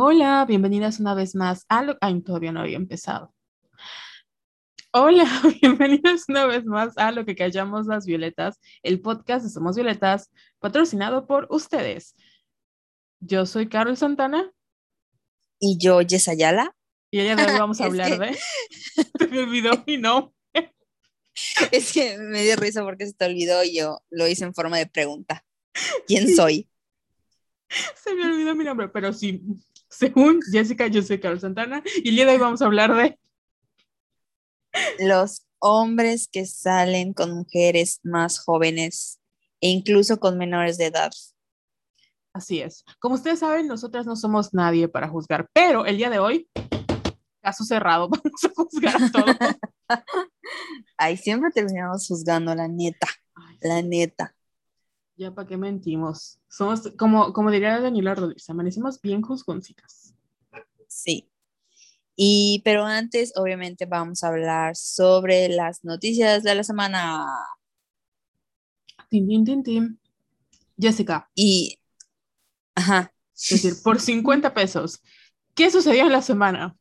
Hola, bienvenidas una vez más a lo... Ay, todavía no había empezado. Hola, bienvenidos una vez más a Lo que callamos las violetas, el podcast de Somos Violetas, patrocinado por ustedes. Yo soy Carol Santana. Y yo, Yesayala. Y ella de hoy vamos a hablar de... Se me olvidó mi nombre. Es que me dio risa porque se te olvidó y yo lo hice en forma de pregunta. ¿Quién soy? Se me olvidó mi nombre, pero sí, según Jessica, yo soy Carol Santana y el día de hoy vamos a hablar de los hombres que salen con mujeres más jóvenes e incluso con menores de edad. Así es. Como ustedes saben, nosotras no somos nadie para juzgar, pero el día de hoy, caso cerrado, vamos a juzgar todo. Ay, siempre terminamos juzgando, la neta, la neta. Ya para qué mentimos. Somos, como, como diría Daniela Rodríguez, amanecemos bien juzgoncitas. Sí. Y, pero antes, obviamente, vamos a hablar sobre las noticias de la semana. Tin, tin, tin, tin. Jessica. Y, ajá. Es decir, por 50 pesos. ¿Qué sucedió en la semana?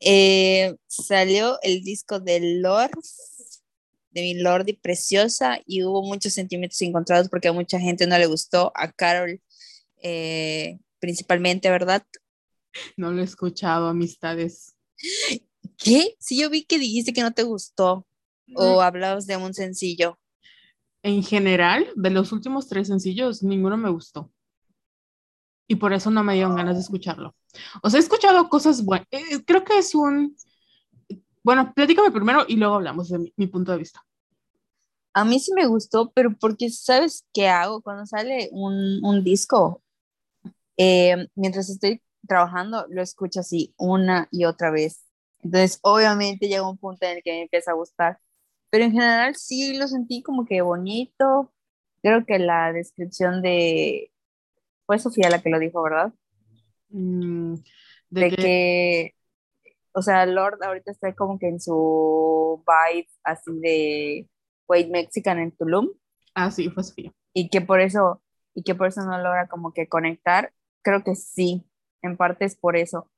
Eh, salió el disco de Lord de mi Lordi preciosa y hubo muchos sentimientos encontrados porque a mucha gente no le gustó, a Carol eh, principalmente, ¿verdad? No lo he escuchado, amistades. ¿Qué? Sí, yo vi que dijiste que no te gustó o hablabas de un sencillo. En general, de los últimos tres sencillos, ninguno me gustó. Y por eso no me dieron ganas de escucharlo. O sea, he escuchado cosas buenas. Eh, creo que es un bueno, platícame primero y luego hablamos de mi, punto de vista. A mí sí me gustó, pero porque sabes qué hago cuando sale un, disco. Eh, mientras estoy trabajando, lo escucho así una y otra vez. Entonces, obviamente llega un punto en el que me empieza a gustar. Pero en general sí lo sentí como que bonito. Creo que la descripción de... Fue Sofía la que lo dijo, ¿verdad? Mm, de, que o sea, Lord ahorita está como que en su vibe así de Wait Mexican en Tulum. Ah, sí, fue Sofía. Y que por eso, y que por eso no logra como que conectar. Creo que sí, en parte es por eso.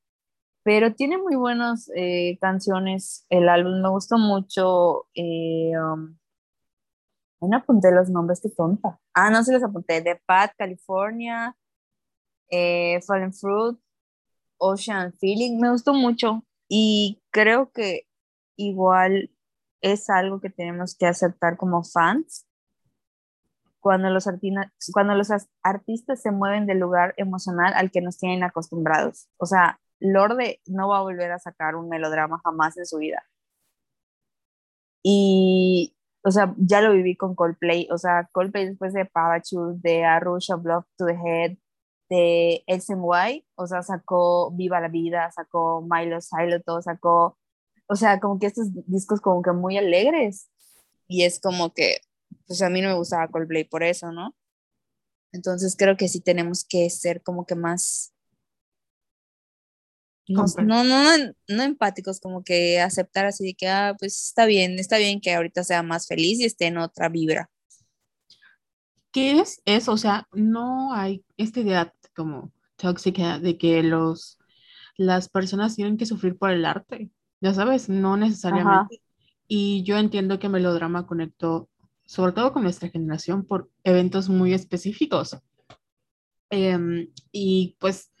Pero tiene muy buenas eh, canciones el álbum, me gustó mucho. Eh, um, no apunté los nombres, qué tonta. Ah, no se los apunté. The Pat, California, eh, Fallen Fruit, Ocean Feeling, me gustó mucho. Y creo que igual es algo que tenemos que aceptar como fans. Cuando los, cuando los artistas se mueven del lugar emocional al que nos tienen acostumbrados. O sea, Lorde no va a volver a sacar un melodrama jamás en su vida. Y, o sea, ya lo viví con Coldplay. O sea, Coldplay después de Pavachus, de A Rush of Love to the Head, de SMY, o sea, sacó Viva la Vida, sacó Milo Siloto, sacó, o sea, como que estos discos como que muy alegres. Y es como que, pues a mí no me gustaba Coldplay por eso, ¿no? Entonces creo que sí tenemos que ser como que más... No, no, no, no empáticos, como que aceptar así de que, ah, pues está bien, está bien que ahorita sea más feliz y esté en otra vibra. ¿Qué es eso? O sea, no hay esta idea como tóxica de que los, las personas tienen que sufrir por el arte. Ya sabes, no necesariamente. Y yo entiendo que Melodrama conectó, sobre todo con nuestra generación, por eventos muy específicos. Em, y pues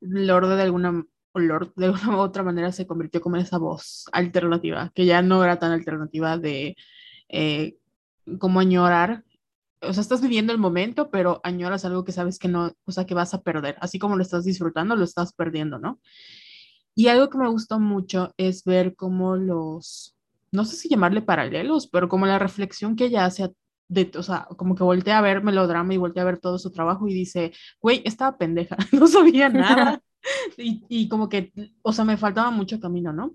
Lord de alguna, Lord de alguna u otra manera se convirtió como en esa voz alternativa, que ya no era tan alternativa de eh, como añorar o sea, estás viviendo el momento, pero añoras algo que sabes que no, o sea, que vas a perder. Así como lo estás disfrutando, lo estás perdiendo, ¿no? Y algo que me gustó mucho es ver cómo los, no sé si llamarle paralelos, pero como la reflexión que ella hace, de, o sea, como que voltea a ver melodrama y voltea a ver todo su trabajo y dice, güey, estaba pendeja, no sabía nada. y, y como que, o sea, me faltaba mucho camino, ¿no?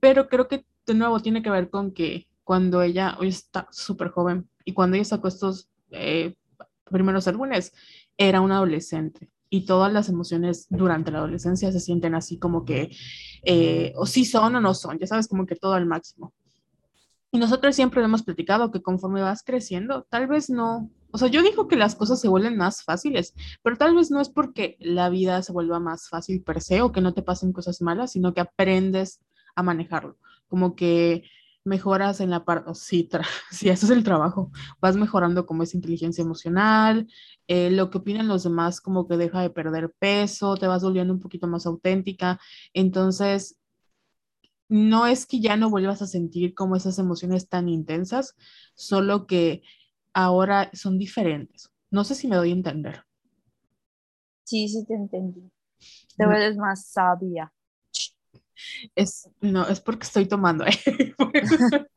Pero creo que de nuevo tiene que ver con que cuando ella, hoy está súper joven, y cuando ella sacó estos eh, primeros álbumes, era una adolescente y todas las emociones durante la adolescencia se sienten así como que eh, o sí son o no son, ya sabes, como que todo al máximo. Y nosotros siempre hemos platicado que conforme vas creciendo, tal vez no, o sea, yo digo que las cosas se vuelven más fáciles, pero tal vez no es porque la vida se vuelva más fácil per se o que no te pasen cosas malas, sino que aprendes a manejarlo. Como que mejoras en la parte, sí, sí, eso es el trabajo, vas mejorando como esa inteligencia emocional, eh, lo que opinan los demás como que deja de perder peso, te vas volviendo un poquito más auténtica, entonces no es que ya no vuelvas a sentir como esas emociones tan intensas, solo que ahora son diferentes. No sé si me doy a entender. Sí, sí te entendí. Te vuelves más sabia. Es, no, es porque estoy tomando. ¿eh?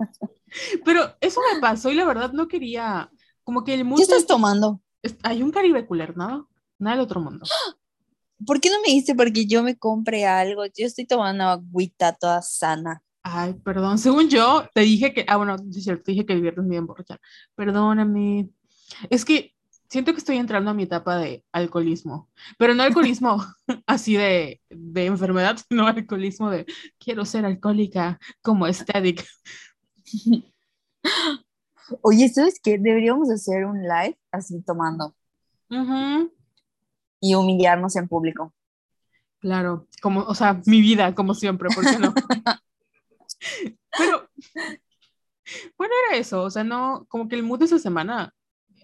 Pero eso me pasó y la verdad no quería, como que el mundo... ¿Qué estás tomando? Hay un Caribe Cooler, ¿no? Nada del otro mundo. ¿Por qué no me dice? Porque yo me compré algo. Yo estoy tomando agüita toda sana. Ay, perdón. Según yo, te dije que. Ah, bueno, es cierto, te dije que el viernes me iba a emborrachar. Perdóname. Es que siento que estoy entrando a mi etapa de alcoholismo. Pero no alcoholismo así de, de enfermedad, sino alcoholismo de quiero ser alcohólica como estética. Oye, ¿sabes qué? Deberíamos hacer un live así tomando. Uh y humillarnos en público. Claro, como, o sea, mi vida, como siempre, ¿por qué no? Pero, bueno, era eso, o sea, no, como que el mood de esa semana,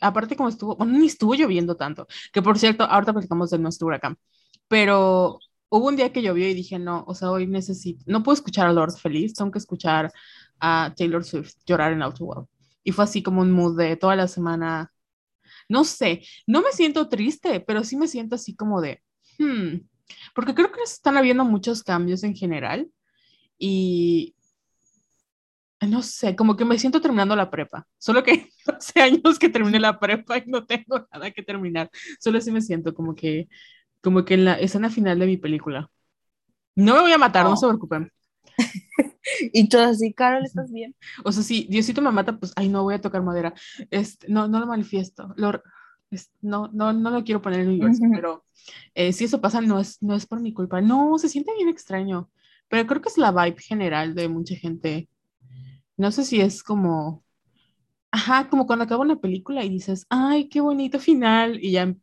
aparte como estuvo, bueno, ni estuvo lloviendo tanto, que por cierto, ahorita platicamos de nuestro huracán, pero hubo un día que llovió y dije, no, o sea, hoy necesito, no puedo escuchar a Lord feliz, tengo que escuchar a Taylor Swift llorar en Outworld. Y fue así como un mood de toda la semana no sé, no me siento triste, pero sí me siento así como de, hmm, porque creo que están habiendo muchos cambios en general y no sé, como que me siento terminando la prepa, solo que hace años que terminé la prepa y no tengo nada que terminar, solo así me siento como que, como que en la escena final de mi película. No me voy a matar, no se preocupen. y todo así, Carol, ¿estás bien? O sea, si Diosito me mata, pues, ay, no voy a tocar madera. Este, no, no lo manifiesto. Lo, no, no, no lo quiero poner en el universo, pero eh, si eso pasa, no es, no es por mi culpa. No, se siente bien extraño. Pero creo que es la vibe general de mucha gente. No sé si es como, ajá, como cuando acaba una película y dices, ay, qué bonito final, y ya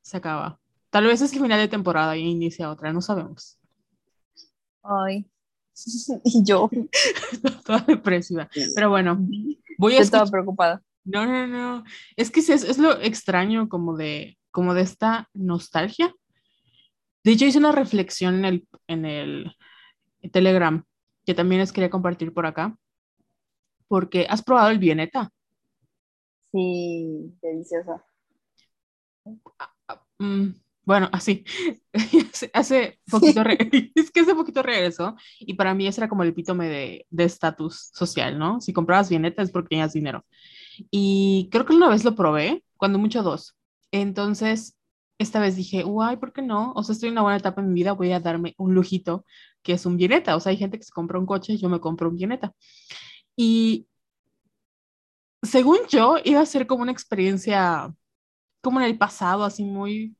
se acaba. Tal vez es el final de temporada y inicia otra, no sabemos. Ay, y yo. Toda depresiva. Pero bueno, voy a... Estaba preocupada. No, no, no. Es que es, es lo extraño como de, como de esta nostalgia. De hecho, hice una reflexión en el, en el Telegram que también les quería compartir por acá. Porque has probado el Vieneta. Sí, deliciosa. Mm, bueno, así, hace, poquito, es que hace poquito regresó y para mí ese era como el epítome de estatus social, ¿no? Si comprabas bieneta es porque tenías dinero. Y creo que una vez lo probé, cuando mucho dos. Entonces, esta vez dije, guay, ¿por qué no? O sea, estoy en una buena etapa en mi vida, voy a darme un lujito que es un bieneta. O sea, hay gente que se compra un coche, yo me compro un bieneta. Y según yo, iba a ser como una experiencia como en el pasado, así muy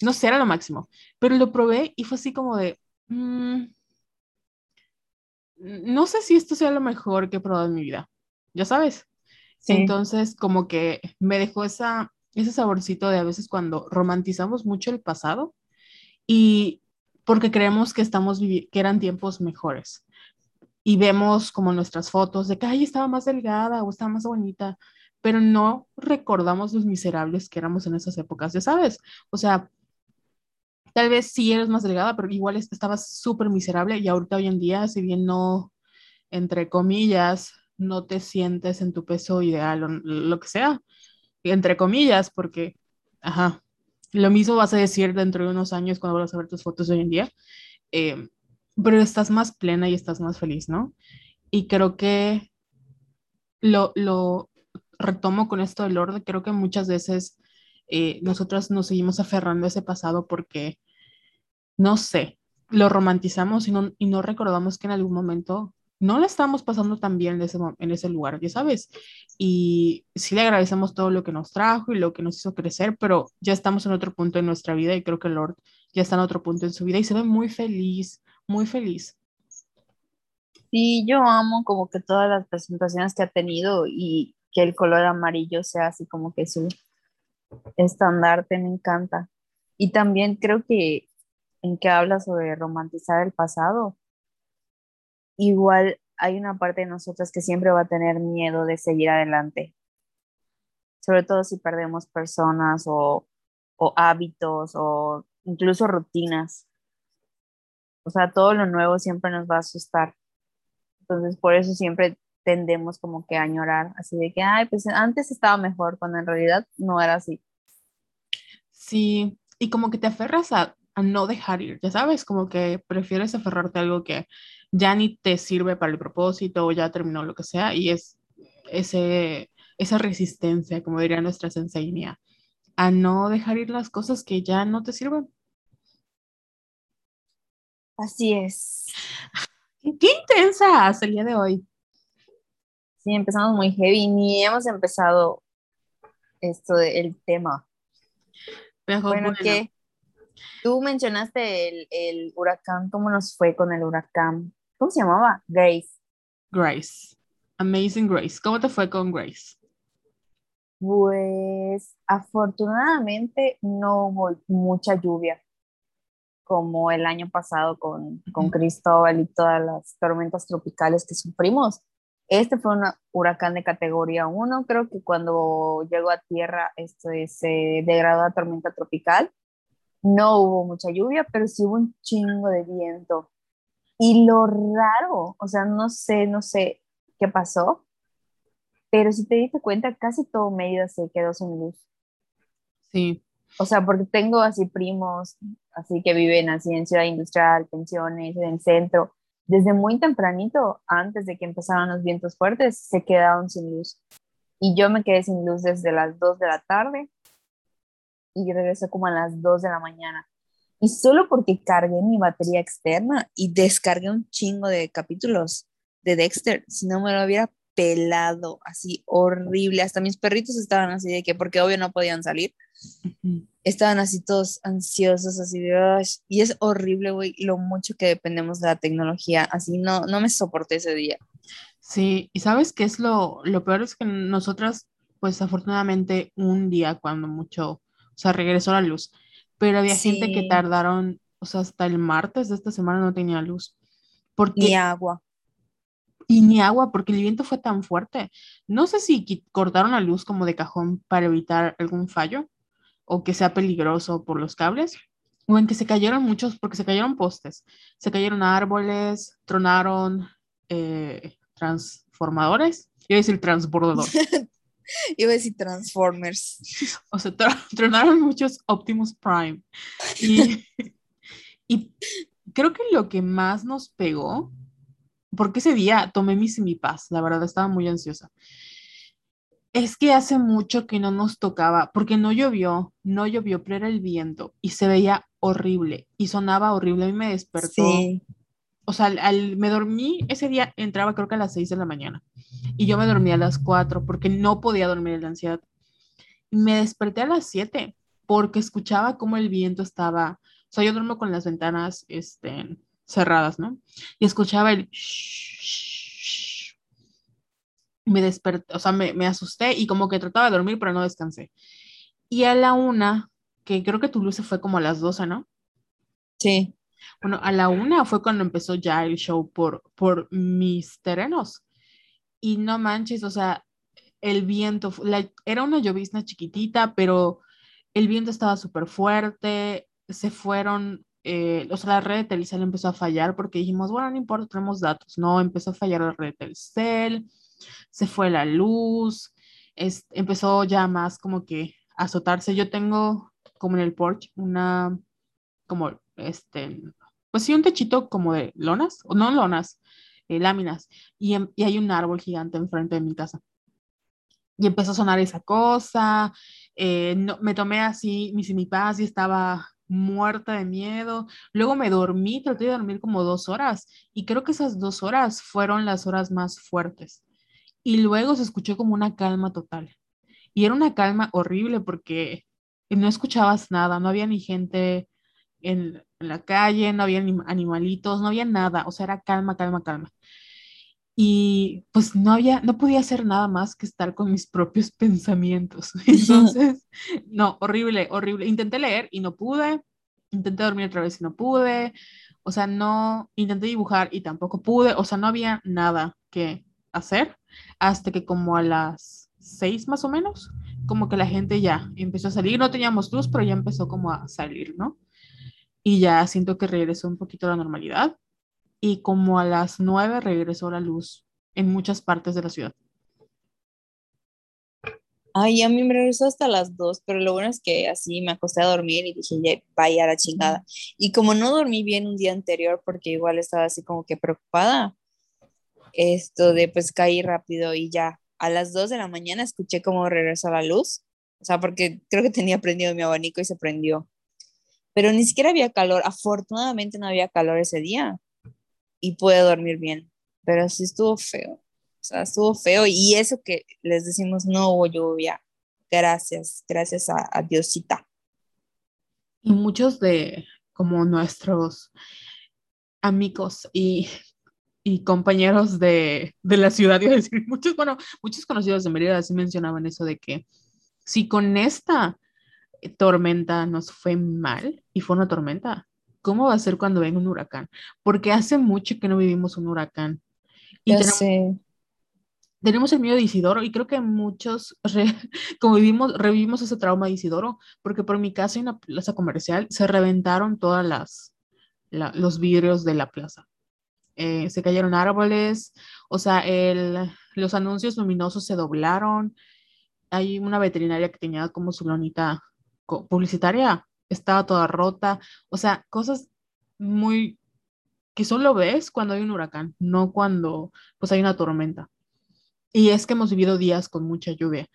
no sé, era lo máximo. Pero lo probé y fue así como de, mm, no sé si esto sea lo mejor que he probado en mi vida, ya sabes. Entonces, como que me dejó esa, ese saborcito de a veces cuando romantizamos mucho el pasado y porque creemos que estamos que eran tiempos mejores y vemos como nuestras fotos de que ay estaba más delgada o estaba más bonita pero no recordamos los miserables que éramos en esas épocas ya sabes. O sea Tal vez sí eres más delgada, pero igual estabas súper miserable y ahorita hoy en día, si bien no, entre comillas, no te sientes en tu peso ideal o lo que sea, entre comillas, porque, ajá, lo mismo vas a decir dentro de unos años cuando vas a ver tus fotos hoy en día, eh, pero estás más plena y estás más feliz, ¿no? Y creo que lo, lo retomo con esto del orden, creo que muchas veces eh, nosotros nos seguimos aferrando a ese pasado porque, no sé, lo romantizamos y no, y no recordamos que en algún momento no la estábamos pasando tan bien en ese, en ese lugar, ya sabes. Y sí le agradecemos todo lo que nos trajo y lo que nos hizo crecer, pero ya estamos en otro punto en nuestra vida y creo que Lord ya está en otro punto en su vida y se ve muy feliz, muy feliz. Sí, yo amo como que todas las presentaciones que ha tenido y que el color amarillo sea así como que su estandarte, me encanta. Y también creo que en que habla sobre romantizar el pasado, igual hay una parte de nosotros que siempre va a tener miedo de seguir adelante, sobre todo si perdemos personas o, o hábitos o incluso rutinas. O sea, todo lo nuevo siempre nos va a asustar. Entonces, por eso siempre tendemos como que a añorar, así de que, ay, pues antes estaba mejor, cuando en realidad no era así. Sí, y como que te aferras a, a no dejar ir, ya sabes, como que prefieres aferrarte a algo que ya ni te sirve para el propósito o ya terminó lo que sea, y es ese, esa resistencia, como diría nuestra senseinia, a no dejar ir las cosas que ya no te sirven. Así es. Qué intensa sería de hoy. Sí, empezamos muy heavy, ni hemos empezado esto del tema. Pero Bueno, bueno, que tú mencionaste el, el huracán, ¿cómo nos fue con el huracán? ¿Cómo se llamaba? Grace. Grace. Amazing Grace. ¿Cómo te fue con Grace? Pues afortunadamente no hubo mucha lluvia como el año pasado con, con. Cristóbal y todas las tormentas tropicales que sufrimos. Este fue un huracán de categoría 1. Creo que cuando llegó a tierra esto es, se degradó a tormenta tropical. No hubo mucha lluvia, pero sí hubo un chingo de viento. Y lo raro, o sea, no sé, no sé qué pasó, pero si te diste cuenta, casi todo Mérida se quedó sin luz. Sí. O sea, porque tengo así primos, así que viven así en Ciudad Industrial, pensiones, en el centro. Desde muy tempranito, antes de que empezaran los vientos fuertes, se quedaron sin luz. Y yo me quedé sin luz desde las 2 de la tarde y regresé como a las 2 de la mañana. Y solo porque cargué mi batería externa y descargué un chingo de capítulos de Dexter, si no me lo hubiera pelado, así horrible. Hasta mis perritos estaban así de que, porque obvio no podían salir, estaban así todos ansiosos, así de, "Ay". y es horrible, güey, lo mucho que dependemos de la tecnología, así no, no me soporté ese día. Sí, y sabes qué es lo, lo peor es que nosotras, pues afortunadamente un día cuando mucho, o sea, regresó la luz, pero había gente que tardaron, o sea, hasta el martes de esta semana no tenía luz, ni porque, agua. Y ni agua, porque el viento fue tan fuerte. No sé si cortaron la luz como de cajón para evitar algún fallo o que sea peligroso por los cables, o en que se cayeron muchos, porque se cayeron postes, se cayeron árboles, tronaron eh, transformadores, iba a decir transbordador, Iba a decir Transformers. o sea, tro- tronaron muchos Optimus Prime. Y, y creo que lo que más nos pegó, porque ese día tomé mi semipaz, la verdad estaba muy ansiosa, es que hace mucho que no nos tocaba, porque no llovió, no llovió, pero era el viento y se veía horrible y sonaba horrible. A mí me despertó, Sí, o sea, al, al- me dormí, ese día entraba creo que a las 6 de la mañana y yo me dormí a las 4 porque no podía dormir la ansiedad. Y me desperté a las 7 porque escuchaba cómo el viento estaba, o sea, yo duermo con las ventanas este, cerradas, ¿no? Y escuchaba el... Me desperté, o sea, me, me asusté y como que trataba de dormir, pero no descansé. Y a la una, que creo que tu luz se fue como a las 12, ¿no? sí. Bueno, a la una fue cuando empezó ya el show por, por mis terrenos. Y no manches, o sea, el viento, la- era una llovizna chiquitita, pero el viento estaba súper fuerte, se fueron, eh, o sea, la red de Telcel empezó a fallar porque dijimos, bueno, no importa, tenemos datos, no, empezó a fallar la red de Telcel, se fue la luz, es- empezó ya más como que a azotarse. Yo tengo como en el porche una, como este, pues sí, un techito como de lonas, o no lonas, eh, láminas, y, em- y hay un árbol gigante enfrente de mi casa. Y empezó a sonar esa cosa, eh, no, me tomé así mi semipaz y estaba muerta de miedo. Luego me dormí, traté de dormir como dos horas y creo que esas dos horas fueron las horas más fuertes. Y luego se escuchó como una calma total. Y era una calma horrible porque no escuchabas nada, no había ni gente en, la calle, no había ni animalitos, no había nada, o sea, era calma, calma, calma. Y pues no había, no podía hacer nada más que estar con mis propios pensamientos. Entonces, no, horrible, horrible. Intenté leer y no pude, intenté dormir otra vez y no pude, o sea, no, intenté dibujar y tampoco pude, o sea, no había nada que hacer hasta que como a las seis más o menos, como que la gente ya empezó a salir, no teníamos luz, pero ya empezó como a salir, ¿no? Y ya siento que regresó un poquito a la normalidad y como a las nueve regresó la luz en muchas partes de la ciudad. Ay, a mí me regresó hasta las dos, pero lo bueno es que así me acosté a dormir y dije, ya, vaya la chingada. Y como no dormí bien un día anterior, porque igual estaba así como que preocupada, esto de pues caí rápido y ya a las dos de la mañana escuché cómo regresó la luz, o sea, porque creo que tenía prendido mi abanico y se prendió. Pero ni siquiera había calor, afortunadamente no había calor ese día y pude dormir bien, pero sí estuvo feo. O sea, estuvo feo y eso que les decimos no hubo lluvia. Gracias, gracias a, Diosita. Y muchos de como nuestros amigos y, y compañeros de, de, la ciudad, iba a decir, muchos, bueno, muchos conocidos de Mérida sí mencionaban eso de que si con esta tormenta nos fue mal y fue una tormenta, ¿cómo va a ser cuando venga un huracán? Porque hace mucho que no vivimos un huracán. Y tenemos, tenemos el miedo de Isidoro y creo que muchos, como vivimos, revivimos ese trauma de Isidoro, porque por mi casa en una plaza comercial se reventaron todas las, los vidrios de la plaza. Eh, se cayeron árboles, o sea, el, los anuncios luminosos se doblaron. Hay una veterinaria que tenía como su lonita publicitaria, estaba toda rota, o sea, cosas muy que solo ves cuando hay un huracán, no cuando pues hay una tormenta. Y es que hemos vivido días con mucha lluvia.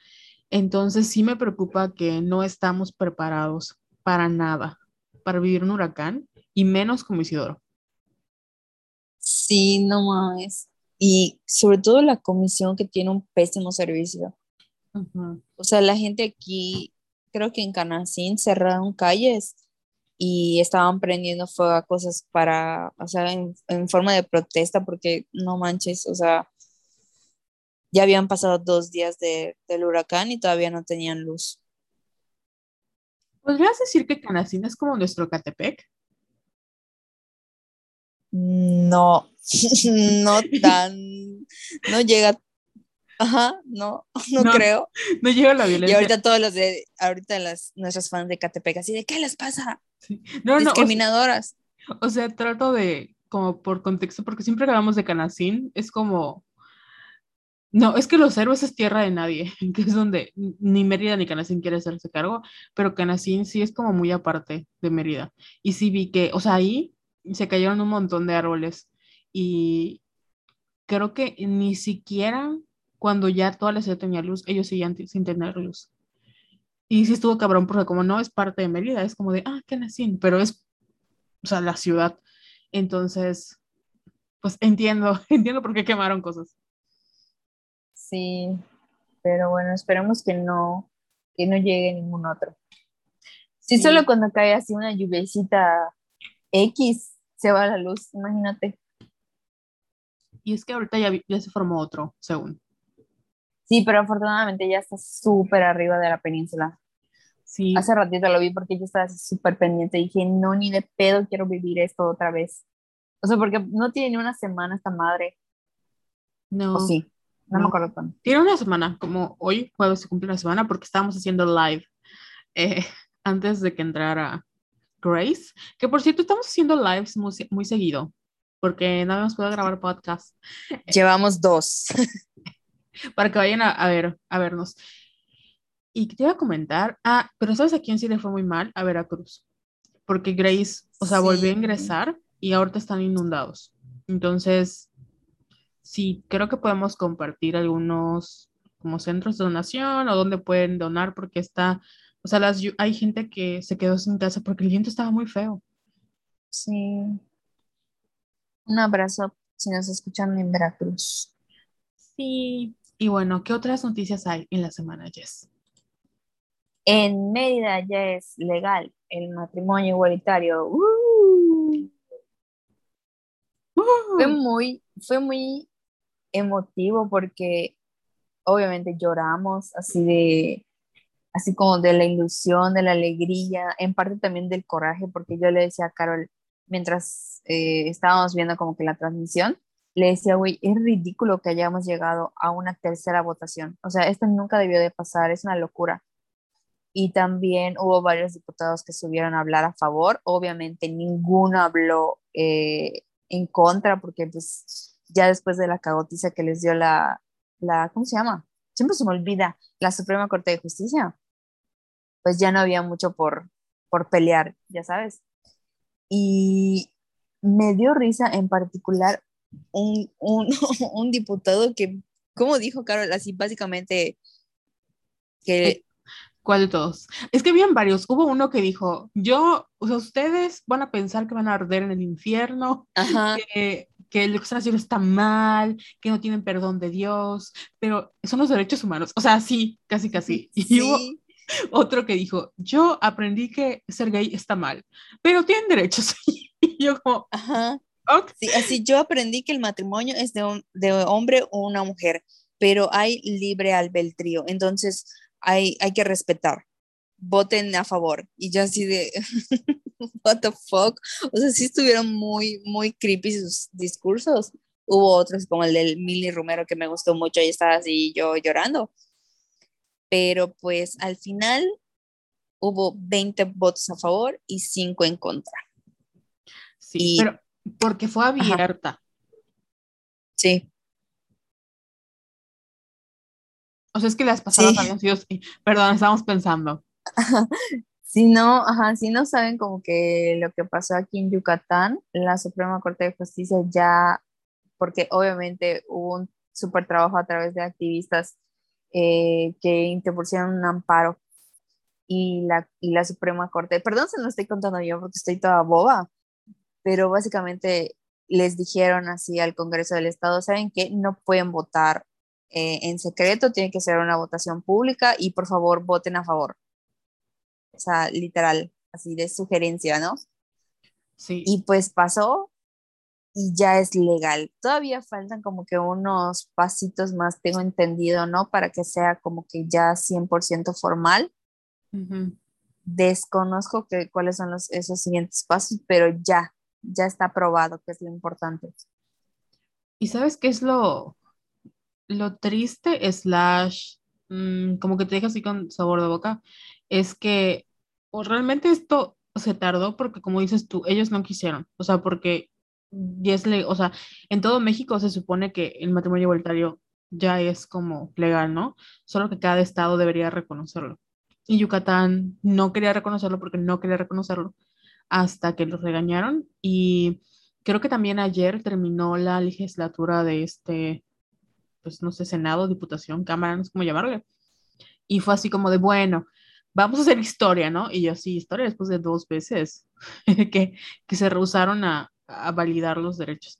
Entonces sí me preocupa que no estamos preparados para nada, para vivir un huracán y menos como Isidoro. Sí, no más. Y sobre todo la comisión que tiene un pésimo servicio. O sea, la gente aquí, creo que en Canacín cerraron calles y estaban prendiendo fuego a cosas para, o sea, en, en forma de protesta porque no manches, o sea, ya habían pasado dos días del huracán y todavía no tenían luz. ¿Podrías decir que Canacín es como nuestro Catepec? No, no tan, no llega, ajá, no, no, creo. No llega la violencia. Y ahorita todos los de, ahorita las, nuestras fans de Catepec, así de, ¿qué les pasa? No, Discriminadoras. o sea, trato de, como por contexto, porque siempre que hablamos de Canacín, es como, no, es que los héroes es tierra de nadie, que es donde ni Mérida ni Canacín quiere hacerse cargo, pero Canacín sí es como muy aparte de Mérida. Y sí vi que, o sea, ahí se cayeron un montón de árboles y creo que ni siquiera cuando ya toda la ciudad tenía luz, ellos seguían sin tener luz. Y sí estuvo cabrón porque como no es parte de Mérida, es como de, ah, Canacín, pero es, o sea, la ciudad. Entonces, pues entiendo, entiendo por qué quemaron cosas. Sí, pero bueno, esperemos que no, que no llegue ningún otro. Sí, solo cuando cae así una lluvecita X se va la luz, imagínate. Y es que ahorita ya, ya se formó otro, según. Sí, pero afortunadamente ya está súper arriba de la península. Sí. Hace ratito lo vi porque yo estaba súper pendiente. Dije, no, ni de pedo quiero vivir esto otra vez. O sea, porque no tiene ni una semana esta madre. No. ¿O sí? No, me acuerdo cuándo. Tiene una semana, como hoy, jueves se cumple una semana, porque estábamos haciendo live eh, antes de que entrara Grace. Que por cierto, estamos haciendo lives muy, muy seguido, porque no habíamos podido grabar podcast. Llevamos dos. Para que vayan a, ver, a vernos. Y te iba a comentar, ah, pero ¿sabes a quién sí le fue muy mal? A Veracruz. Porque Grace, o sea, volvió a ingresar y ahorita están inundados. Entonces, sí, creo que podemos compartir algunos como centros de donación o donde pueden donar porque está, o sea, las, hay gente que se quedó sin casa porque el viento estaba muy feo. Sí. Un abrazo si nos escuchan en Veracruz. Sí. Y bueno, ¿qué otras noticias hay en la semana, Jess? En Mérida ya es legal el matrimonio igualitario. ¡Uh! Fue muy, fue muy emotivo porque obviamente lloramos así de, así como de la ilusión, de la alegría, en parte también del coraje, porque yo le decía a Carol, mientras eh, estábamos viendo como que la transmisión, le decía, güey, es ridículo que hayamos llegado a una tercera votación. O sea, esto nunca debió de pasar, es una locura. Y también hubo varios diputados que subieron a hablar a favor. Obviamente ninguno habló eh, en contra, porque pues ya después de la cagotiza que les dio la, la, ¿cómo se llama? Siempre se me olvida, la Suprema Corte de Justicia pues ya no había mucho por, por pelear, ya sabes. Y me dio risa en particular un, un, diputado que, ¿cómo dijo Carol? Así básicamente que... ¿Cuál de todos? Es que habían varios. Hubo uno que dijo, yo, o sea, ustedes van a pensar que van a arder en el infierno, que, que lo que están haciendo está mal, que no tienen perdón de Dios, pero son los derechos humanos. O sea, sí, casi, casi. Y hubo, otro que dijo, yo aprendí que ser gay está mal, pero tienen derechos. y yo como, Ajá. Sí, así yo aprendí que el matrimonio es de, un, de hombre o una mujer, pero hay libre albedrío, entonces hay, hay que respetar. Voten a favor. Y yo así de, what the fuck. O sea, sí estuvieron muy, muy creepy sus discursos. Hubo otros como el del Milly Romero que me gustó mucho y estaba así yo llorando pero pues al final hubo 20 votos a favor y 5 en contra. Sí, pero porque fue abierta. Sí. O sea, es que las pasadas habían sido, perdón, estábamos pensando. si no, ajá, si no saben como que lo que pasó aquí en Yucatán, la Suprema Corte de Justicia ya, porque obviamente hubo un súper trabajo a través de activistas eh, que interpusieron un amparo y la, y la Suprema Corte, perdón se lo estoy contando yo porque estoy toda boba, pero básicamente les dijeron así al Congreso del Estado, saben que no pueden votar eh, en secreto, tiene que ser una votación pública y por favor voten a favor. O sea, literal, así de sugerencia, ¿no? Sí. Y pues pasó y ya es legal. Todavía faltan como que unos pasitos más, tengo entendido, ¿no? Para que sea como que ya 100% formal. Desconozco que, cuáles son los, esos siguientes pasos, pero ya, ya está aprobado, que es lo importante. ¿Y sabes qué es lo, lo triste, slash, mm, como que te deja así con sabor de boca? Es que o realmente esto se tardó porque, como dices tú, ellos no quisieron. O sea, porque es, o sea, en todo México se supone que el matrimonio igualitario ya es como legal, ¿no? Solo que cada estado debería reconocerlo. Y Yucatán no quería reconocerlo porque no quería reconocerlo hasta que los regañaron. Y creo que también ayer terminó la legislatura de este, pues no sé, Senado, Diputación, Cámara, no sé cómo llamarle. Y fue así como de, bueno, vamos a hacer historia, ¿no? Y yo sí, historia después de dos veces que, que se rehusaron a, a validar los derechos.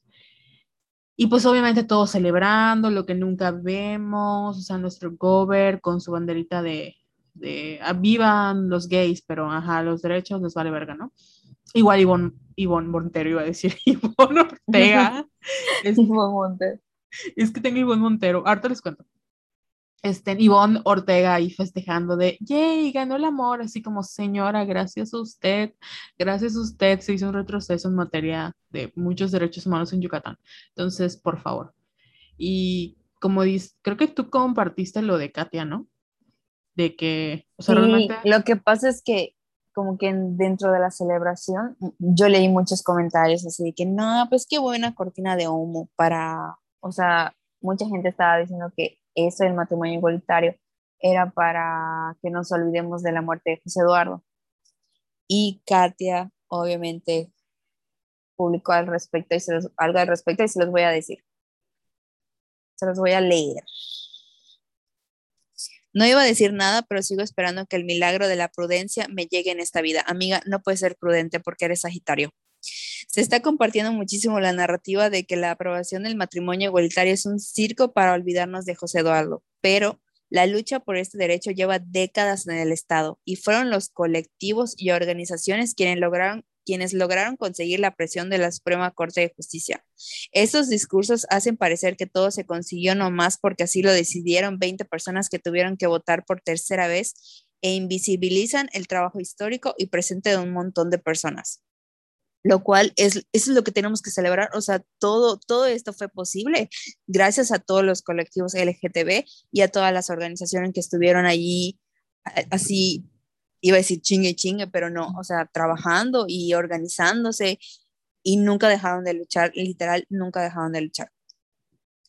Y pues obviamente todos celebrando lo que nunca vemos, o sea, nuestro gober con su banderita de, de avivan los gays, pero ajá, los derechos les vale verga, ¿no? Igual Ivonne, Ivonne Montero iba a decir, Ivonne Ortega. es, Ivonne Montero. Es que tengo Ivonne Montero, ahorita les cuento este, Ivonne Ortega ahí festejando de, yay, ganó el amor, así como, señora, gracias a usted, gracias a usted se hizo un retroceso en materia de muchos derechos humanos en Yucatán. Entonces, por favor. Y como dices, creo que tú compartiste lo de Katia, ¿no? De que, o sea, realmente... Lo que pasa es que como que dentro de la celebración, yo leí muchos comentarios así de que, no, pues qué buena cortina de humo para, o sea, mucha gente estaba diciendo que eso del matrimonio igualitario era para que nos olvidemos de la muerte de José Eduardo. Y Katia, obviamente, publicó al respecto y se los, algo al respecto y se los voy a decir. Se los voy a leer. No iba a decir nada, pero sigo esperando que el milagro de la prudencia me llegue en esta vida. Amiga, no puedes ser prudente porque eres Sagitario. Se está compartiendo muchísimo la narrativa de que la aprobación del matrimonio igualitario es un circo para olvidarnos de José Eduardo, pero la lucha por este derecho lleva décadas en el Estado y fueron los colectivos y organizaciones quienes lograron quienes lograron conseguir la presión de la Suprema Corte de Justicia. Estos discursos hacen parecer que todo se consiguió nomás porque así lo decidieron 20 personas que tuvieron que votar por tercera vez e invisibilizan el trabajo histórico y presente de un montón de personas lo cual es, eso es lo que tenemos que celebrar. O sea, todo, todo esto fue posible gracias a todos los colectivos LGTB y a todas las organizaciones que estuvieron allí, así, iba a decir chingue chingue, pero no, o sea, trabajando y organizándose y nunca dejaron de luchar, literal, nunca dejaron de luchar.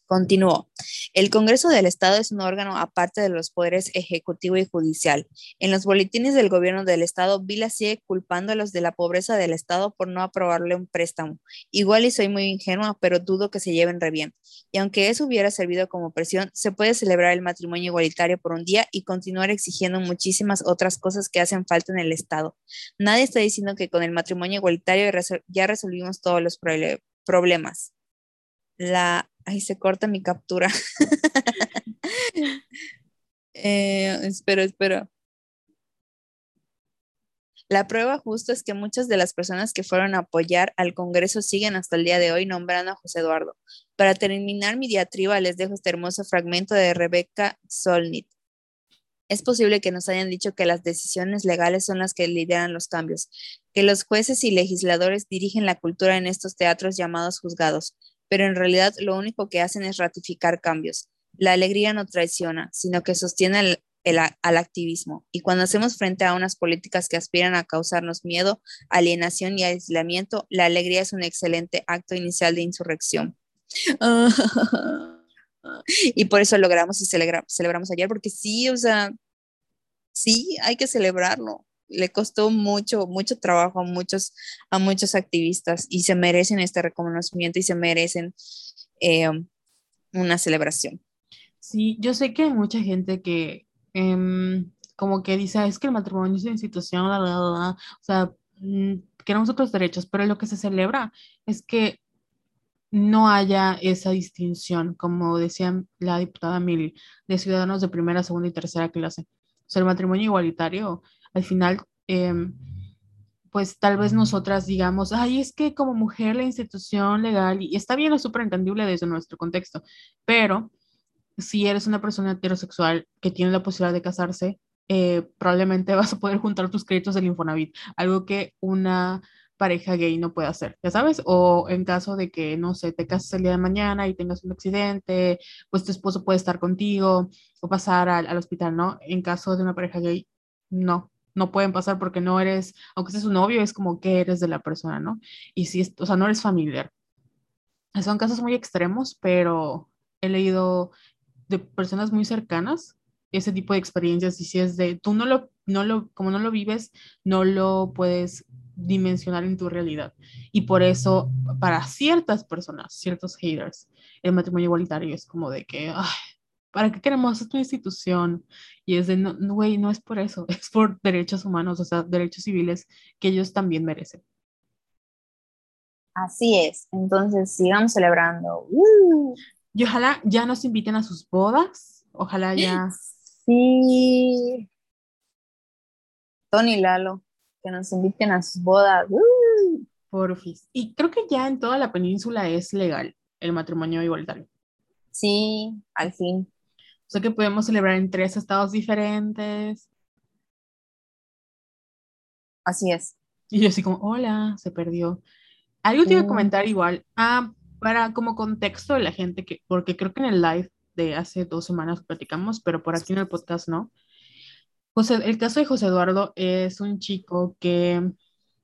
Continuó. El Congreso del Estado es un órgano aparte de los poderes ejecutivo y judicial. En los boletines del gobierno del Estado, Vila sigue culpando a los de la pobreza del Estado por no aprobarle un préstamo. Igual y soy muy ingenua, pero dudo que se lleven re bien. Y aunque eso hubiera servido como presión, se puede celebrar el matrimonio igualitario por un día y continuar exigiendo muchísimas otras cosas que hacen falta en el Estado. Nadie está diciendo que con el matrimonio igualitario ya resolvimos todos los problemas. La Ahí se corta mi captura. eh, espero, espero. La prueba justo es que muchas de las personas que fueron a apoyar al Congreso siguen hasta el día de hoy nombrando a José Eduardo. Para terminar mi diatriba, les dejo este hermoso fragmento de Rebeca Solnit. Es posible que nos hayan dicho que las decisiones legales son las que lideran los cambios, que los jueces y legisladores dirigen la cultura en estos teatros llamados juzgados, pero en realidad lo único que hacen es ratificar cambios. La alegría no traiciona, sino que sostiene al activismo. Y cuando hacemos frente a unas políticas que aspiran a causarnos miedo, alienación y aislamiento, la alegría es un excelente acto inicial de insurrección. y por eso logramos y celebramos ayer, porque sí, o sea, sí, hay que celebrarlo le costó mucho, mucho trabajo a muchos, a muchos activistas y se merecen este reconocimiento y se merecen eh, una celebración. Sí, yo sé que hay mucha gente que em, como que dice, es que el matrimonio es una institución, la, la, la, o sea, mm, queremos otros derechos, pero lo que se celebra es que no haya esa distinción, como decía la diputada Mili, de ciudadanos de primera, segunda y tercera clase. O sea, el matrimonio igualitario al final, em, pues tal vez nosotras digamos, ay, es que como mujer la institución legal, y está bien, es súper entendible desde nuestro contexto, pero si eres una persona heterosexual que tiene la posibilidad de casarse, eh, probablemente vas a poder juntar tus créditos del Infonavit, algo que una pareja gay no puede hacer, ya sabes, o en caso de que, no sé, te cases el día de mañana y tengas un accidente, pues tu esposo puede estar contigo o pasar al, al hospital, ¿no? En caso de una pareja gay, no, no pueden pasar porque no eres, aunque seas un novio, es como que eres de la persona, ¿no? Y si, o sea, no eres familiar. Son casos muy extremos, pero he leído de personas muy cercanas ese tipo de experiencias y si es de, tú no lo, no lo, como no lo vives, no lo puedes dimensionar en tu realidad. Y por eso, para ciertas personas, ciertos haters, el matrimonio igualitario es como de que, ay, ¿para qué queremos esta institución? Y es de, no, güey, no, es por eso, es por derechos humanos, o sea, derechos civiles que ellos también merecen. Así es, entonces sigamos celebrando. ¡Uh! Y ojalá ya nos inviten a sus bodas, ojalá ya. Sí. Tony Lalo, que nos inviten a sus bodas. ¡Uh! Porfis. Y creo que ya en toda la península es legal el matrimonio igualitario. Sí, al fin. O sea que podemos celebrar en tres estados diferentes. Así es. Y yo así como, hola, se perdió. Algo te iba a comentar igual. Ah, para como contexto de la gente que, porque creo que en el live de hace dos semanas platicamos, pero por aquí en el podcast no. José, el caso de José Eduardo es un chico que,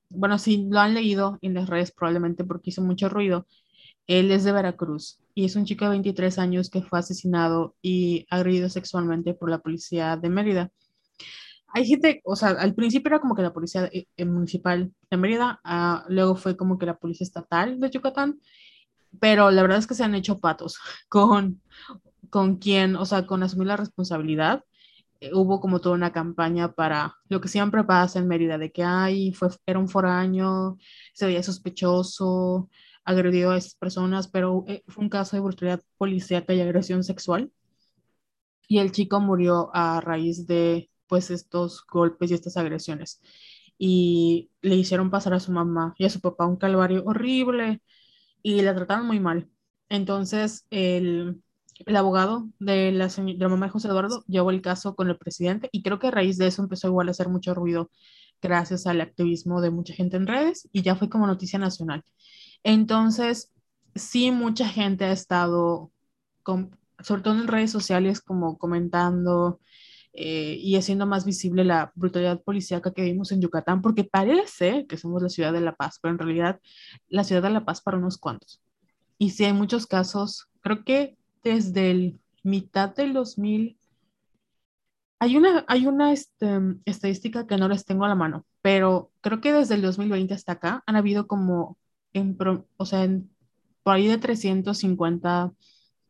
bueno, si lo han leído en las redes probablemente porque hizo mucho ruido, él es de Veracruz y es un chico de 23 años que fue asesinado y agredido sexualmente por la policía de Mérida. Hay gente, o sea, al principio era como que la policía eh, eh, municipal de Mérida, ah, luego fue como que la policía estatal de Yucatán, pero la verdad es que se han hecho patos con, con quien, o sea, con asumir la responsabilidad. Eh, hubo como toda una campaña para lo que siempre pasa en Mérida, de que, ay, fue, era un foraño, se veía sospechoso, agredió a esas personas, pero eh, fue un caso de brutalidad policíaca y agresión sexual. Y el chico murió a raíz de pues estos golpes y estas agresiones. y le hicieron pasar a su mamá y a su papá un calvario horrible y la trataron muy mal. Entonces, el, el abogado de la, de la mamá de José Eduardo llevó el caso con el presidente y creo que a raíz de eso empezó igual a hacer mucho ruido gracias al activismo de mucha gente en redes y ya fue como noticia nacional. Entonces, sí, mucha gente ha estado, con, sobre todo en redes sociales, como comentando eh, y haciendo más visible la brutalidad policíaca que vimos en Yucatán, porque parece que somos la ciudad de La Paz, pero en realidad la ciudad de La Paz para unos cuantos. Y sí, hay muchos casos, creo que desde el mitad del 2000, hay una, hay una este, estadística que no les tengo a la mano, pero creo que desde el 2020 hasta acá han habido como, en, o sea, en, por ahí de 350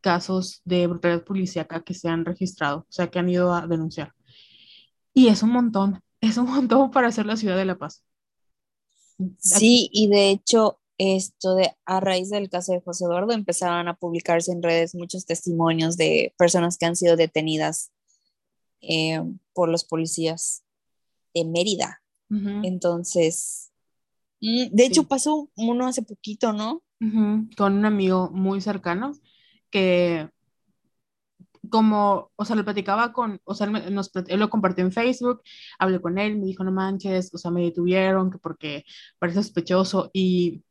casos de brutalidad policíaca que se han registrado, o sea, que han ido a denunciar. Y es un montón, es un montón para hacer la ciudad de La Paz. Sí, y de hecho, esto de a raíz del caso de José Eduardo empezaron a publicarse en redes muchos testimonios de personas que han sido detenidas eh, por los policías de Mérida. Entonces, mm, de hecho pasó uno hace poquito, ¿no? Con un amigo muy cercano que como, o sea, lo platicaba con, o sea, él, nos, él, lo compartió en Facebook, hablé con él, me dijo, no manches, o sea, me detuvieron que porque parece sospechoso y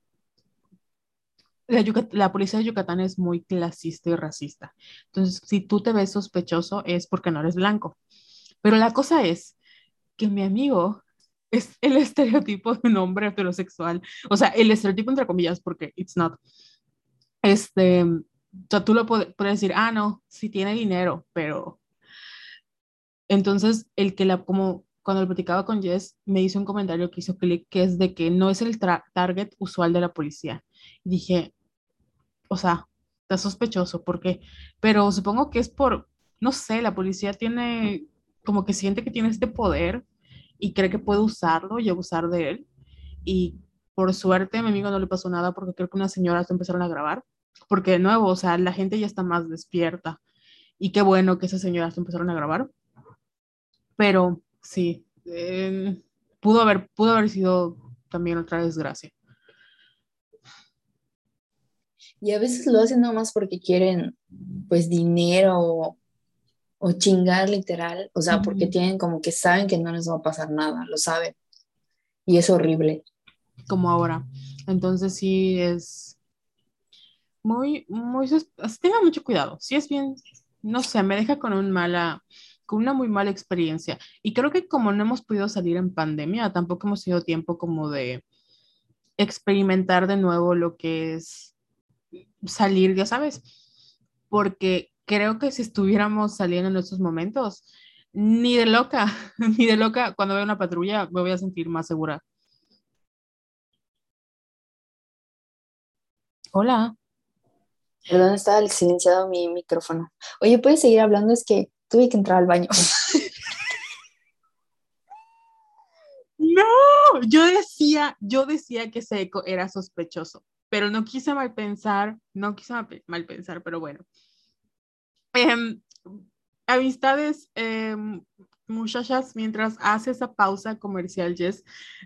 la, la, policía de Yucatán es muy clasista y racista. Entonces, si tú te ves sospechoso es porque no eres blanco. Pero la cosa es que mi amigo es el estereotipo de un hombre heterosexual, o sea, el estereotipo entre comillas, porque it's not. Este, o sea, tú lo puedes, decir, ah, no, sí tiene dinero, pero... Entonces, el que la, como cuando lo platicaba con Jess, me hizo un comentario que hizo clic, que es de que no es el target usual de la policía. Y dije, o sea, está sospechoso, porque, pero supongo que es por, no sé, la policía tiene, como que siente que tiene este poder y cree que puede usarlo y abusar de él. Y por suerte a mi amigo no le pasó nada porque creo que unas señoras empezaron a grabar porque de nuevo, o sea, la gente ya está más despierta. Y qué bueno que esas señoras empezaron a grabar. Pero sí, eh, pudo, haber, pudo haber sido también otra desgracia. Y a veces lo hacen nomás porque quieren, pues, dinero o, chingar literal. O sea, porque tienen como que saben que no les va a pasar nada, lo saben. Y es horrible. Como ahora. Entonces sí es muy, muy, tenga mucho cuidado. Si es bien, no sé, me deja con un mala, con una muy mala experiencia. Y creo que como no hemos podido salir en pandemia, tampoco hemos tenido tiempo como de experimentar de nuevo lo que es salir, ya sabes, porque creo que si estuviéramos saliendo en estos momentos, ni de loca, ni de loca, cuando veo una patrulla me voy a sentir más segura. Hola. Perdón, estaba silenciado mi micrófono. Oye, ¿puedes seguir hablando? Es que tuve que entrar al baño. No, yo decía, yo decía que Seco era sospechoso, pero no quise mal pensar, no quise mal pensar, pero bueno. Em, amistades, em, muchachas, mientras hace esa pausa comercial, Jess,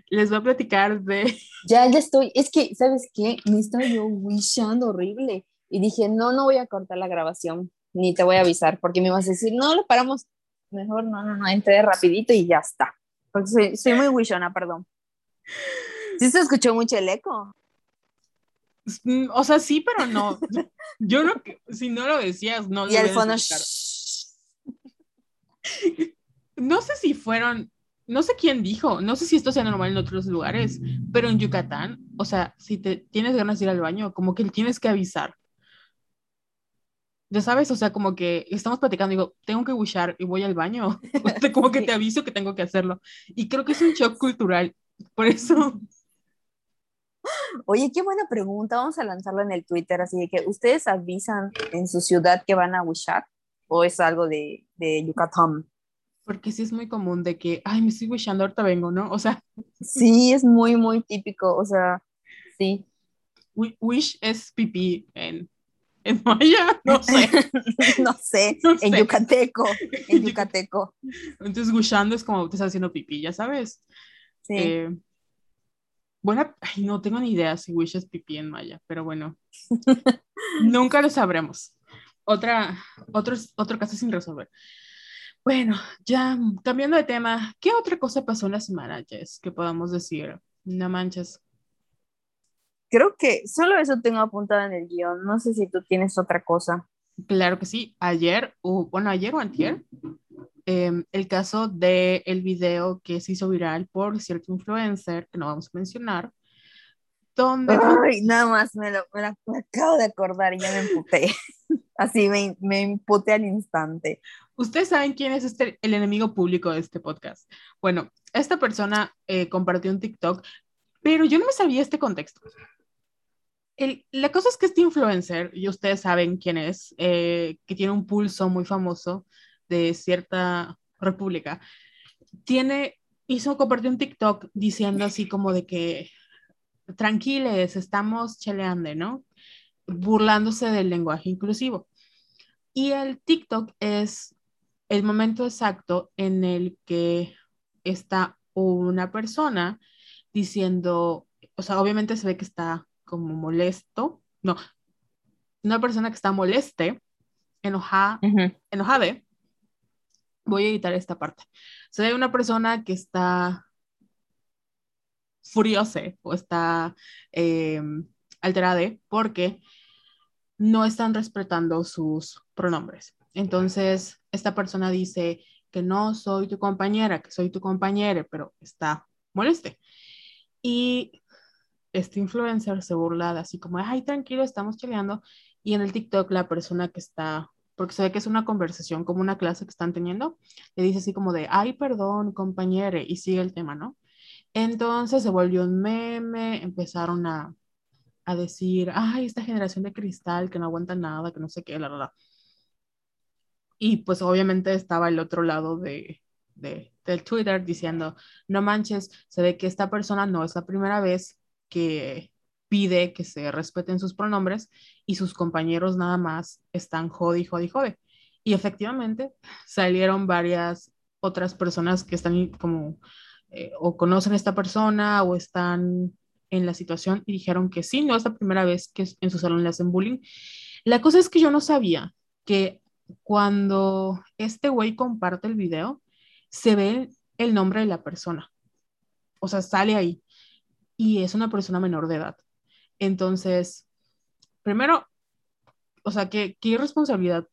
les voy a platicar de... Ya, ya estoy, es que, ¿sabes qué? Me estoy yo wishando horrible y dije, no, no voy a cortar la grabación, ni te voy a avisar, porque me vas a decir, no, lo paramos, mejor no, no, no, entré rapidito y ya está. Porque soy, soy muy wishona, perdón. ¿Sí se escuchó mucho el eco? Mm, o sea, sí, pero no. Yo no, si no lo decías, no. Y el fondo. No sé si fueron, no sé quién dijo, no sé si esto sea normal en otros lugares, pero en Yucatán, o sea, si te tienes ganas de ir al baño, como que tienes que avisar ya sabes, o sea, como que estamos platicando, digo, tengo que wishar y voy al baño, como que te aviso que tengo que hacerlo. Y creo que es un shock cultural, por eso. Oye, qué buena pregunta, vamos a lanzarlo en el Twitter, así de que ustedes avisan en su ciudad que van a wishar o es algo de, de Yucatán. Porque sí es muy común de que, ay, me estoy wishando, ahorita vengo, ¿no? O sea. Sí, es muy, muy típico, o sea, sí. Wish es pipí en en maya, no sé. no sé, en yucateco, en yucateco. Entonces, gushando es como te estás haciendo pipí, ya sabes. Sí. Eh, buena, ay, no tengo ni idea si Wish es pipí en maya, pero bueno, nunca lo sabremos. Otra, otro, otro caso sin resolver. Bueno, ya cambiando de tema, ¿qué otra cosa pasó en la semana, Jess? Que podamos decir, no manches. Creo que solo eso tengo apuntado en el guion. No sé si tú tienes otra cosa. Claro que sí. Ayer, o bueno, ayer o antier, em, el caso del el video que se hizo viral por cierto influencer, que no vamos a mencionar, donde... Ay, nada más me lo, me, me acabo de acordar y ya me emputé. Así me, me emputé al instante. Ustedes saben quién es este, el enemigo público de este podcast. Bueno, esta persona eh, compartió un TikTok, pero yo no me sabía este contexto. El- la cosa es que este influencer, y ustedes saben quién es, eh, que tiene un pulso muy famoso de cierta república, tiene, hizo, compartió un TikTok diciendo así como de que tranquiles, estamos cheleando, ¿no? Burlándose del lenguaje inclusivo. Y el TikTok es el momento exacto en el que está una persona diciendo, o sea, obviamente se ve que está como molesto, no, una persona que está moleste, enojada, enojada, voy a editar esta parte. Se ve una persona que está furiosa o está eh, alterada porque no están respetando sus pronombres. Entonces, esta persona dice que no soy tu compañera, que soy tu compañera, pero está moleste. Y este influencer se burla así como, ay, tranquilo, estamos cheleando. Y en el TikTok la persona que está, porque se ve que es una conversación, como una clase que están teniendo, le dice así como de, ay, perdón, compañere, y sigue el tema, ¿no? Entonces se volvió un meme, empezaron a, a decir, ay, esta generación de cristal que no aguanta nada, que no sé qué, la verdad. Y pues obviamente estaba el otro lado de, de, del Twitter diciendo, no manches, se ve que esta persona no es la primera vez que pide que se respeten sus pronombres y sus compañeros nada más están jode, jode, jode. Y efectivamente salieron varias otras personas que están como eh, o conocen a esta persona o están en la situación y dijeron que sí, no es la primera vez que en su salón le hacen bullying. La cosa es que yo no sabía que cuando este güey comparte el video, se ve el nombre de la persona. O sea, sale ahí. Y es una persona menor de edad. Entonces, primero, o sea, qué, qué irresponsabilidad.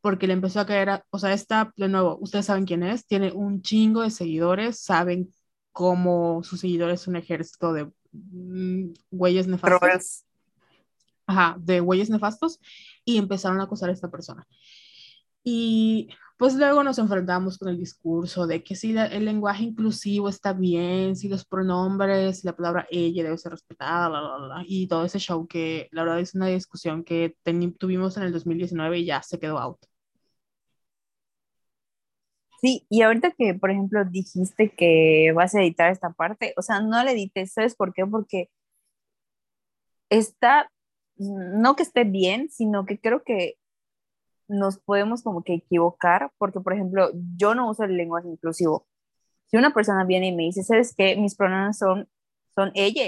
Porque le empezó a caer, a, o sea, está, de nuevo, ustedes saben quién es, tiene un chingo de seguidores, saben cómo sus seguidores un ejército de mm, güeyes nefastos. Ajá, de güeyes nefastos y empezaron a acosar a esta persona. Y pues luego nos enfrentamos con el discurso de que si el lenguaje inclusivo está bien, si los pronombres, si la palabra ella debe ser respetada, bla, bla, bla, y todo ese show que la verdad es una discusión que tuvimos en el 2019 y ya se quedó out. Sí, y ahorita que, por ejemplo, dijiste que vas a editar esta parte, o sea, no la edites, ¿sabes por qué? Porque está, no que esté bien, sino que creo que nos podemos como que equivocar, porque, por ejemplo, yo no uso el lenguaje inclusivo. Si una persona viene y me dice, ¿sabes qué? Mis pronombres son, son ella,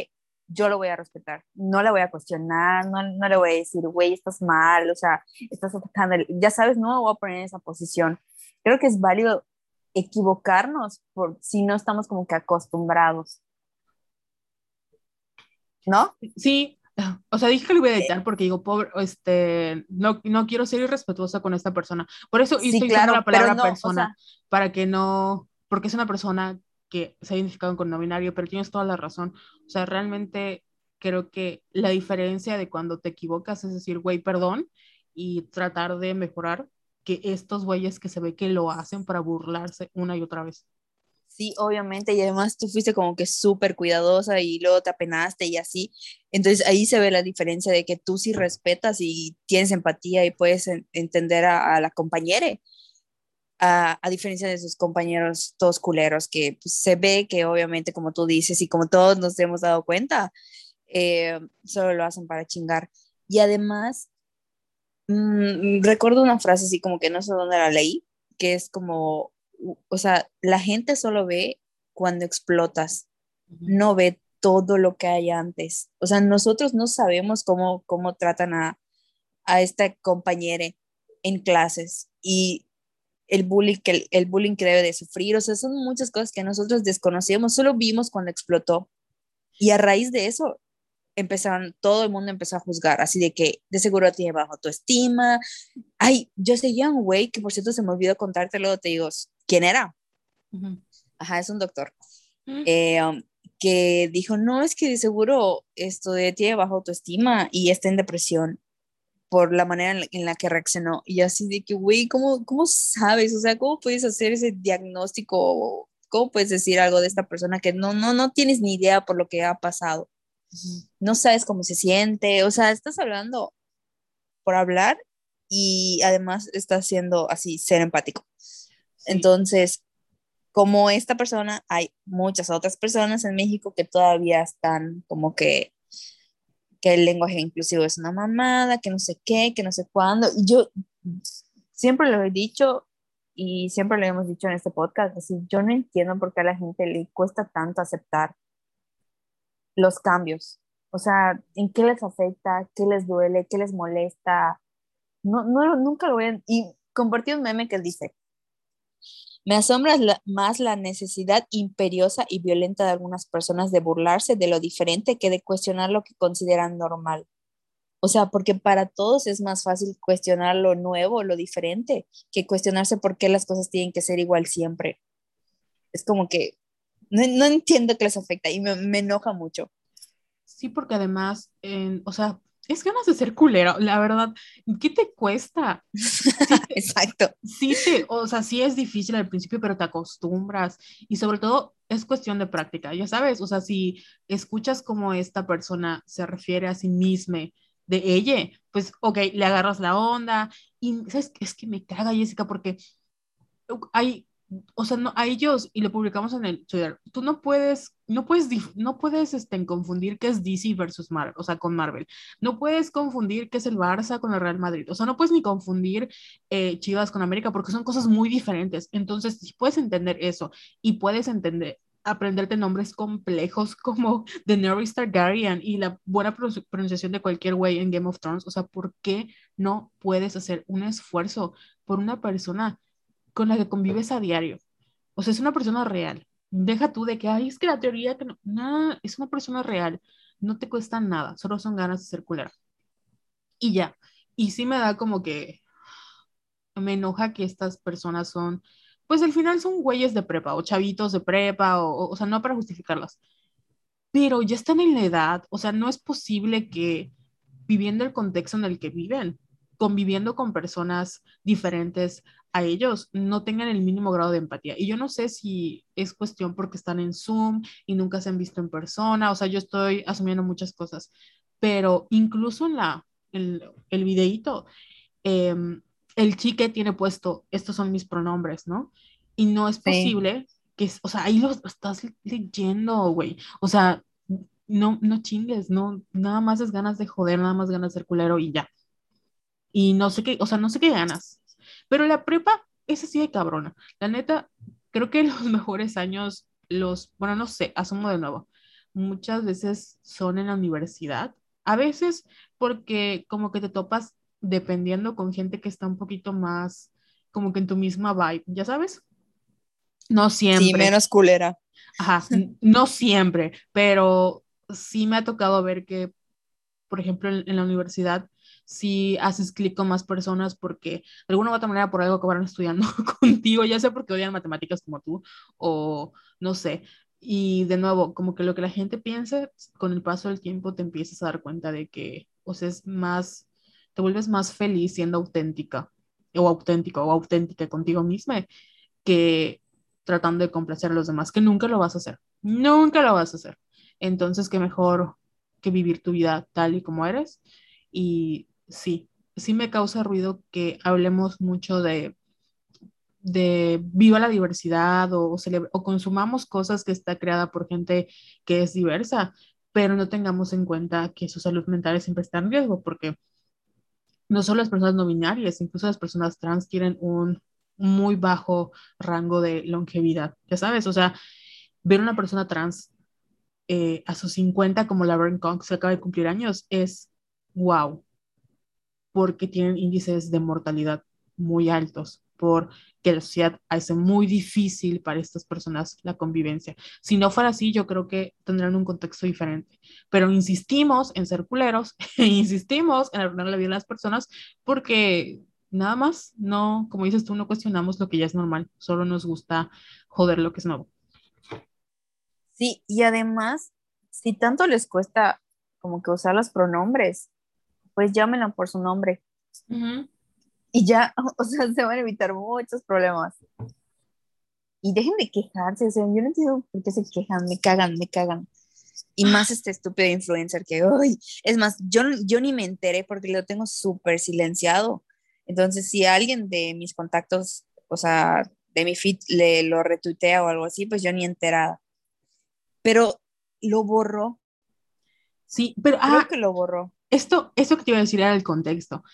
yo lo voy a respetar, no la voy a cuestionar, no, no le voy a decir, güey, estás mal, o sea, estás atacando, ya sabes, no me voy a poner en esa posición creo que es válido equivocarnos por si no estamos como que acostumbrados. ¿No? Sí, o sea, dije que lo voy a editar porque digo, pobre, este, no, no quiero ser irrespetuosa con esta persona. Por eso Sí, estoy claro, usando la palabra o persona, sea- para que no, porque es una persona que se ha identificado con no binario, pero tienes toda la razón. O sea, realmente creo que la diferencia de cuando te equivocas es decir, güey, perdón, y tratar de mejorar que estos güeyes que se ve que lo hacen para burlarse una y otra vez. Sí, obviamente, y además tú fuiste como que súper cuidadosa y luego te apenaste y así. Entonces ahí se ve la diferencia de que tú sí respetas y tienes empatía y puedes en- entender a, la compañera, a, a diferencia de sus compañeros todos culeros, que pues, se ve que obviamente, como tú dices y como todos nos hemos dado cuenta, eh, solo lo hacen para chingar. Y además, mm, recuerdo una frase así como que no sé dónde la leí, que es como, o sea, la gente solo ve cuando explotas, no ve todo lo que hay antes. O sea, nosotros no sabemos cómo, cómo tratan a, a esta compañera en clases y el bullying, que, el bullying que debe de sufrir. O sea, son muchas cosas que nosotros desconocíamos, solo vimos cuando explotó. Y a raíz de eso, empezaron, todo el mundo empezó a juzgar, así de que de seguro tiene bajo autoestima. Ay, yo seguía un güey que por cierto se me olvidó contarte, luego te digo, ¿quién era? Ajá, es un doctor. Eh, um, que dijo, no, es que de seguro esto de tiene bajo autoestima y está en depresión por la manera en la, que reaccionó. Y así de que, güey, ¿cómo, ¿cómo sabes? O sea, ¿cómo puedes hacer ese diagnóstico? ¿Cómo puedes decir algo de esta persona que no, no, no tienes ni idea por lo que ha pasado? No sabes cómo se siente, o sea, estás hablando por hablar y además estás siendo así, ser empático. Entonces, como esta persona, hay muchas otras personas en México que todavía están como que que el lenguaje inclusivo es una mamada, que no sé qué, que no sé cuándo. Y yo siempre lo he dicho y siempre lo hemos dicho en este podcast, así, yo no entiendo por qué a la gente le cuesta tanto aceptar los cambios. O sea, ¿en qué les afecta? ¿Qué les duele? ¿Qué les molesta? No, no, nunca lo ven. Y compartí un meme que dice, me asombra más la necesidad imperiosa y violenta de algunas personas de burlarse de lo diferente que de cuestionar lo que consideran normal. O sea, porque para todos es más fácil cuestionar lo nuevo, lo diferente, que cuestionarse por qué las cosas tienen que ser igual siempre. Es como que no, entiendo qué les afecta y me, me, enoja mucho. Sí, porque además, o sea, es ganas de ser culero, la verdad. ¿Qué te cuesta? Exacto. Sí, te, o sea, sí es difícil al principio, pero te acostumbras. Y sobre todo es cuestión de práctica, ya sabes. O sea, si escuchas cómo esta persona se refiere a sí misma de ella, pues, ok, le agarras la onda. Y ¿sabes? es que me caga Jessica porque hay o sea, no, a ellos, y lo publicamos en el Twitter, tú no puedes, no puedes, no puedes este, confundir qué es DC versus Marvel, o sea, con Marvel. No puedes confundir qué es el Barça con el Real Madrid. O sea, no puedes ni confundir eh, Chivas con América porque son cosas muy diferentes. Entonces, si puedes entender eso y puedes entender, aprenderte nombres complejos como Daenerys Targaryen y la buena pronunciación de cualquier güey en Game of Thrones, o sea, ¿por qué no puedes hacer un esfuerzo por una persona con la que convives a diario. O sea, es una persona real. Deja tú de que, ay, es que la teoría, que no, nada, es una persona real. No te cuesta nada, solo son ganas de ser culera. Y ya. Y sí me da como que me enoja que estas personas son, pues al final son güeyes de prepa o chavitos de prepa, o, o sea, no para justificarlas. Pero ya están en la edad, o sea, no es posible que viviendo el contexto en el que viven, conviviendo con personas diferentes a ellos, no tengan el mínimo grado de empatía. Y yo no sé si es cuestión porque están en Zoom y nunca se han visto en persona, o sea, yo estoy asumiendo muchas cosas, pero incluso en la, el, el videíto, em, el chique tiene puesto, estos son mis pronombres, ¿no? Y no es posible que, o sea, ahí lo estás leyendo, güey. O sea, no, no chingues, no, nada más es ganas de joder, nada más ganas de ser culero y ya y no sé qué, o sea, no sé qué ganas. Pero la prepa es así de cabrona. La neta, creo que los mejores años, los, bueno, no sé, asumo de nuevo, muchas veces son en la universidad. A veces porque como que te topas dependiendo con gente que está un poquito más como que en tu misma vibe, ¿ya sabes? No siempre. Sí, menos culera. Ajá, no siempre, pero sí me ha tocado ver que, por ejemplo, en la universidad si haces clic con más personas porque de alguna u otra manera por algo acabaron estudiando contigo, ya sea porque odian matemáticas como tú o no sé. Y de nuevo, como que lo que la gente piensa, con el paso del tiempo te empiezas a dar cuenta de que, o sea, es más, te vuelves más feliz siendo auténtica o auténtico o auténtica contigo misma que tratando de complacer a los demás, que nunca lo vas a hacer, nunca lo vas a hacer. Entonces, qué mejor que vivir tu vida tal y como eres y sí, sí me causa ruido que hablemos mucho de, de viva la diversidad o, o consumamos cosas que está creada por gente que es diversa, pero no tengamos en cuenta que su salud mental siempre está en riesgo, porque no solo las personas no binarias, incluso las personas trans tienen un muy bajo rango de longevidad, ya sabes, o sea, ver una persona trans eh, a sus 50 como la Laverne Cox que acaba de cumplir años es wow, porque tienen índices de mortalidad muy altos, porque la sociedad hace muy difícil para estas personas la convivencia. Si no fuera así, yo creo que tendrán un contexto diferente. Pero insistimos en ser culeros, e insistimos en arruinar la vida de las personas porque nada más, no, como dices tú, no cuestionamos lo que ya es normal, solo nos gusta joder lo que es nuevo. Sí, y además, si tanto les cuesta como que usar los pronombres, pues llámenla por su nombre. Y ya, o sea, se van a evitar muchos problemas. Y dejen de quejarse, o sea, yo no entiendo por qué se quejan, me cagan, me cagan. Y más este estúpido influencer que, hoy es más, yo, yo ni me enteré porque lo tengo súper silenciado. Entonces, si alguien de mis contactos, o sea, de mi feed le lo retuitea o algo así, pues yo ni enterada. Pero lo borró. Sí, pero creo ah, que lo borró. Esto, esto que te iba a decir era el contexto.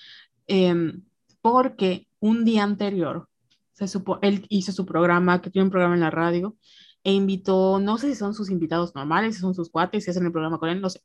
Em, porque un día anterior, se supo, él hizo su programa, que tiene un programa en la radio, e invitó, no sé si son sus invitados normales, si son sus cuates, si hacen el programa con él, no sé,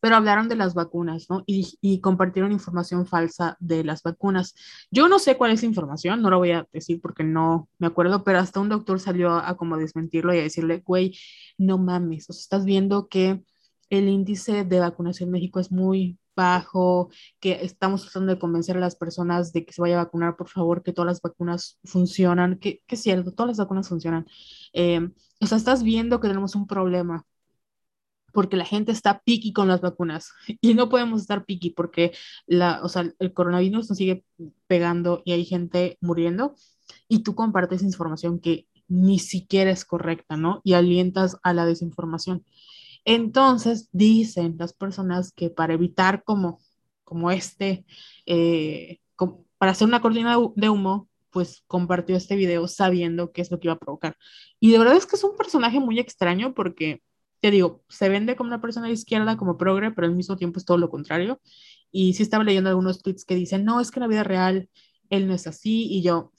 pero hablaron de las vacunas, ¿no? Y, y, compartieron información falsa de las vacunas. Yo no sé cuál es la información, no lo voy a decir porque no me acuerdo, pero hasta un doctor salió a, como desmentirlo y a decirle, güey, no mames, o sea, estás viendo que el índice de vacunación en México es muy bajo, que estamos tratando de convencer a las personas de que se vaya a vacunar, por favor, que todas las vacunas funcionan, que, que es cierto, todas las vacunas funcionan. Eh, o sea, estás viendo que tenemos un problema porque la gente está piqui con las vacunas y no podemos estar piqui porque la, o sea, el coronavirus nos sigue pegando y hay gente muriendo y tú compartes información que ni siquiera es correcta, ¿no? Y alientas a la desinformación. Entonces, dicen las personas que para evitar como, como este, eh, para hacer una cortina de humo, pues compartió este video sabiendo qué es lo que iba a provocar. Y de verdad es que es un personaje muy extraño porque te digo, se vende como una persona de izquierda, como progre, pero al mismo tiempo es todo lo contrario. Y sí estaba leyendo algunos tweets que dicen, no, es que en la vida real él no es así, y yo,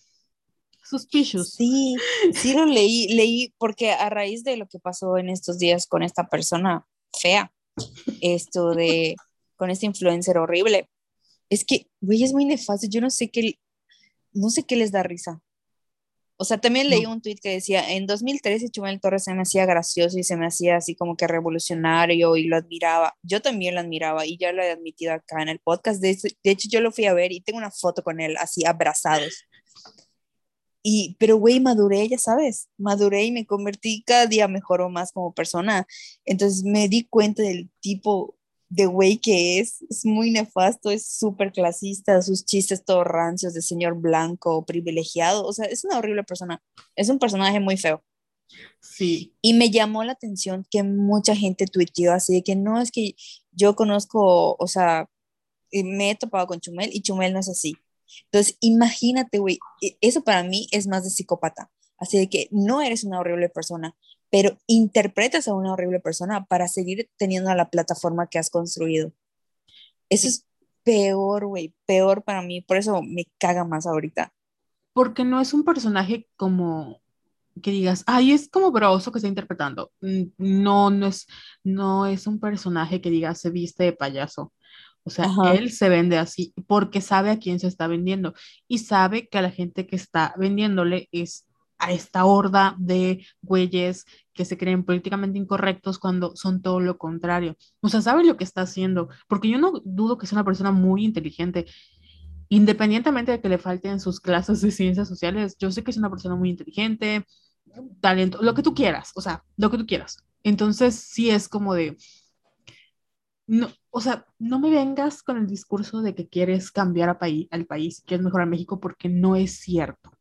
suspicious. Sí, sí lo leí, leí, porque a raíz de lo que pasó en estos días con esta persona fea, esto de, con este influencer horrible, es que, güey, es muy nefasto, yo no sé qué, no sé qué les da risa. O sea, también leí un tweet que decía, en 2013 Chumel Torres se me hacía gracioso y se me hacía así como que revolucionario y lo admiraba. Yo también lo admiraba y ya lo he admitido acá en el podcast. De, hecho, yo lo fui a ver y tengo una foto con él así abrazados. Y, pero güey, maduré, ya sabes, maduré y me convertí cada día mejor o más como persona. Entonces me di cuenta del tipo de güey que es, es muy nefasto, es súper clasista, sus chistes todos rancios de señor blanco, privilegiado, o sea, es una horrible persona, es un personaje muy feo. Sí. Y me llamó la atención que mucha gente tuiteó así de que no es que yo conozco, o sea, me he topado con Chumel y Chumel no es así. Entonces, imagínate, güey, e, eso para mí es más de psicópata. Así de que no eres una horrible persona, pero interpretas a una horrible persona para seguir teniendo la plataforma que has construido. Eso es peor, güey, peor para mí, por eso me caga más ahorita. Porque no es un personaje como que digas, ay, es como broso que está interpretando. Mm, no, no es, no es un personaje que diga se viste de payaso. O sea, él se vende así porque sabe a quién se está vendiendo y sabe que a la gente que está vendiéndole es a esta horda de güeyes que se creen políticamente incorrectos cuando son todo lo contrario. O sea, sabe lo que está haciendo, porque yo no dudo que sea una persona muy inteligente. Independientemente de que le falten sus clases de ciencias sociales, yo sé que es una persona muy inteligente, talento, lo que tú quieras, o sea, lo que tú quieras. Entonces, sí es como de, no, o sea, no me vengas con el discurso de que quieres cambiar a país, al país, que es mejor a México, porque no es cierto.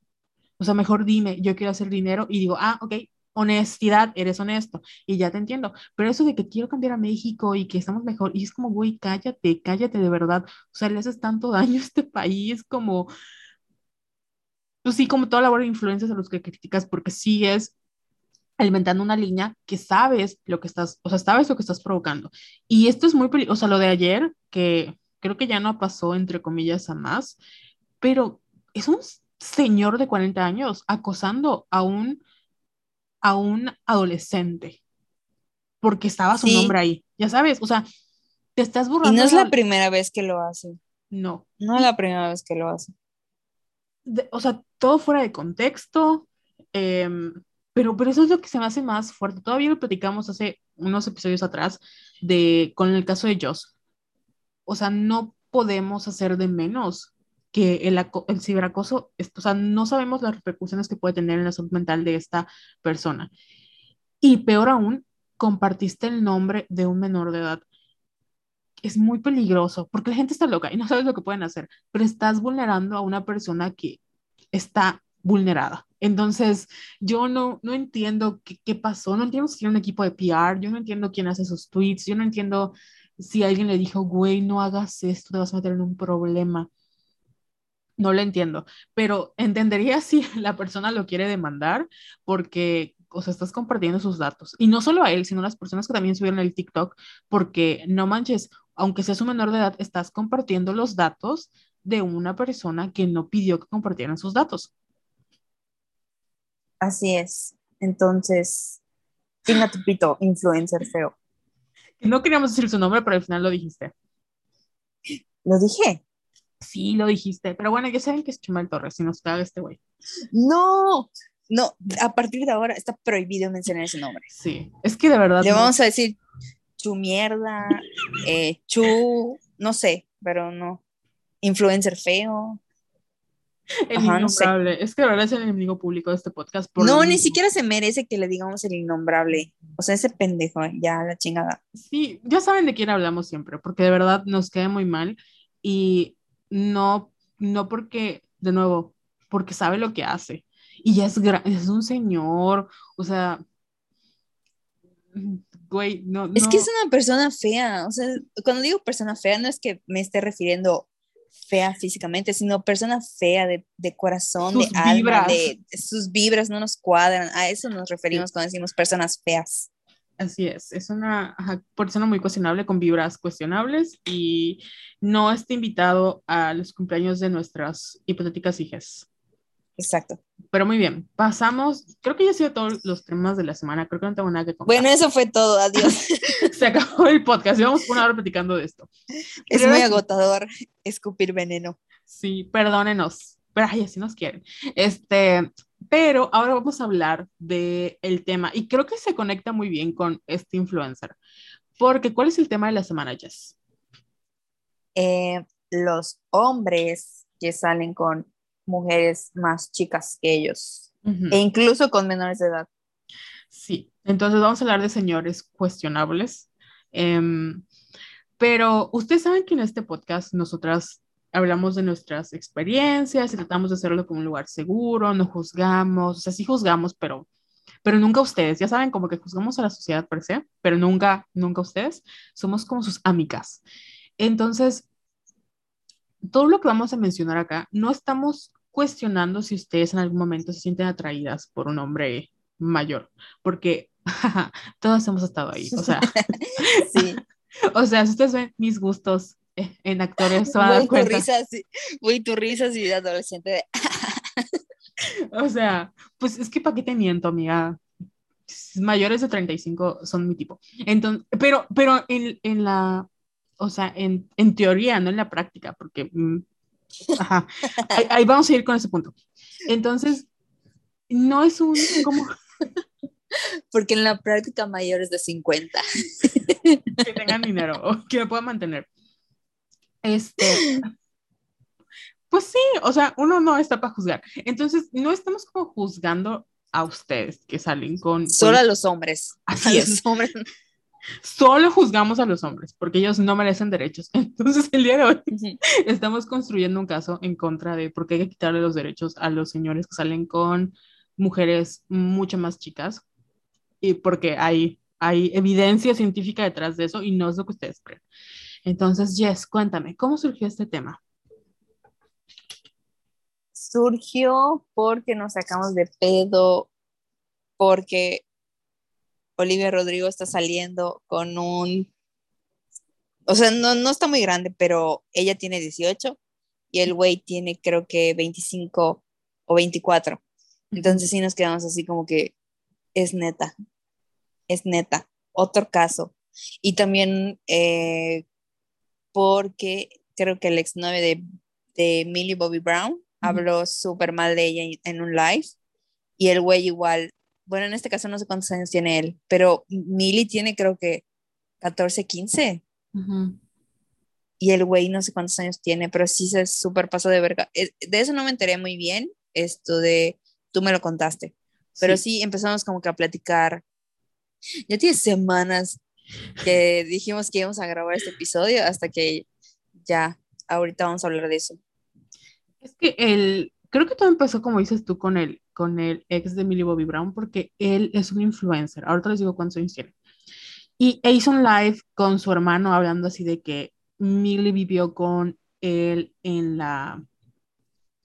O sea, mejor dime, yo quiero hacer dinero y digo, ah, ok, honestidad, eres honesto y ya te entiendo. Pero eso de que quiero cambiar a México y que estamos mejor, y es como, güey, cállate, cállate de verdad. O sea, le haces tanto daño a este país como, pues sí, como toda la hora de influencias a los que criticas porque sigues alimentando una línea que sabes lo que estás, o sea, sabes lo que estás provocando. Y esto es muy peligroso, o sea, lo de ayer, que creo que ya no pasó, entre comillas, a más, pero es un señor de 40 años acosando a un a un adolescente porque estaba su Sí. nombre ahí, ya sabes, o sea, te estás Y burlando. no es la primera vez que lo hace. No, No es la primera vez que lo hace. de- o sea, todo fuera de contexto, em, pero, pero eso es lo que se me hace más fuerte. Todavía lo platicamos hace unos episodios atrás de, con el caso de Joss. O sea, no podemos hacer de menos que el, el ciberacoso, o sea, no sabemos las repercusiones que puede tener en la salud mental de esta persona. Y peor aún, compartiste el nombre de un menor de edad. Es muy peligroso porque la gente está loca y no sabes lo que pueden hacer, pero estás vulnerando a una persona que está vulnerada. Entonces, yo no, no entiendo qué, pasó, no entiendo si tiene un equipo de PR, yo no entiendo quién hace esos tweets, yo no entiendo si alguien le dijo, güey, no hagas esto, te vas a meter en un problema. No lo entiendo, pero entendería si la persona lo quiere demandar porque, o sea, estás compartiendo sus datos. Y no solo a él, sino a las personas que también subieron el TikTok, porque no manches, aunque seas un menor de edad, estás compartiendo los datos de una persona que no pidió que compartieran sus datos. Así es. Entonces, Tina Tupito, influencer feo. No queríamos decir su nombre, pero al final lo dijiste. Lo dije. Sí, lo dijiste. Pero bueno, ya saben que es Chumel Torres, si nos caga este güey. No, no, a partir de ahora está prohibido mencionar ese nombre. Sí, es que de verdad. Le no- vamos a decir chu mierda, eh, chu, no sé, pero no. Influencer el. Ajá, no sé. innombrable. Es que verdad es el enemigo público de este podcast. por No, ni siquiera se merece que le digamos el innombrable. O sea, ese pendejo, ya la chingada. Sí, ya saben de quién hablamos siempre, porque de verdad nos queda muy mal y no, no porque, de nuevo, porque sabe lo que hace. Y ya es, es un señor, o sea, güey, no, Es no. que es una persona fea. O sea, cuando digo persona fea, no es que me esté refiriendo fea físicamente, sino persona fea de, de corazón, Sus de alma, vibras. de sus vibras no nos cuadran. A eso nos referimos cuando decimos personas feas. Así es, es una persona muy cuestionable con vibras cuestionables y no está invitado a los cumpleaños de nuestras hipotéticas hijas. Exacto. Pero muy bien, pasamos, creo que ya ha sido todos los temas de la semana, creo que no tengo nada que contar. Bueno, eso fue todo. Adiós. Se acabó el podcast, llevamos una hora platicando de esto. es Pero muy agotador escupir veneno. Sí, perdónenos, pero ay, así nos quieren. Este, pero ahora vamos a hablar del el tema y creo que se conecta muy bien con este influencer. Porque, ¿cuál es el tema de la semana, Jess? Eh, los hombres que salen con mujeres más chicas que ellos Ujú. e incluso con menores de edad. Sí, entonces vamos a hablar de señores cuestionables. Em, pero ustedes saben que en este podcast nosotras hablamos de nuestras experiencias y tratamos de hacerlo como un lugar seguro, no juzgamos, o sea, sí juzgamos, pero, pero nunca ustedes. Ya saben, como que juzgamos a la sociedad per se, pero nunca, nunca ustedes. Somos como sus amigas. Entonces, todo lo que vamos a mencionar acá, no estamos cuestionando si ustedes en algún momento se sienten atraídas por un hombre mayor, porque todos hemos estado ahí, o sea, Sí. o sea, si ustedes ven mis gustos eh, en actores, se van a dar cuenta, güey, tu risa así de adolescente de, o sea, pues es que para qué te miento, amiga, mayores de 35 son mi tipo, entonces, pero, pero en, en la, o sea, en, en teoría, no en la práctica, porque, mm, ajá, ahí, ahí vamos a ir con ese punto, entonces, no es un, como, porque en la práctica mayores de 50. que tengan dinero o que me puedan mantener. Este, pues sí, o sea, uno no está para juzgar. Entonces, no estamos como juzgando a ustedes que salen con... Solo a con- los hombres. Así a es. los hombres. Solo juzgamos a los hombres porque ellos no merecen derechos. Entonces, el día de hoy estamos construyendo un caso en contra de por qué hay que quitarle los derechos a los señores que salen con mujeres mucho más chicas y porque hay, hay evidencia científica detrás de eso y no es lo que ustedes creen. Entonces, Jess, cuéntame, ¿cómo surgió este tema? Surgió porque nos sacamos de pedo, porque Olivia Rodrigo está saliendo con un, o sea, no, no está muy grande, pero ella tiene 18 y el güey tiene creo que 25 o 24. Entonces sí nos quedamos así como que, es neta, es neta, otro caso. Y también eh, porque creo que el ex de, de Millie Bobby Brown habló súper mal de ella en un live y el güey igual, bueno, en este caso no sé cuántos años tiene él, pero Millie tiene creo que 14, 15. Y el güey no sé cuántos años tiene, pero sí se súper pasó de verga. Eh, de eso no me enteré muy bien, esto de, tú me lo contaste, pero sí, empezamos como que a platicar. Ya tiene semanas que dijimos que íbamos a grabar este episodio hasta que ya, ahorita vamos a hablar de eso. Es que el, creo que todo empezó como dices tú con el, con el ex de Millie Bobby Brown, porque él es un influencer. Ahorita les digo cuántos años tiene. Y e hizo un live con su hermano hablando así de que Millie vivió con él en la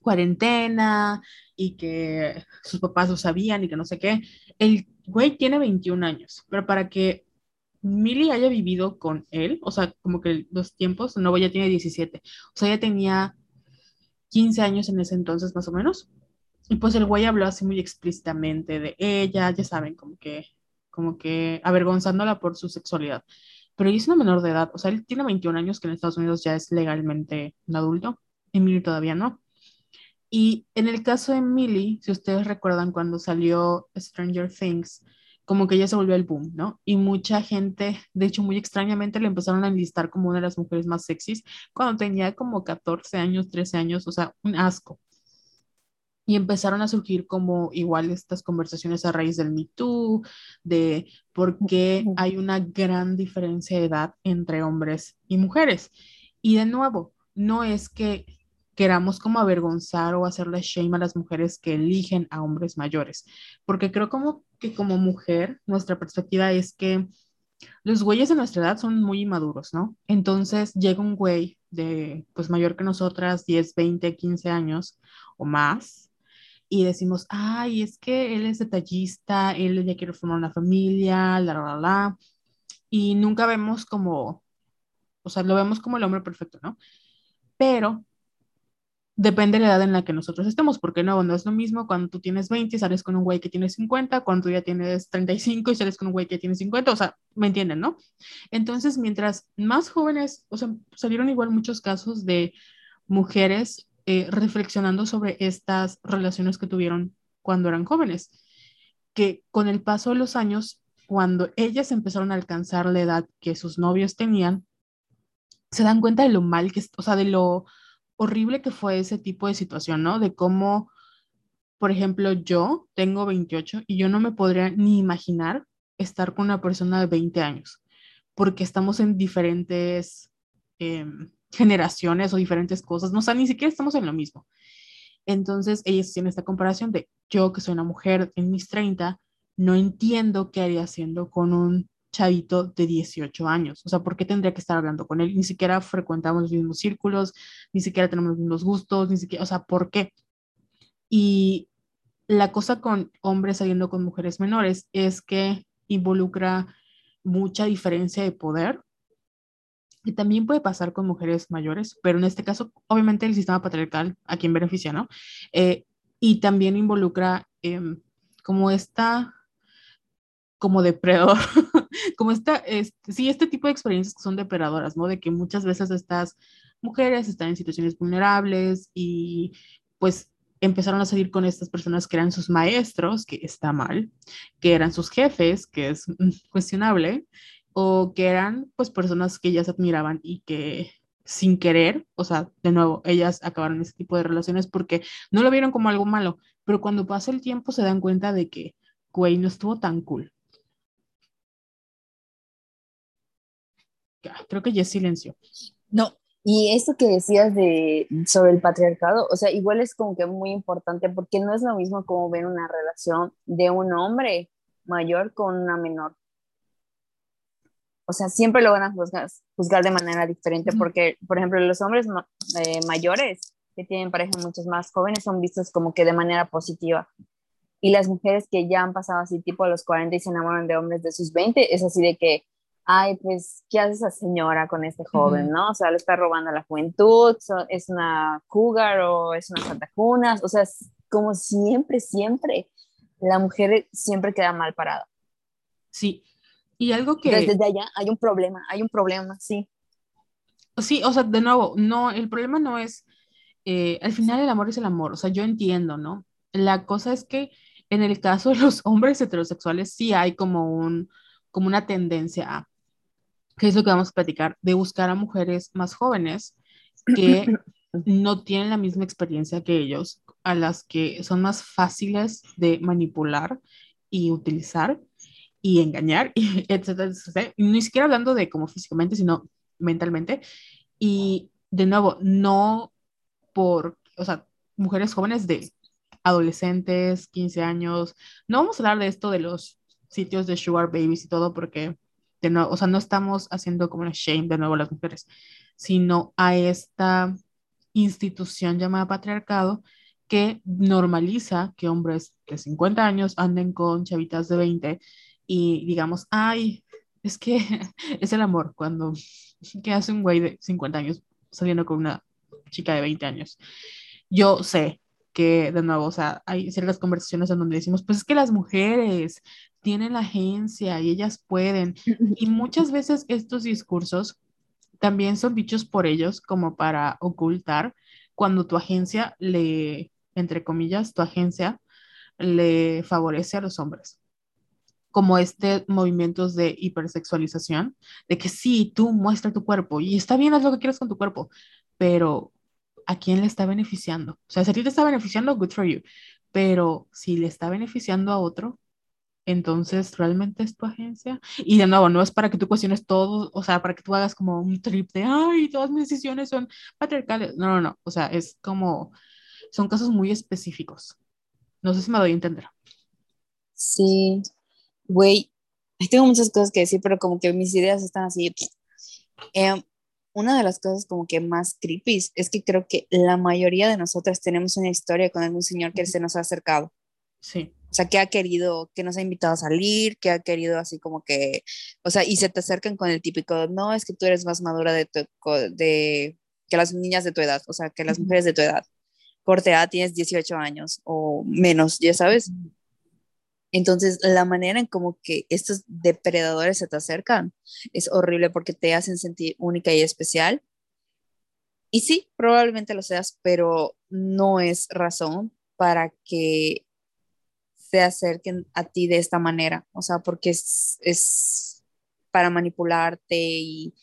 cuarentena y que sus papás lo sabían y que no sé qué. El güey tiene 21 años, pero para que Millie haya vivido con él, o sea, como que los tiempos, no, ya tiene 17, o sea, ya tenía 15 años en ese entonces más o menos. Y pues el güey habló así muy explícitamente de ella, ya saben, como que, como que avergonzándola por su sexualidad. Pero ella es una menor de edad, o sea, él tiene 21 años, que en Estados Unidos ya es legalmente un adulto, Emily todavía no. Y en el caso de Emily, si ustedes recuerdan cuando salió Stranger Things, como que ella se volvió el boom, ¿no? Y mucha gente, de hecho, muy extrañamente le empezaron a enlistar como una de las mujeres más sexys cuando tenía como 14 años, 13 años, o sea, un asco. Y empezaron a surgir como igual estas conversaciones a raíz del Me Too, de por qué hay una gran diferencia de edad entre hombres y mujeres. Y de nuevo, no es que queramos como avergonzar o hacerle shame a las mujeres que eligen a hombres mayores, porque creo como que como mujer, nuestra perspectiva es que los güeyes de nuestra edad son muy inmaduros, ¿no? Entonces llega un güey de, pues mayor que nosotras, 10, 20, 15 años o más, y decimos, ay, es que él es detallista, él ya quiere formar una familia, la, la, la, y nunca vemos como, o sea, lo vemos como el hombre perfecto, ¿no? Pero depende de la edad en la que nosotros estemos, porque no, no es lo mismo cuando tú tienes 20 y sales con un güey que tiene 50, cuando tú ya tienes 35 y sales con un güey que tiene 50, o sea, ¿me entienden, no? Entonces, mientras más jóvenes, o sea, salieron igual muchos casos de mujeres eh, reflexionando sobre estas relaciones que tuvieron cuando eran jóvenes, que con el paso de los años, cuando ellas empezaron a alcanzar la edad que sus novios tenían, se dan cuenta de lo mal que, o sea, de lo horrible que fue ese tipo de situación, ¿no? De cómo, por ejemplo, yo tengo 28 y yo no me podría ni imaginar estar con una persona de 20 años, porque estamos en diferentes em, generaciones o diferentes cosas, no o sea, ni siquiera estamos en lo mismo. Entonces, ellos tienen esta comparación de yo, que soy una mujer en mis 30, no entiendo qué haría haciendo con un chavito de 18 años. O sea, ¿por qué tendría que estar hablando con él? Ni siquiera frecuentamos los mismos círculos, ni siquiera tenemos los mismos gustos, ni siquiera, o sea, ¿por qué? Y la cosa con hombres saliendo con mujeres menores es que involucra mucha diferencia de poder. Y también puede pasar con mujeres mayores, pero en este caso, obviamente, el sistema patriarcal a quien beneficia, ¿no? Eh, y también involucra em, como esta como depredador, como esta, este, sí, este tipo de experiencias que son depredadoras, ¿no? De que muchas veces estas mujeres están en situaciones vulnerables y pues empezaron a salir con estas personas que eran sus maestros, que está mal, que eran sus jefes, que es cuestionable, o que eran pues personas que ellas admiraban y que sin querer, o sea, de nuevo, ellas acabaron ese tipo de relaciones porque no lo vieron como algo malo, pero cuando pasa el tiempo se dan cuenta de que, güey, no estuvo tan cool. creo que ya es silencio. No, y esto que decías de sobre el patriarcado, o sea, igual es como que muy importante porque no es lo mismo como ver una relación de un hombre mayor con una menor. O sea, siempre lo van a juzgar, juzgar de manera diferente porque, por ejemplo, los hombres eh, mayores que tienen pareja muchos más jóvenes son vistos como que de manera positiva. Y las mujeres que ya han pasado así tipo a los 40 y se enamoran de hombres de sus 20, es así de que ay, pues, ¿qué hace esa señora con este joven, no? O sea, le está robando la juventud, es una cougar o es una santa o sea, como siempre, siempre la mujer siempre queda mal parada. Sí. Y algo que... Desde allá hay un problema, hay un problema, sí. Sí, o sea, de nuevo, no, el problema no es, eh, al final el amor es el amor, o sea, yo entiendo, ¿no? La cosa es que en el caso de los hombres heterosexuales sí hay como un, como una tendencia a, que es lo que vamos a platicar, de buscar a mujeres más jóvenes que no tienen la misma experiencia que ellos, a las que son más fáciles de manipular y utilizar y engañar, y etcétera, etcétera. Ni siquiera hablando de como físicamente, sino mentalmente. Y de nuevo, no por, o sea, mujeres jóvenes de adolescentes, 15 años. No vamos a hablar de esto de los sitios de sugar babies y todo porque, de nuevo, o sea, no estamos haciendo como una shame de nuevo a las mujeres, sino a esta institución llamada patriarcado que normaliza que hombres de 50 años anden con chavitas de 20 y digamos, ay, es que es el amor cuando que hace un güey de 50 años saliendo con una chica de 20 años. Yo sé que, de nuevo, o sea, hay ciertas conversaciones en donde decimos, pues es que las mujeres tienen la agencia y ellas pueden. Y muchas veces estos discursos también son dichos por ellos como para ocultar cuando tu agencia le, entre comillas, tu agencia le favorece a los hombres como este movimientos de hipersexualización, de que sí, tú muestra tu cuerpo y está bien, haz lo que quieras con tu cuerpo, pero ¿a quién le está beneficiando? O sea, si a ti te está beneficiando, good for you, pero si le está beneficiando a otro, entonces realmente es tu agencia. Y de nuevo, no es para que tú cuestiones todo, o sea, para que tú hagas como un trip de, ay, todas mis decisiones son patriarcales. No, no, no, o sea, es como, son casos muy específicos. No sé si me doy a entender. Sí, güey, tengo muchas cosas que decir, pero como que mis ideas están así. Eh, una de las cosas como que más creepy es que creo que la mayoría de nosotras tenemos una historia con algún señor que se nos ha acercado. Sí. O sea, que ha querido, que nos ha invitado a salir, que ha querido así como que, o sea, y se te acercan con el típico, no, es que tú eres más madura de, tu, de que las niñas de tu edad, o sea, que las mujeres de tu edad. Corte A, tienes 18 años o menos, ya sabes. Entonces, la manera en como que estos depredadores se te acercan es horrible porque te hacen sentir única y especial. Y sí, probablemente lo seas, pero no es razón para que se acerquen a ti de esta manera. O sea, porque es, para manipularte y,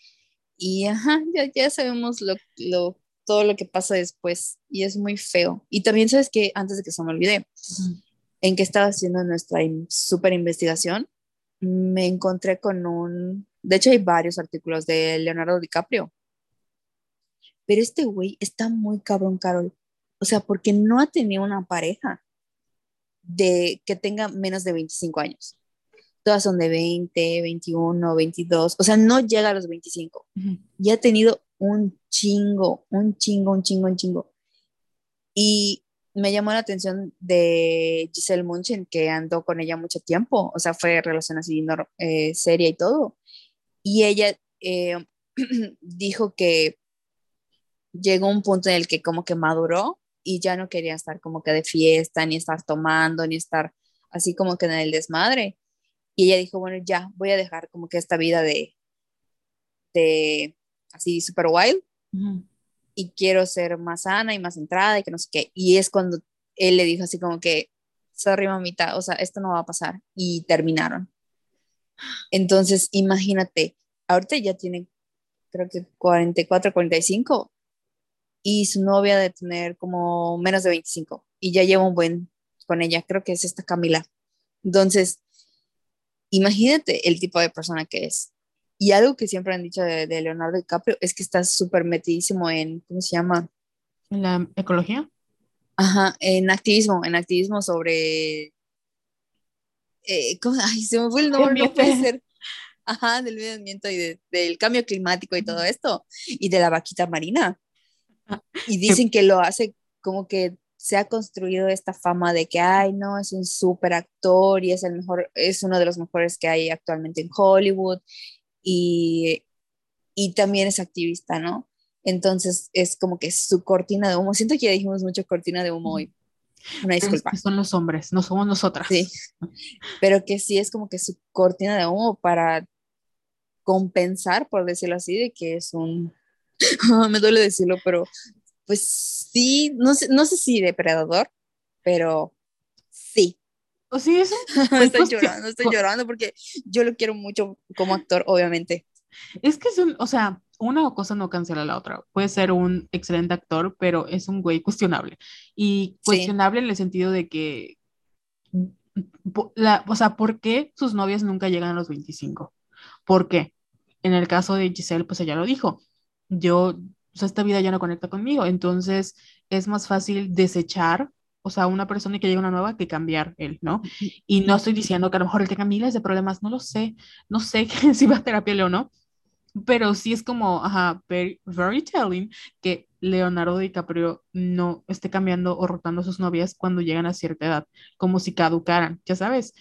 y ajá, ya, sabemos lo, todo lo que pasa después y es muy feo. Y también sabes que antes de que se me olvide, en que estaba haciendo nuestra super investigación, me encontré con un, de hecho hay varios artículos de Leonardo DiCaprio, pero este güey está muy cabrón, Carol. O sea, porque no ha tenido una pareja de que tenga menos de 25 años. Todas son de 20, 21, 22, o sea, no llega a los 25. Y ha tenido un chingo, un chingo, un chingo, un chingo. Y me llamó la atención de Giselle Munchen, que andó con ella mucho tiempo, o sea, fue relación así eh, seria y todo. Y ella eh, dijo que llegó un punto en el que como que maduró y ya no quería estar como que de fiesta, ni estar tomando, ni estar así como que en el desmadre. Y ella dijo, bueno, ya voy a dejar como que esta vida de, de así super wild y quiero ser más sana y más centrada y que no sé qué. Y es cuando él le dijo así como que, sorry mamita, o sea, esto no va a pasar. Y terminaron. Entonces, imagínate, ahorita ya tiene, creo que 44, 45, y su novia de tener como menos de 25, y ya lleva un buen con ella, creo que es esta Camila. Entonces, imagínate el tipo de persona que es. Y algo que siempre han dicho de, Leonardo DiCaprio es que está súper metidísimo en, ¿cómo se llama? ¿En la ecología? Ajá, en activismo, en activismo sobre... Eh, Ay, se me fue el nombre, no puede ser. Ajá, del medio ambiente y del cambio climático y todo esto, y de la vaquita marina. Ah, y dicen que lo hace como que se ha construido esta fama de que, ay, no, es un súper actor y es el mejor, es uno de los mejores que hay actualmente en Hollywood y, y también es activista, ¿no? Entonces es como que su cortina de humo, siento que ya dijimos mucho cortina de humo hoy. Una es disculpa. que son los hombres, no somos nosotras. Sí. Pero que sí es como que su cortina de humo para compensar, por decirlo así, de que es un, me duele decirlo, pero pues sí, no sé, no sé si depredador, pero sí. O sí, eso. estoy pues, llorando, estoy llorando porque yo lo quiero mucho como actor, obviamente. Es que es un, o sea, una cosa no cancela la otra. Puede ser un excelente actor, pero es un güey cuestionable. Y Sí. cuestionable en el sentido de que, po- la, o sea, ¿por qué sus novias nunca llegan a los 25? ¿Por qué? En el caso de Giselle, pues ella lo dijo. Yo, o sea, esta vida ya no conecta conmigo. Entonces, es más fácil desechar, o sea, una persona que llega una nueva que cambiar él, ¿no? Y no estoy diciendo que a lo mejor él tenga miles de problemas, no lo sé. No sé si va a terapia o no pero sí es como, ajá, very, very telling que Leonardo DiCaprio no esté cambiando o rotando a sus novias cuando llegan a cierta edad, como si caducaran, ya sabes.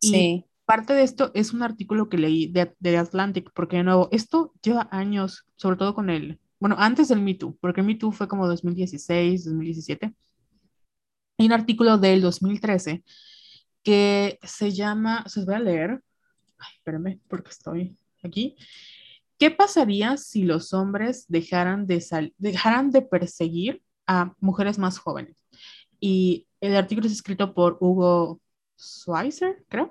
Y Sí, parte de esto es un artículo que leí de, de Atlantic, porque de nuevo, esto lleva años, sobre todo con el, bueno, antes del Me Too, porque Me Too fue como 2016, 2017. Hay un artículo del 2013 que se llama, se los voy a leer, ay, porque estoy aquí. ¿Qué pasaría si los hombres dejaran de, dejaran de perseguir a mujeres más jóvenes? Y el artículo es escrito por Hugo Schweitzer, creo,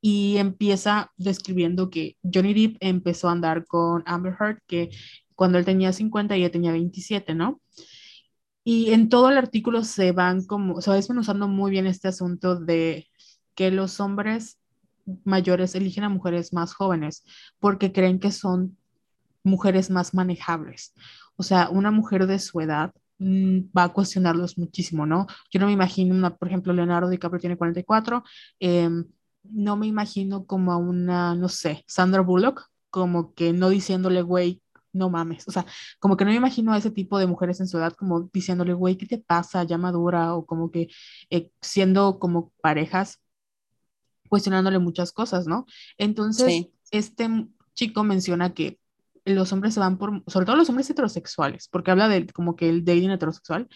y empieza describiendo que Johnny Depp empezó a andar con Amber Heard, que cuando él tenía 50 y ella tenía 27, ¿no? Y en todo el artículo se van como, se va desmenuzando muy bien este asunto de que los hombres mayores eligen a mujeres más jóvenes porque creen que son mujeres más manejables. O sea, una mujer de su edad mm, va a cuestionarlos muchísimo, ¿no? Yo no me imagino, una, por ejemplo, Leonardo DiCaprio tiene 44, eh, no me imagino como a una, no sé, Sandra Bullock, como que no diciéndole, güey, no mames, o sea, como que no me imagino a ese tipo de mujeres en su edad como diciéndole, güey, ¿qué te pasa? Ya madura, o como que eh, siendo como parejas cuestionándole muchas cosas, ¿no? Entonces, sí, este chico menciona que los hombres se van por, sobre todo los hombres heterosexuales, porque habla de como que el dating heterosexual,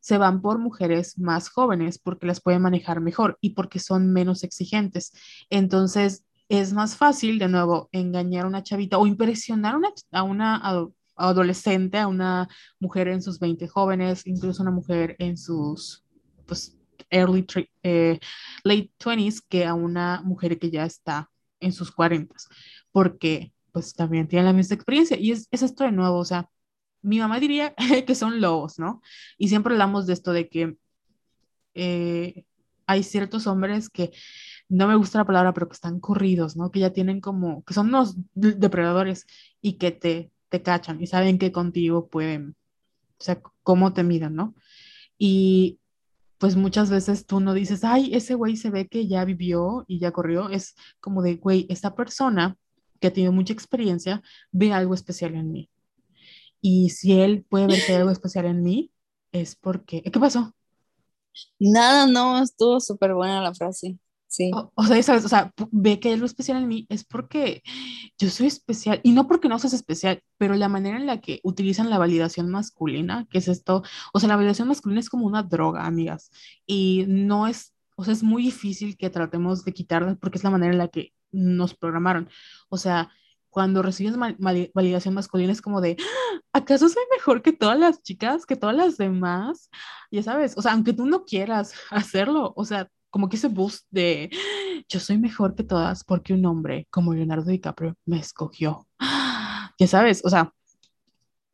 se van por mujeres más jóvenes porque las pueden manejar mejor y porque son menos exigentes. Entonces, es más fácil, de nuevo, engañar a una chavita o impresionar a una, a una ado- adolescente, a una mujer en sus 20 jóvenes, incluso una mujer en sus, pues, early, eh, late 20s, que a una mujer que ya está en sus 40, porque pues también tienen la misma experiencia. Y es, es esto de nuevo, o sea, mi mamá diría que son lobos, ¿no? Y siempre hablamos de esto de que eh, hay ciertos hombres que no me gusta la palabra, pero que están corridos, ¿no? Que ya tienen como, que son unos de- depredadores y que te, te cachan y saben que contigo pueden, o sea, cómo te miran, ¿no? Y pues muchas veces tú no dices, ay, ese güey se ve que ya vivió y ya corrió. Es como de, güey, esta persona que ha tenido mucha experiencia ve algo especial en mí. Y si él puede ver que hay algo especial en mí, es porque, ¿qué pasó? nada, no, estuvo súper buena la frase, sí, O, o sea, ¿sabes? O sea, ve que hay algo especial en mí, es porque yo soy especial, y no porque no seas especial, pero la manera en la que utilizan la validación masculina, que es esto, o sea, la validación masculina es como una droga, amigas, y no es, o sea, es muy difícil que tratemos de quitarla porque es la manera en la que nos programaron. O sea, cuando recibes validación masculina es como de, "Ah, ¿acaso soy mejor que todas las chicas, que todas las demás? Ya sabes, o sea, aunque tú no quieras hacerlo, o sea, como que ese boost de yo soy mejor que todas porque un hombre como Leonardo DiCaprio me escogió. Ya sabes, o sea,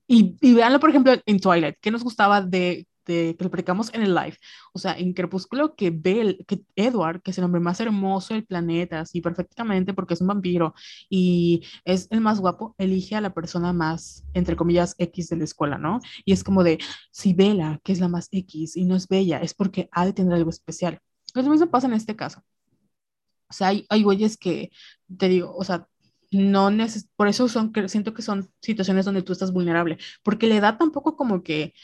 y, y por ejemplo, en Twilight, ¿qué nos gustaba de, de que lo predicamos en el live? O sea, en Crepúsculo, que Bell, que Edward, que es el hombre más hermoso del planeta, así perfectamente, porque es un vampiro y es el más guapo, elige a la persona más, entre comillas, X de la escuela, ¿no? Y es como de, si Bella, que es la más X y no es bella, es porque ha de tener algo especial. Pues lo mismo pasa en este caso. O sea, hay, hay güeyes que, te digo, o sea, no neces por eso son, siento que son situaciones donde tú estás vulnerable, porque la edad tampoco como que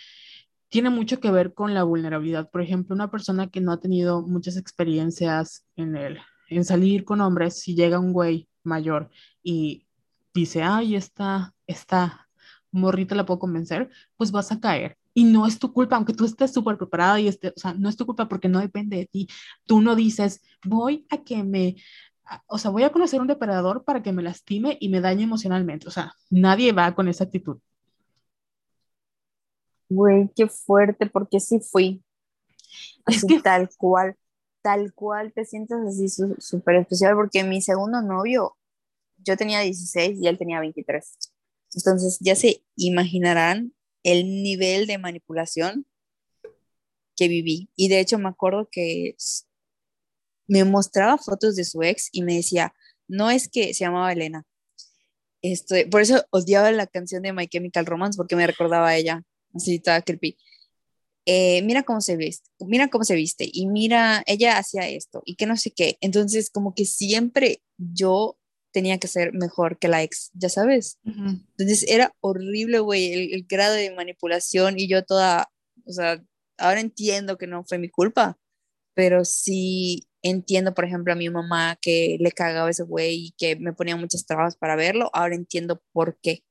tiene mucho que ver con la vulnerabilidad. Por ejemplo, una persona que no ha tenido muchas experiencias en el, en salir con hombres, si llega un güey mayor y dice, ay, esta, esta morrita la puedo convencer, pues vas a caer. Y no es tu culpa, aunque tú estés súper preparada y esté, o sea, no es tu culpa porque no depende de ti. Tú no dices, voy a que me, o sea, voy a conocer un depredador para que me lastime y me dañe emocionalmente. O sea, nadie va con esa actitud. Güey, qué fuerte, porque sí fui. es que tal cual, tal cual te sientes así súper especial, porque mi segundo novio, yo tenía 16 y él tenía 23. Entonces ya se imaginarán el nivel de manipulación que viví. Y de hecho me acuerdo que me mostraba fotos de su ex y me decía, no es que se llamaba Elena. Estoy, por eso odiaba la canción de My Chemical Romance porque me recordaba a ella, así toda creepy. Eh, mira cómo se viste, mira cómo se viste y mira, ella hacía esto y que no sé qué. Entonces, como que siempre yo tenía que ser mejor que la ex, ya sabes. Entonces era horrible, güey, el, el, grado de manipulación y yo toda, o sea, ahora entiendo que no fue mi culpa, pero sí entiendo, por ejemplo, a mi mamá que le cagaba ese güey y que me ponía muchas trabas para verlo, ahora entiendo por qué.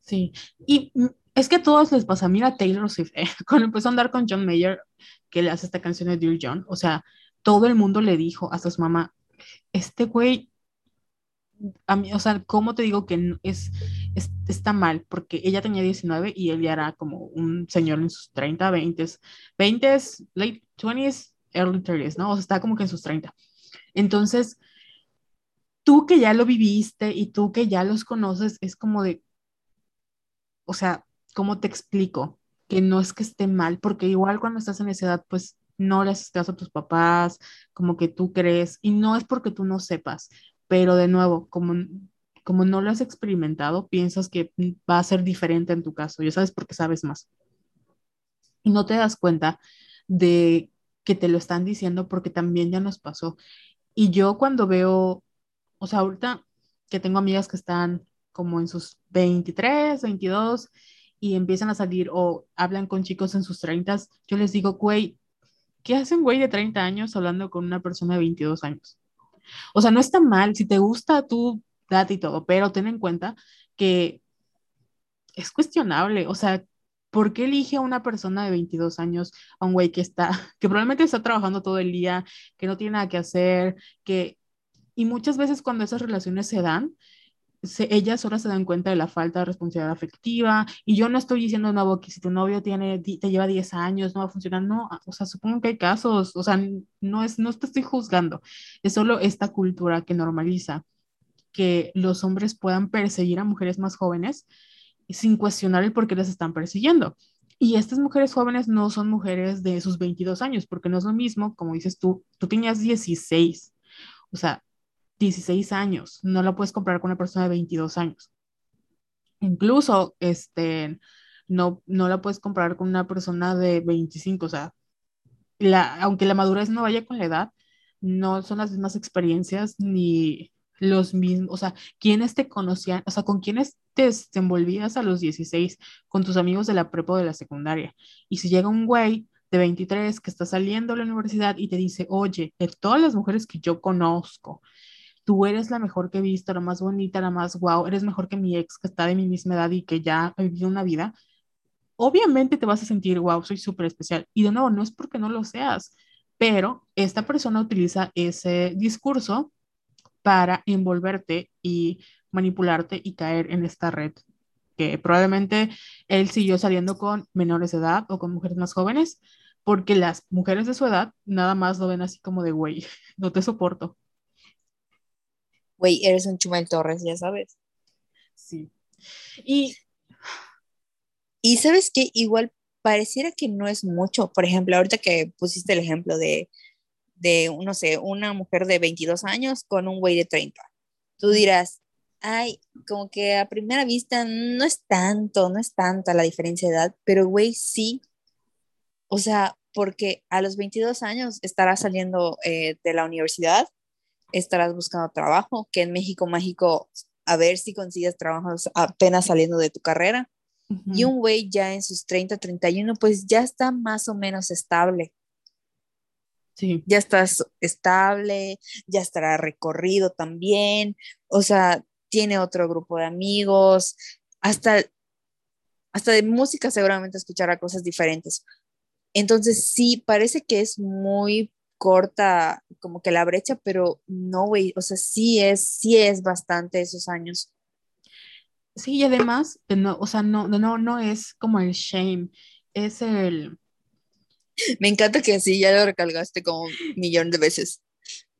Sí, y es que a todos les pasa, mira Taylor Swift, eh, cuando empezó a andar con John Mayer, que le hace esta canción de Dear John, o sea, todo el mundo le dijo a su mamá, este güey, a mí, o sea, ¿cómo te digo que es, es, está mal? Porque ella tenía 19 y él ya era como un señor en sus 30, 20, 20, late 20s, early 30s, ¿no? O sea, está como que en sus 30. Entonces, tú que ya lo viviste y tú que ya los conoces, es como de, o sea, ¿cómo te explico? Que no es que esté mal, porque igual cuando estás en esa edad, pues no le haces a tus papás, como que tú crees, y no es porque tú no sepas, pero de nuevo, como, como no lo has experimentado, piensas que va a ser diferente en tu caso, ya sabes porque sabes más. Y no te das cuenta de que te lo están diciendo porque también ya nos pasó. Y yo cuando veo, o sea, ahorita que tengo amigas que están como en sus 23, 22 y empiezan a salir o hablan con chicos en sus 30, yo les digo, güey, ¿qué hace un güey de 30 años hablando con una persona de 22 años? O sea, no está mal, si te gusta, tú date y todo, pero ten en cuenta que es cuestionable, o sea, ¿por qué elige a una persona de 22 años, a un güey que está, que probablemente está trabajando todo el día, que no tiene nada que hacer, que, y muchas veces cuando esas relaciones se dan, se, ellas solo se dan cuenta de la falta de responsabilidad afectiva, y yo no estoy diciendo, no, que si tu novio tiene, te lleva 10 años, no va a funcionar, no, o sea, supongo que hay casos, o sea, no, es, no te estoy juzgando, es solo esta cultura que normaliza que los hombres puedan perseguir a mujeres más jóvenes sin cuestionar el por qué les están persiguiendo. Y estas mujeres jóvenes no son mujeres de sus 22 años, porque no es lo mismo, como dices tú, tú tenías 16, o sea, 16 años, no la puedes comprar con una persona de 22 años. Incluso, este, no, no la puedes comprar con una persona de 25, o sea, la, aunque la madurez no vaya con la edad, no son las mismas experiencias ni, los mismos, o sea, quiénes te conocían, o sea, con quiénes te desenvolvías a los 16, con tus amigos de la prepa o de la secundaria. Y si llega un güey de 23 que está saliendo de la universidad y te dice, oye, de todas las mujeres que yo conozco, tú eres la mejor que he visto, la más bonita, la más guau, eres mejor que mi ex que está de mi misma edad y que ya ha vivido una vida, obviamente te vas a sentir, wow, soy súper especial. Y de nuevo, no es porque no lo seas, pero esta persona utiliza ese discurso para envolverte y manipularte y caer en esta red que probablemente él siguió saliendo con menores de edad o con mujeres más jóvenes, porque las mujeres de su edad nada más lo ven así como de, güey, no te soporto. Güey, eres un Chumel Torres, ya sabes. Sí. Y... Y sabes que igual pareciera que no es mucho. Por ejemplo, ahorita que pusiste el ejemplo de de, no sé, una mujer de 22 años con un güey de 30. Tú dirás, ay, como que a primera vista no es tanto, no es tanta la diferencia de edad, pero güey, sí. O sea, porque a los 22 años estarás saliendo eh, de la universidad, estarás buscando trabajo, que en México Mágico, a ver si consigues trabajo apenas saliendo de tu carrera. Y un güey ya en sus 30, 31, pues ya está más o menos estable. Ya estás estable, ya estará recorrido también, o sea, tiene otro grupo de amigos, hasta, hasta de música seguramente escuchará cosas diferentes. Entonces sí, parece que es muy corta como que la brecha, pero no, güey, o sea, sí es, sí es bastante esos años. Sí, y además, no, o sea, no, no, no es como el shame, es el... Me encanta que así ya lo recalgaste como un millón de veces.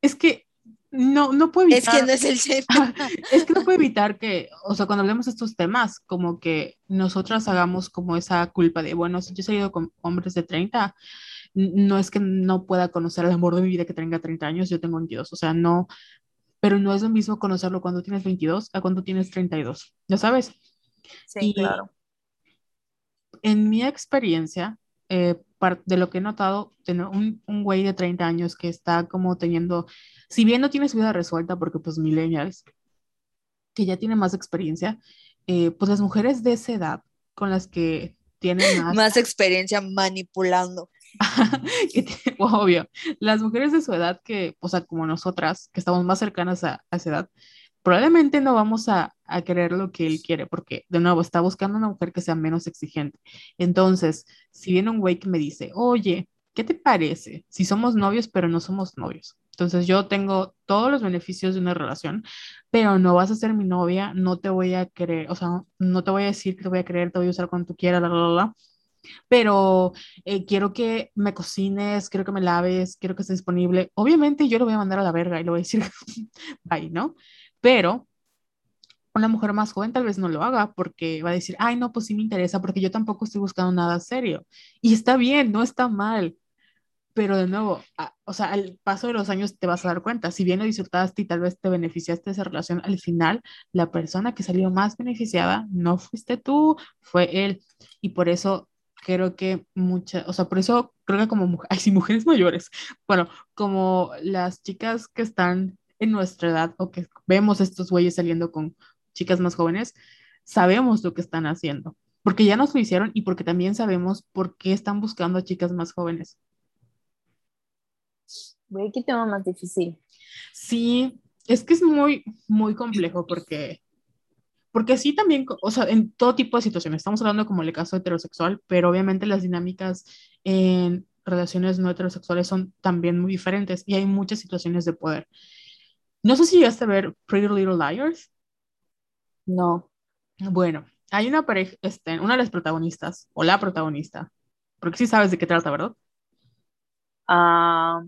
Es que no, no puedo evitar. Es que no es el shame. es que no puedo evitar que, o sea, cuando hablemos de estos temas, como que nosotras hagamos como esa culpa de, bueno, si yo he salido con hombres de 30, no es que no pueda conocer el amor de mi vida que tenga 30 años, yo tengo 22, o sea, no, pero no es lo mismo conocerlo cuando tienes 22 a cuando tienes 32, ¿ya sabes? Sí, claro. En mi experiencia, eh, de lo que he notado, tener un, un güey de 30 años que está como teniendo, si bien no tiene su vida resuelta, porque pues millennials, que ya tiene más experiencia, eh, pues las mujeres de esa edad con las que tienen más... más experiencia manipulando. obvio, las mujeres de su edad que, o sea, como nosotras, que estamos más cercanas a, esa edad, probablemente no vamos a, a, querer lo que él quiere, porque de nuevo está buscando una mujer que sea menos exigente. Entonces, si viene un güey que me dice, oye, ¿qué te parece si somos novios pero no somos novios? Entonces yo tengo todos los beneficios de una relación, pero no vas a ser mi novia, no te voy a querer, o sea, no te voy a decir que te voy a querer, te voy a usar cuando tú quieras, la, la, la, pero eh, quiero que me cocines, quiero que me laves, quiero que estés disponible. Obviamente yo lo voy a mandar a la verga y le voy a decir, bye, ¿no? Pero una mujer más joven tal vez no lo haga porque va a decir, ay, no, pues sí me interesa porque yo tampoco estoy buscando nada serio. Y está bien, no está mal. Pero de nuevo, o sea, al paso de los años te vas a dar cuenta, si bien lo disfrutaste y tal vez te beneficiaste de esa relación, al final la persona que salió más beneficiada no fuiste tú, fue él. Y por eso creo que muchas, o sea, por eso creo que como ay, sí, mujeres mayores, bueno, como las chicas que están en nuestra edad o que vemos estos güeyes saliendo con chicas más jóvenes, sabemos lo que están haciendo, porque ya nos lo hicieron y porque también sabemos por qué están buscando a chicas más jóvenes. Güey, qué tema más difícil. Sí, es que es muy, muy complejo porque porque sí también, o sea, en todo tipo de situaciones, estamos hablando como el caso heterosexual, pero obviamente las dinámicas en relaciones no heterosexuales son también muy diferentes y hay muchas situaciones de poder. No sé si llegaste a ver Pretty Little Liars. No. Bueno, hay una pareja, este, una de las protagonistas, o la protagonista, porque sí sabes de qué trata, ¿verdad? Ah,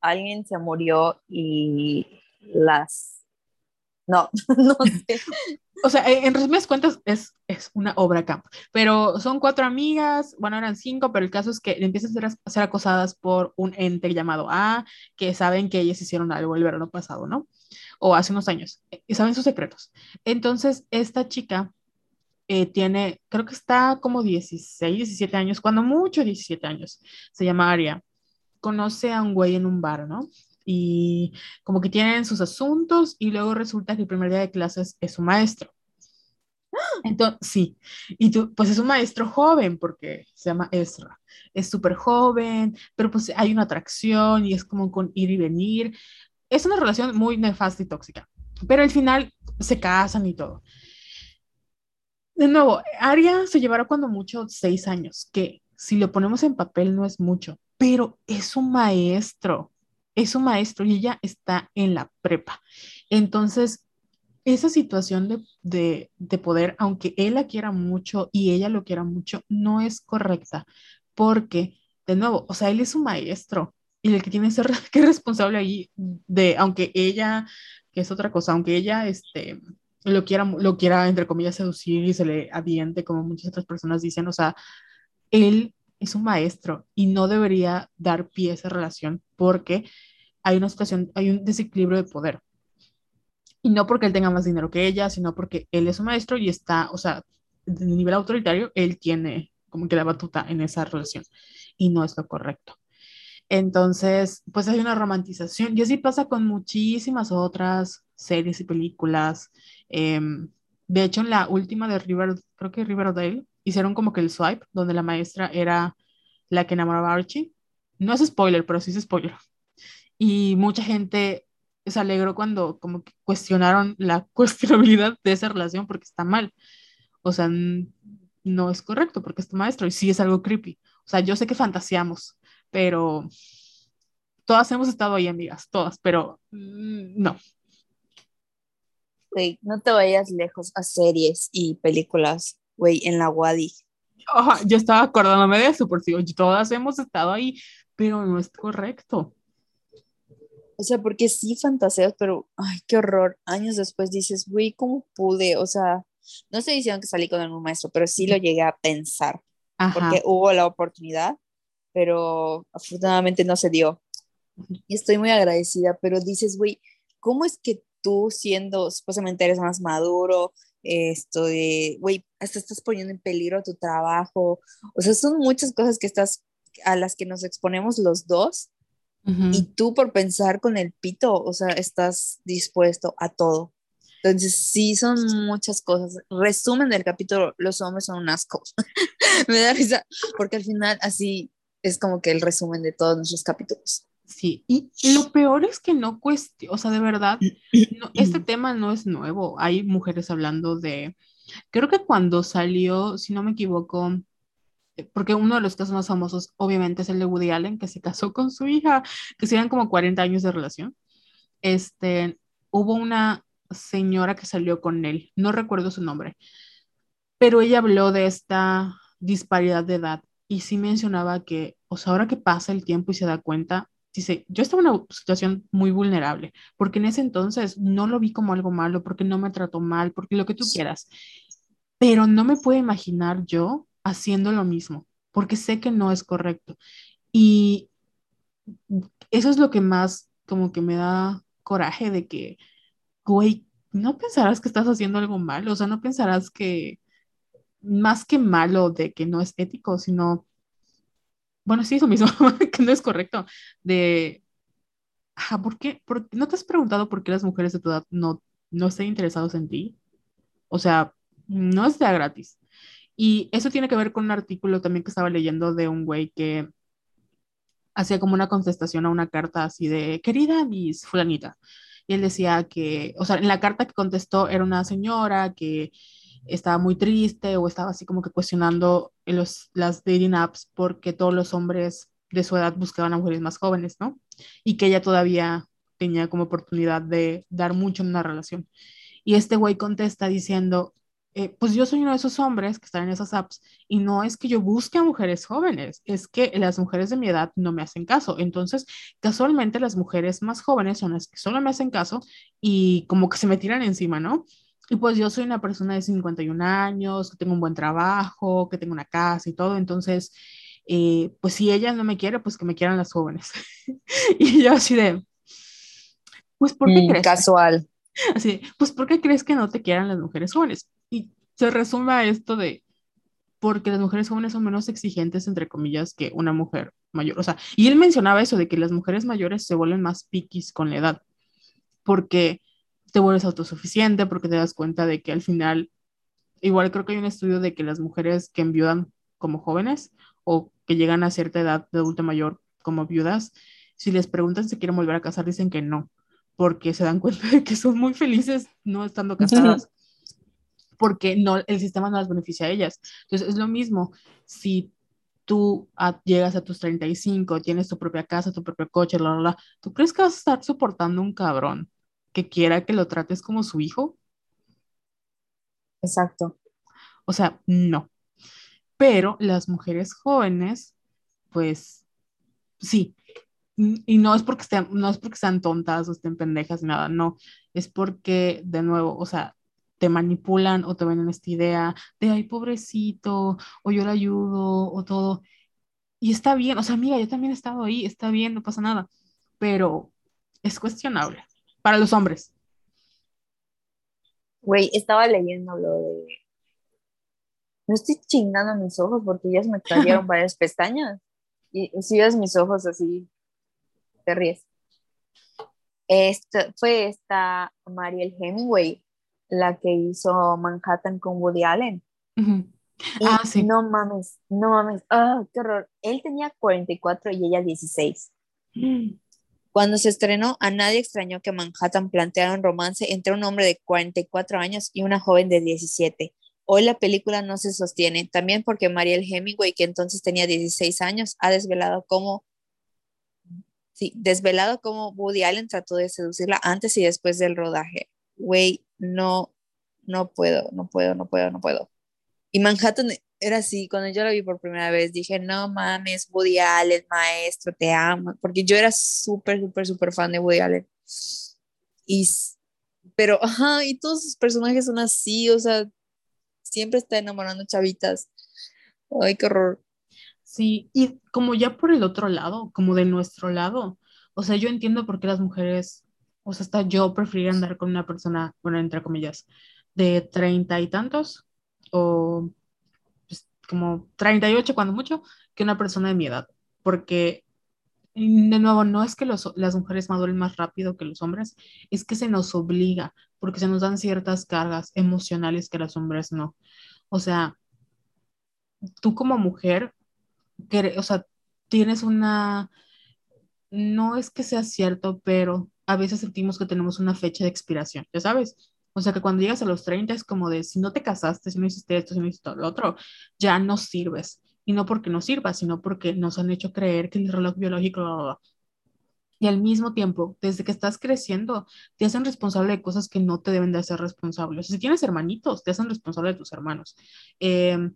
alguien se murió y las... No, no sé o sea, en resumidas cuentas es, es una obra campo, pero son cuatro amigas, bueno, eran cinco, pero el caso es que empiezan a ser, acosadas por un ente llamado A, que saben que ellas hicieron algo el verano pasado, ¿no? O hace unos años, y saben sus secretos. Entonces, esta chica eh, tiene, creo que está como 16, 17 años, cuando mucho 17 años, se llama Aria, conoce a un güey en un bar, ¿no? Y como que tienen sus asuntos y luego resulta que el primer día de clases es su maestro. Entonces, sí, y tú, pues es un maestro joven porque se llama Ezra. Es súper joven, pero pues hay una atracción y es como con ir y venir. Es una relación muy nefasta y tóxica, pero al final se casan y todo. De nuevo, Aria se llevará cuando mucho seis años, que si lo ponemos en papel no es mucho, pero es un maestro es un maestro y ella está en la prepa. Entonces, esa situación de, poder, aunque él la quiera mucho y ella lo quiera mucho, no es correcta, porque, de nuevo, o sea, él es un maestro y el que tiene que ser que responsable ahí de, aunque ella, que es otra cosa, aunque ella, este, lo quiera, lo quiera, entre comillas, seducir y se le aviente, como muchas otras personas dicen, o sea, él es un maestro y no debería dar pie a esa relación porque hay una situación, hay un desequilibrio de poder. Y no porque él tenga más dinero que ella, sino porque él es un maestro y está, o sea, de nivel autoritario, él tiene como que la batuta en esa relación y no es lo correcto. Entonces, pues hay una romantización y así pasa con muchísimas otras series y películas. Em, de hecho, en la última de River, creo que Riverdale, hicieron como que el swipe, donde la maestra era la que enamoraba a Archie. No es spoiler, pero sí es spoiler. Y mucha gente se alegró cuando como que cuestionaron la cuestionabilidad de esa relación porque está mal. O sea, no es correcto porque es tu maestro y sí es algo creepy. O sea, yo sé que fantaseamos, pero todas hemos estado ahí, amigas, todas, pero mm, no. No te vayas lejos a series y películas, güey, en la Wadi. yo estaba acordándome de eso, porque todas hemos estado ahí, pero no es correcto. O sea, porque sí fantaseas, pero, ay, qué horror. Años después dices, güey, ¿cómo pude? O sea, no estoy diciendo que salí con algún maestro, pero sí lo llegué a pensar, porque hubo la oportunidad, pero afortunadamente no se dio. Y estoy muy agradecida, pero dices, güey, ¿cómo es que tú siendo, supuestamente eres más maduro, esto de, güey, hasta estás poniendo en peligro tu trabajo, o sea, son muchas cosas que estás, a las que nos exponemos los dos, y tú por pensar con el pito, o sea, estás dispuesto a todo. Entonces, sí, son muchas cosas. Resumen del capítulo, los hombres son un asco. Me da risa, porque al final así es como que el resumen de todos nuestros capítulos. Sí, y lo peor es que no cueste, o sea, de verdad, este tema no es nuevo. Hay mujeres hablando de, creo que cuando salió, si no me equivoco, porque uno de los casos más famosos obviamente es el de Woody Allen, que se casó con su hija, que se como 40 años de relación. Este, hubo una señora que salió con él, no recuerdo su nombre, pero ella habló de esta disparidad de edad y sí mencionaba que, o sea, ahora que pasa el tiempo y se da cuenta, dice, yo estaba en una situación muy vulnerable, porque en ese entonces no lo vi como algo malo, porque no me trató mal, porque lo que tú quieras, pero no me puedo imaginar yo haciendo lo mismo, porque sé que no es correcto. Y eso es lo que más como que me da coraje de que, güey, no pensarás que estás haciendo algo malo, o sea, no pensarás que más que malo de que no es ético, sino, bueno, sí, eso mismo, que no es correcto, de, ¿por qué? ¿No te has preguntado por qué las mujeres de tu edad no, no están interesadas en ti? O sea, no es de gratis. Y eso tiene que ver con un artículo también que estaba leyendo de un güey que hacía como una contestación a una carta así de, querida Miss Fulanita. Y él decía que, o sea, en la carta que contestó era una señora que estaba muy triste o estaba así como que cuestionando los, las dating apps porque todos los hombres de su edad buscaban a mujeres más jóvenes, ¿no? Y que ella todavía tenía como oportunidad de dar mucho en una relación. Y este güey contesta diciendo, eh, pues yo soy uno de esos hombres que están en esas apps y no es que yo busque a mujeres jóvenes, es que las mujeres de mi edad no me hacen caso. Entonces, casualmente las mujeres más jóvenes son las que solo me hacen caso y como que se me tiran encima, ¿no? Y pues yo soy una persona de 51 años, que tengo un buen trabajo, que tengo una casa y todo, entonces, eh, pues si ella no me quiere, pues que me quieran las jóvenes. y yo así de, pues ¿por qué mm, crees? Casual. Así, pues ¿por qué crees que no te quieran las mujeres jóvenes? Y se resume a esto de porque las mujeres jóvenes son menos exigentes, entre comillas, que una mujer mayor. O sea, y él mencionaba eso de que las mujeres mayores se vuelven más piquis con la edad, porque te vuelves autosuficiente, porque te das cuenta de que al final, igual creo que hay un estudio de que las mujeres que enviudan como jóvenes o que llegan a cierta edad de adulto mayor como viudas, si les preguntan si quieren volver a casar, dicen que no, porque se dan cuenta de que son muy felices no estando casadas porque no, el sistema no las beneficia a ellas. Entonces es lo mismo, si tú llegas a tus 35, tienes tu propia casa, tu propio coche, bla, bla, bla, ¿tú crees que vas a estar soportando un cabrón que quiera que lo trates como su hijo? Exacto. O sea, no. Pero las mujeres jóvenes, pues sí. Y no es porque estén, no es porque sean tontas o estén pendejas, nada, no. Es porque, de nuevo, o sea, te manipulan o te ven esta idea de, ay, pobrecito, o yo le ayudo, o todo. Y está bien, o sea, amiga, yo también he estado ahí, está bien, no pasa nada, pero es cuestionable para los hombres. Güey, estaba leyendo lo de... No estoy chingando mis ojos porque ya se me cayeron varias pestañas. Y si ves mis ojos así, te ríes. Esto, fue esta Mariel Hemingway, la que hizo Manhattan con Woody Allen. ah, sí. No mames, no mames, ah, qué horror. Él tenía 44 y ella 16. Cuando se estrenó, a nadie extrañó que Manhattan planteara un romance entre un hombre de 44 años y una joven de 17. Hoy la película no se sostiene, también porque Mariel Hemingway, que entonces tenía 16 años, ha desvelado cómo, sí, desvelado cómo Woody Allen trató de seducirla antes y después del rodaje. Güey, no, no puedo, no puedo, no puedo, no puedo. Y Manhattan era así, cuando yo la vi por primera vez, dije, no mames, Woody Allen, maestro, te amo, porque yo era súper, súper, súper fan de Woody Allen. Y, pero, ajá, y todos sus personajes son así, o sea, siempre está enamorando chavitas. Ay, qué horror. Sí, y como ya por el otro lado, como de nuestro lado, o sea, yo entiendo por qué las mujeres, o sea, hasta yo preferiría andar con una persona, bueno, entre comillas, de treinta y tantos, o como 38 cuando mucho, que una persona de mi edad, porque de nuevo, no es que las mujeres maduren más rápido que los hombres, es que se nos obliga, porque se nos dan ciertas cargas emocionales que los hombres no. O sea, tú como mujer, que, o sea, tienes una, no es que sea cierto, pero a veces sentimos que tenemos una fecha de expiración, ya sabes. O sea, que cuando llegas a los 30 es como de, si no te casaste, si no hiciste esto, si no hiciste lo otro, ya no sirves y no porque no sirva, sino porque nos han hecho creer que el reloj biológico... Y al mismo tiempo, desde que estás creciendo, te hacen responsable de cosas que no te deben de hacer responsable. si tienes hermanitos, te hacen responsable de tus hermanos. Em,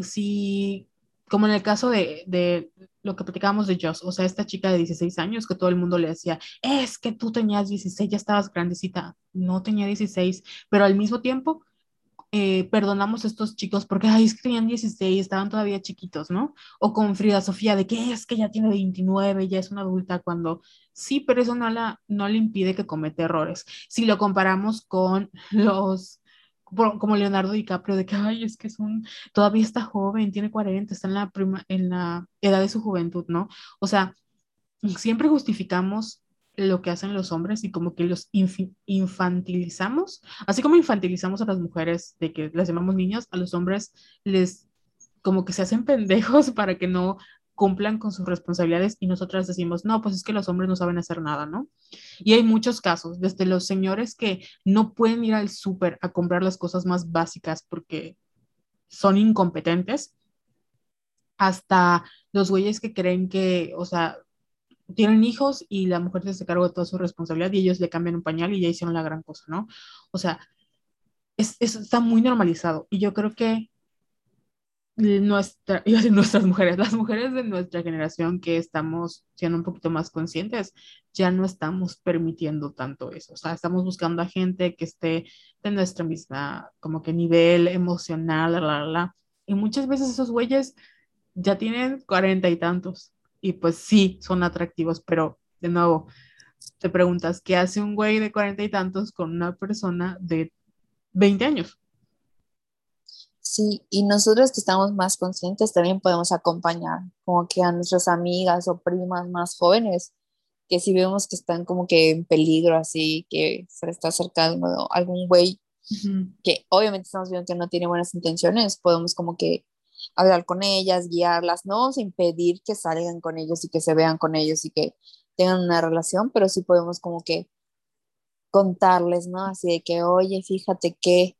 si, como en el caso de, de lo que platicábamos de Joss, o sea, esta chica de 16 años que todo el mundo le decía, es que tú tenías 16, ya estabas grandecita. No tenía 16, pero al mismo tiempo eh, perdonamos a estos chicos porque, ay, es que tenían 16, estaban todavía chiquitos, ¿no? O con Frida Sofía, de que es que ya tiene 29, ya es una adulta, cuando sí, pero eso no, la, no le impide que cometa errores. Si lo comparamos con los, como Leonardo DiCaprio, de que, ay, es que es todavía está joven, tiene 40, está en la, prima, en la edad de su juventud, ¿no? O sea, siempre justificamos lo que hacen los hombres y como que los infantilizamos, así como infantilizamos a las mujeres de que las llamamos niñas, a los hombres les como que se hacen pendejos para que no cumplan con sus responsabilidades y nosotras decimos, no, pues es que los hombres no saben hacer nada, ¿no? Y hay muchos casos, desde los señores que no pueden ir al súper a comprar las cosas más básicas porque son incompetentes, hasta los güeyes que creen que, o sea, tienen hijos y la mujer se hace cargo de toda su responsabilidad y ellos le cambian un pañal y ya hicieron la gran cosa, ¿no? O sea, es, está muy normalizado y yo creo que nuestra, nuestras mujeres, las mujeres de nuestra generación que estamos siendo un poquito más conscientes, ya no estamos permitiendo tanto eso. O sea, estamos buscando a gente que esté de nuestra misma, como que nivel emocional, la, la, la. Y muchas veces esos güeyes ya tienen cuarenta y tantos y pues sí, son atractivos, pero de nuevo, te preguntas, ¿qué hace un güey de cuarenta y tantos con una persona de 20 años? Sí, y nosotros que estamos más conscientes también podemos acompañar como que a nuestras amigas o primas más jóvenes, que si vemos que están como que en peligro, así, que se le está acercando algún güey, que obviamente estamos viendo que no tiene buenas intenciones, podemos como que hablar con ellas, guiarlas, no sin pedir que salgan con ellos y que se vean con ellos y que tengan una relación, pero sí podemos como que contarles, ¿no? Así de que, oye, fíjate que...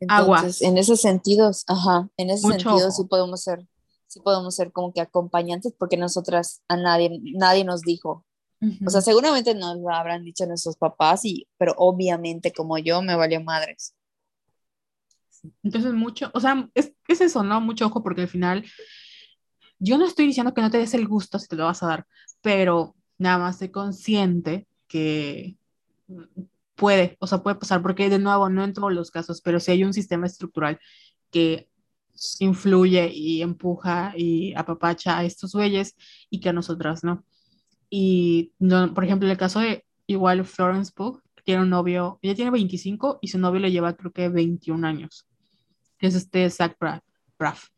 Entonces, en esos sentidos, ajá, en ese sentido sí podemos ser, sí podemos ser como que acompañantes porque nosotras a nadie, nadie nos dijo. O sea, seguramente nos lo habrán dicho nuestros papás, y, pero obviamente como yo me valió madres. Entonces, mucho, o sea, es, es eso, ¿no? Mucho ojo porque al final, yo no estoy diciendo que no te des el gusto si te lo vas a dar, pero nada más sé consciente que puede, o sea, puede pasar, porque de nuevo, no en todos los casos, pero si hay un sistema estructural que influye y empuja y apapacha a estos güeyes y que a nosotras no. Y, no, por ejemplo, el caso de igual Florence Pugh, tiene un novio, ella tiene 25 y su novio le lleva creo que 21 años que es este Zach Braff,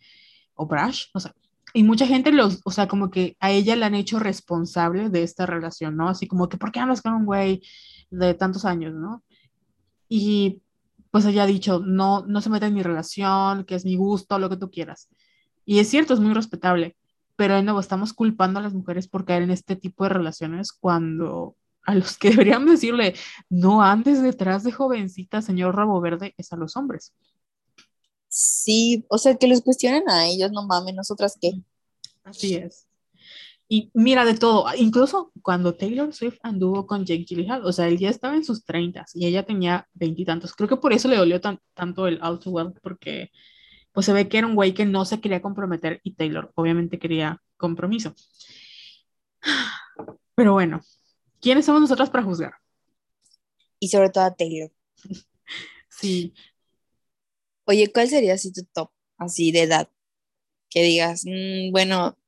o Brash, o sea, y mucha gente los, o sea, como que a ella le han hecho responsable de esta relación, ¿no? Así como que, ¿por qué andas con un güey de tantos años, ¿no? Y pues ella ha dicho, no, no se meta en mi relación, que es mi gusto, lo que tú quieras. Y es cierto, es muy respetable, pero de nuevo estamos culpando a las mujeres por caer en este tipo de relaciones cuando a los que deberíamos decirle, no andes detrás de jovencita, señor Rabo Verde, es a los hombres. Sí, o sea, que los cuestionen a ellos, no mames, nosotras qué. Así es. Y mira de todo, incluso cuando Taylor Swift anduvo con Jake Gyllenhaal, o sea, él ya estaba en sus treintas y ella tenía veintitantos. Creo que por eso le dolió tan, tanto el Out Well, porque pues se ve que era un güey que no se quería comprometer y Taylor obviamente quería compromiso. Pero bueno, ¿quiénes somos nosotras para juzgar? Y sobre todo a Taylor. Sí. Oye, ¿cuál sería así tu top, así de edad? Que digas, mm, bueno,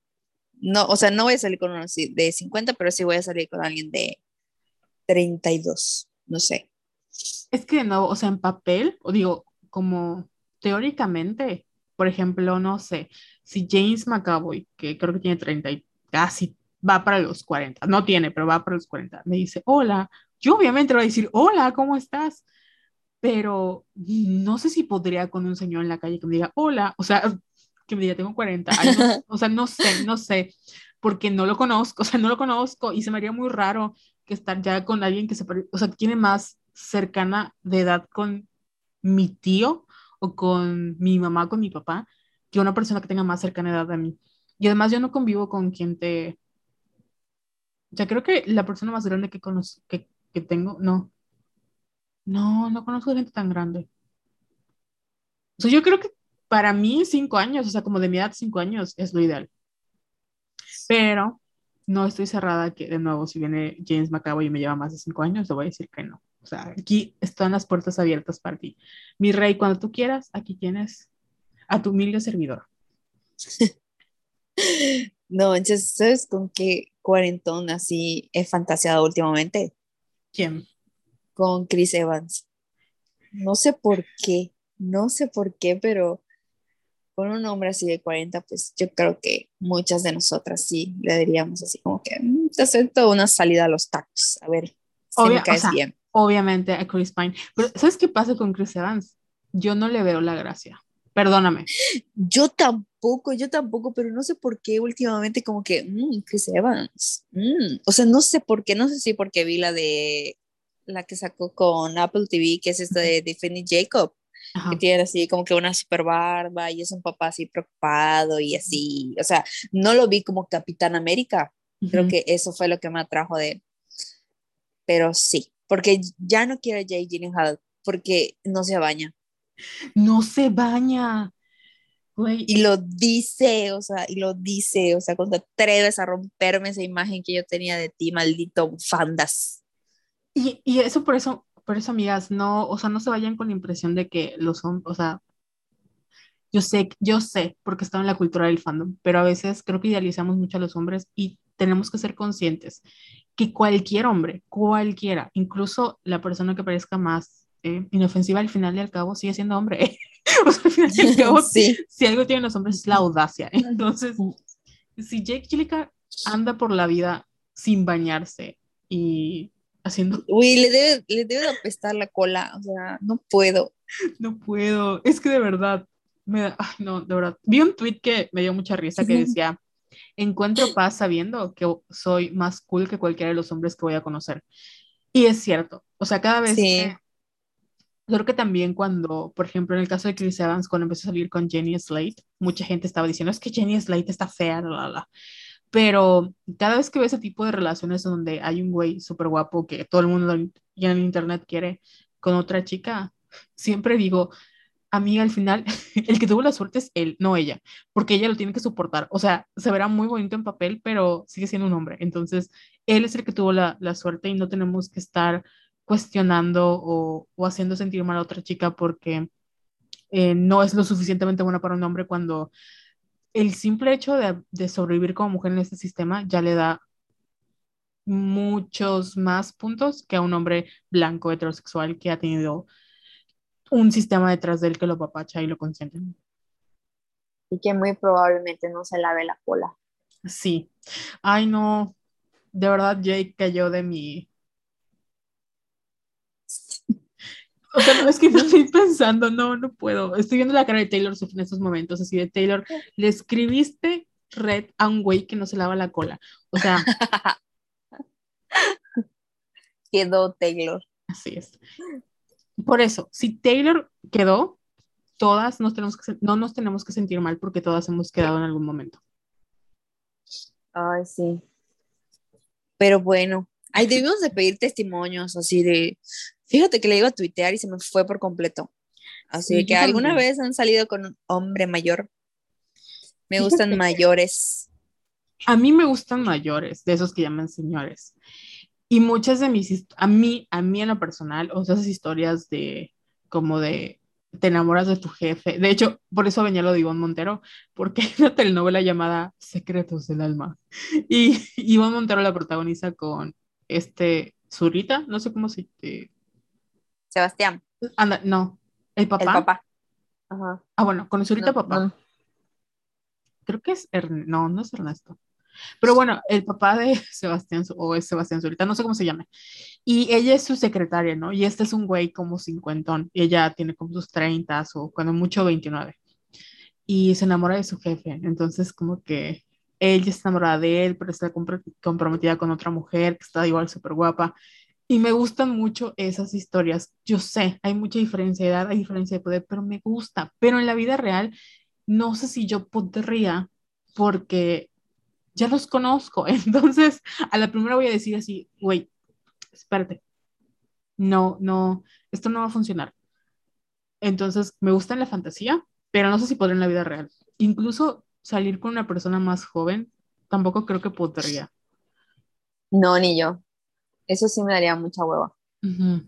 no, o sea, no voy a salir con uno de 50, pero sí voy a salir con alguien de 32, no sé. Es que no, o sea, en papel, o digo, como teóricamente, por ejemplo, no sé, si James McAvoy, que creo que tiene 30 y casi va para los 40, no tiene, pero va para los 40, me dice, hola, yo obviamente le voy a decir, hola, ¿cómo estás? Pero no sé si podría con un señor en la calle que me diga, hola, o sea, que me diga, tengo 40 años, o sea, no sé, no sé, porque no lo conozco, o sea, no lo conozco y se me haría muy raro que estar ya con alguien que se, o sea, tiene más cercana de edad con mi tío o con mi mamá, con mi papá, que una persona que tenga más cercana edad a mí. Y además yo no convivo con quien te... Ya creo que la persona más grande que, conozco, que, que tengo, no. No, no conozco gente tan grande. O sea, yo creo que para mí cinco años, o sea, como de mi edad cinco años es lo ideal. Pero no estoy cerrada que de nuevo si viene James McAvoy y me lleva más de cinco años, le voy a decir que no. O sea, aquí están las puertas abiertas para ti. Mi rey, cuando tú quieras, aquí tienes a tu humilde servidor. no, entonces, ¿sabes con qué cuarentón así he fantaseado últimamente? ¿Quién? Con Chris Evans. No sé por qué, no sé por qué, pero con un hombre así de 40, pues yo creo que muchas de nosotras sí le diríamos así como que mm, te acepto una salida a los tacos, a ver si me caes bien. Obviamente a Chris Pine, pero ¿sabes qué pasa con Chris Evans? Yo no le veo la gracia. Perdóname. Yo tampoco, yo tampoco, pero no sé por qué últimamente como que, mmm, Chris Evans. Mm". O sea, no sé por qué, no sé si porque vi la de la que sacó con Apple TV, que es esta de Tiffany Jacob que tiene así como que una super barba y es un papá así preocupado y así, o sea, no lo vi como Capitán América, creo que eso fue lo que me atrajo de él, pero sí, porque ya no quiero a Jay Gyllenhaal porque no se baña. No se baña. Y lo dice, o sea, y lo dice, o sea, cuando atreves a romperme esa imagen que yo tenía de ti, maldito fandas. Y, y eso por eso por eso, amigas, no, o sea, no se vayan con la impresión de que los son, o sea, yo sé, yo sé, porque estaba en la cultura del fandom, pero a veces creo que idealizamos mucho a los hombres y tenemos que ser conscientes que cualquier hombre, cualquiera, incluso la persona que parezca más eh, inofensiva al final y al cabo sigue siendo hombre. o sea, al final y al cabo, sí. si algo tienen los hombres es la audacia. Entonces, si Jake Gyllenhaal anda por la vida sin bañarse y haciendo. Uy, le debe, le debe apestar la cola, o sea, no puedo. No puedo, es que de verdad, me ay, no, de verdad. Vi un tweet que me dio mucha risa que decía, encuentro paz sabiendo que soy más cool que cualquiera de los hombres que voy a conocer. Y es cierto, o sea, cada vez sí. Creo que también cuando, por ejemplo, en el caso de Chris Evans, cuando empezó a salir con Jenny Slate, mucha gente estaba diciendo, es que Jenny Slate está fea, la, la, la. Pero cada vez que veo ese tipo de relaciones donde hay un güey súper guapo que todo el mundo ya en internet quiere con otra chica, siempre digo, amiga, al final, el que tuvo la suerte es él, no ella, porque ella lo tiene que soportar. O sea, se verá muy bonito en papel, pero sigue siendo un hombre. Entonces, él es el que tuvo la, la suerte y no tenemos que estar cuestionando o, o, haciendo sentir mal a otra chica porque eh, no es lo suficientemente buena para un hombre cuando el simple hecho de, sobrevivir como mujer en este sistema ya le da muchos más puntos que a un hombre blanco heterosexual que ha tenido un sistema detrás de él que lo papacha y lo consiente. Y que muy probablemente no se lave la cola. Sí. Ay, no. De verdad, Jake cayó de mi O sea, no es que no estoy pensando, no, no puedo. Estoy viendo la cara de Taylor Swift en estos momentos, así de Taylor, le escribiste red a un güey que no se lava la cola. O sea. quedó Taylor. Así es. Por eso, si Taylor quedó, todas nos tenemos que, no nos tenemos que sentir mal porque todas hemos quedado en algún momento. Ay, sí. Pero bueno, ay, debimos de pedir testimonios así de, fíjate que le iba a tuitear y se me fue por completo. Así Sí, que alguna también. vez han salido con un hombre mayor. Me gustan Fíjate. mayores. A mí me gustan mayores, de esos que llaman señores. Y muchas de mis, a mí, a mí en lo personal, o sea, esas historias de, como de, te enamoras de tu jefe. De hecho, por eso venía lo de Ivonne Montero, porque hay una telenovela llamada Secretos del Alma. Y Ivonne Montero la protagoniza con este Zurita, no sé cómo se... eh, Sebastián, anda, no, el papá. el papá. Ajá. Ah, bueno, con el Zurita No, papá. no. creo que es Ern- no, no es Ernesto. Pero bueno, el papá de Sebastián, o es Sebastián Zurita, no sé cómo se llama. Y ella es su secretaria, ¿no? Y este es un güey como cincuentón. Y ella tiene como sus 30 o cuando mucho 29. Y se enamora de su jefe. Entonces, como que ella está enamorada de él, pero está compro- comprometida con otra mujer que está igual súper guapa. Y me gustan mucho esas historias. Yo sé, hay mucha diferencia de edad, hay diferencia de poder, pero me gusta. Pero en la vida real, no sé si yo podría, porque ya los conozco. Entonces, a la primera voy a decir así, güey, espérate. No, no, esto no va a funcionar. Entonces, me gusta en la fantasía, pero no sé si podría en la vida real. Incluso salir con una persona más joven, tampoco creo que podría. No, ni yo. Eso sí me daría mucha hueva. Ujú.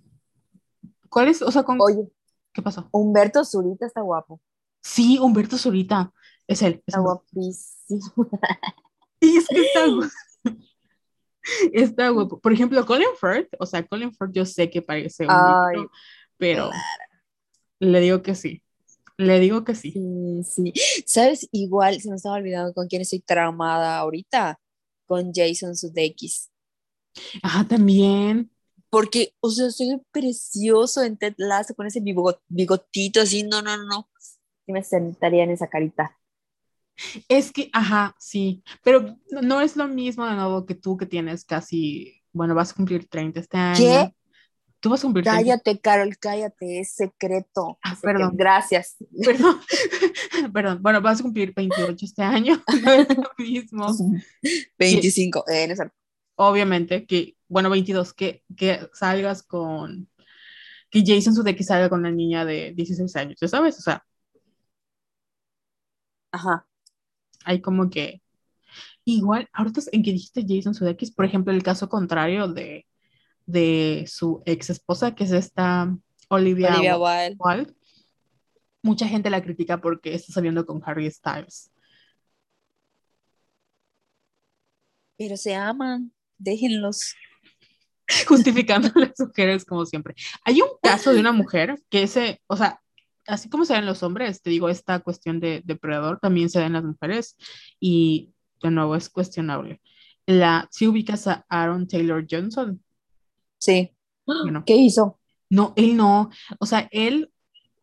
¿Cuál es? O sea, con... Oye, ¿qué pasó? Humberto Zurita está guapo. Sí, Humberto Zurita. Es él. es Está guapísimo. Y es que está, gu- está guapo. Por ejemplo, Colin Firth, o sea, Colin Firth yo sé que parece un Ay, niño, pero le digo que sí. Le digo que sí. Sí, sí. ¿Sabes? Igual se me estaba olvidando con quién estoy traumada ahorita. Con Jason Sudeikis. Ajá, también. Porque, o sea, soy precioso en Ted Lasso con ese bigo- bigotito así. No, no, no. Sí me sentaría en esa carita. Es que, ajá, sí. Pero no- es lo mismo de nuevo que tú que tienes casi, bueno, vas a cumplir 30 este año. ¿Qué? Tú vas a cumplir 30. Cállate, Carol, cállate. Es secreto. Ah, secreto. perdón. Gracias. Perdón, perdón. Bueno, vas a cumplir 28 este año. No es lo mismo. 25. Eh, no es. Obviamente que, bueno, 22, que, que salgas con, que Jason Sudeikis salga con una niña de 16 años, ya sabes, o sea, Ajá. hay como que, igual, ahorita en que dijiste Jason Sudeikis, por ejemplo, el caso contrario de, de su ex esposa, que es esta Olivia, Olivia. Wilde, mucha gente la critica porque está saliendo con Harry Styles. Pero se aman. Déjenlos. justificando las mujeres como siempre. Hay un caso de una mujer que ese, o sea, así como se ven los hombres, te digo, esta cuestión de depredador también se da en las mujeres y de nuevo es cuestionable. La, si ubicas a Aaron Taylor Johnson, Sí. Bueno. ¿Qué hizo? no, él no, o sea, él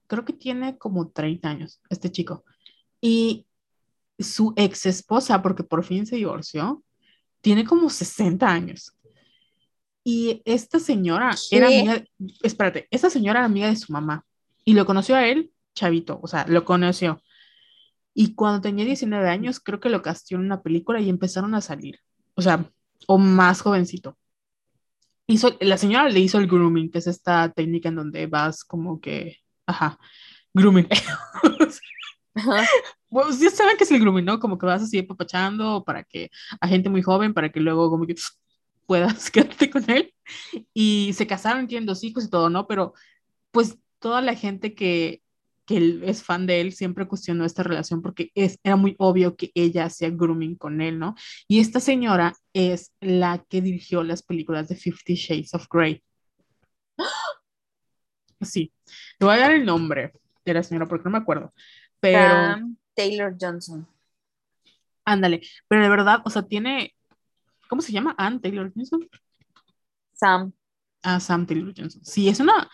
creo que tiene como 30 años, este chico, y su ex esposa, porque por fin se divorció, tiene como 60 años. Y esta señora era ¿Qué? amiga, espérate, esta señora era amiga de su mamá y lo conoció a él, chavito, o sea, lo conoció. Y cuando tenía 19 años, creo que lo castió en una película y empezaron a salir, o sea, o más jovencito. Hizo, la señora le hizo el grooming, que es esta técnica en donde vas como que, ajá, grooming. Bueno, sí saben que grooming, ¿no? Como que vas así papachando para que a gente muy joven, para que luego como que puedas quedarte con él. Y se casaron, tienen dos hijos y todo, ¿no? Pero pues toda la gente que, que es fan de él siempre cuestionó esta relación porque es, era muy obvio que ella hacía grooming con él, ¿no? Y esta señora es la que dirigió las películas de Fifty Shades of Grey. Sí, te voy a dar el nombre de la señora porque no me acuerdo. Pero... Taylor Johnson. Ándale, pero de verdad, o sea, tiene, ¿cómo se llama? Ann Taylor Johnson. Sam. Ah, Sam Taylor Johnson. Sí, es una.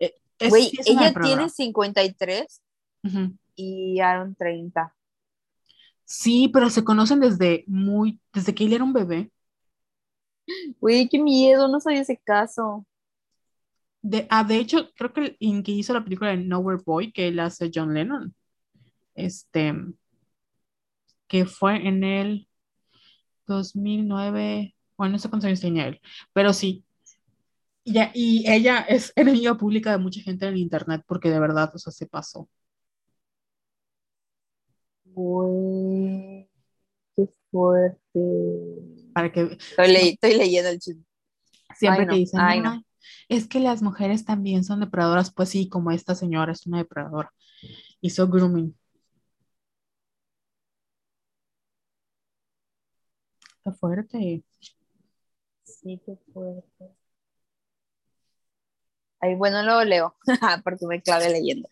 eh, es- sí ella tiene 53 Ujú. y Aaron 30. Sí, pero se conocen desde muy, desde que él era un bebé. Güey, qué miedo, no sabía ese caso. De, ah, de hecho, creo que el en que hizo la película de Nowhere Boy, que él hace John Lennon, este, que fue en el 2009, bueno, no sé cuántos años tenía él, pero sí. Ya, y ella es enemiga pública de mucha gente en el internet porque de verdad, o sea, se pasó. Güey, qué fuerte. Para que Estoy, le- estoy leyendo el chisme. siempre Ay, que no, dicen, ay, no. "Ay, es que las mujeres también son depredadoras, pues sí, como esta señora es una depredadora. Hizo grooming. Fuerte. Sí, qué fuerte. Ay, bueno, luego leo, porque me clavé leyendo.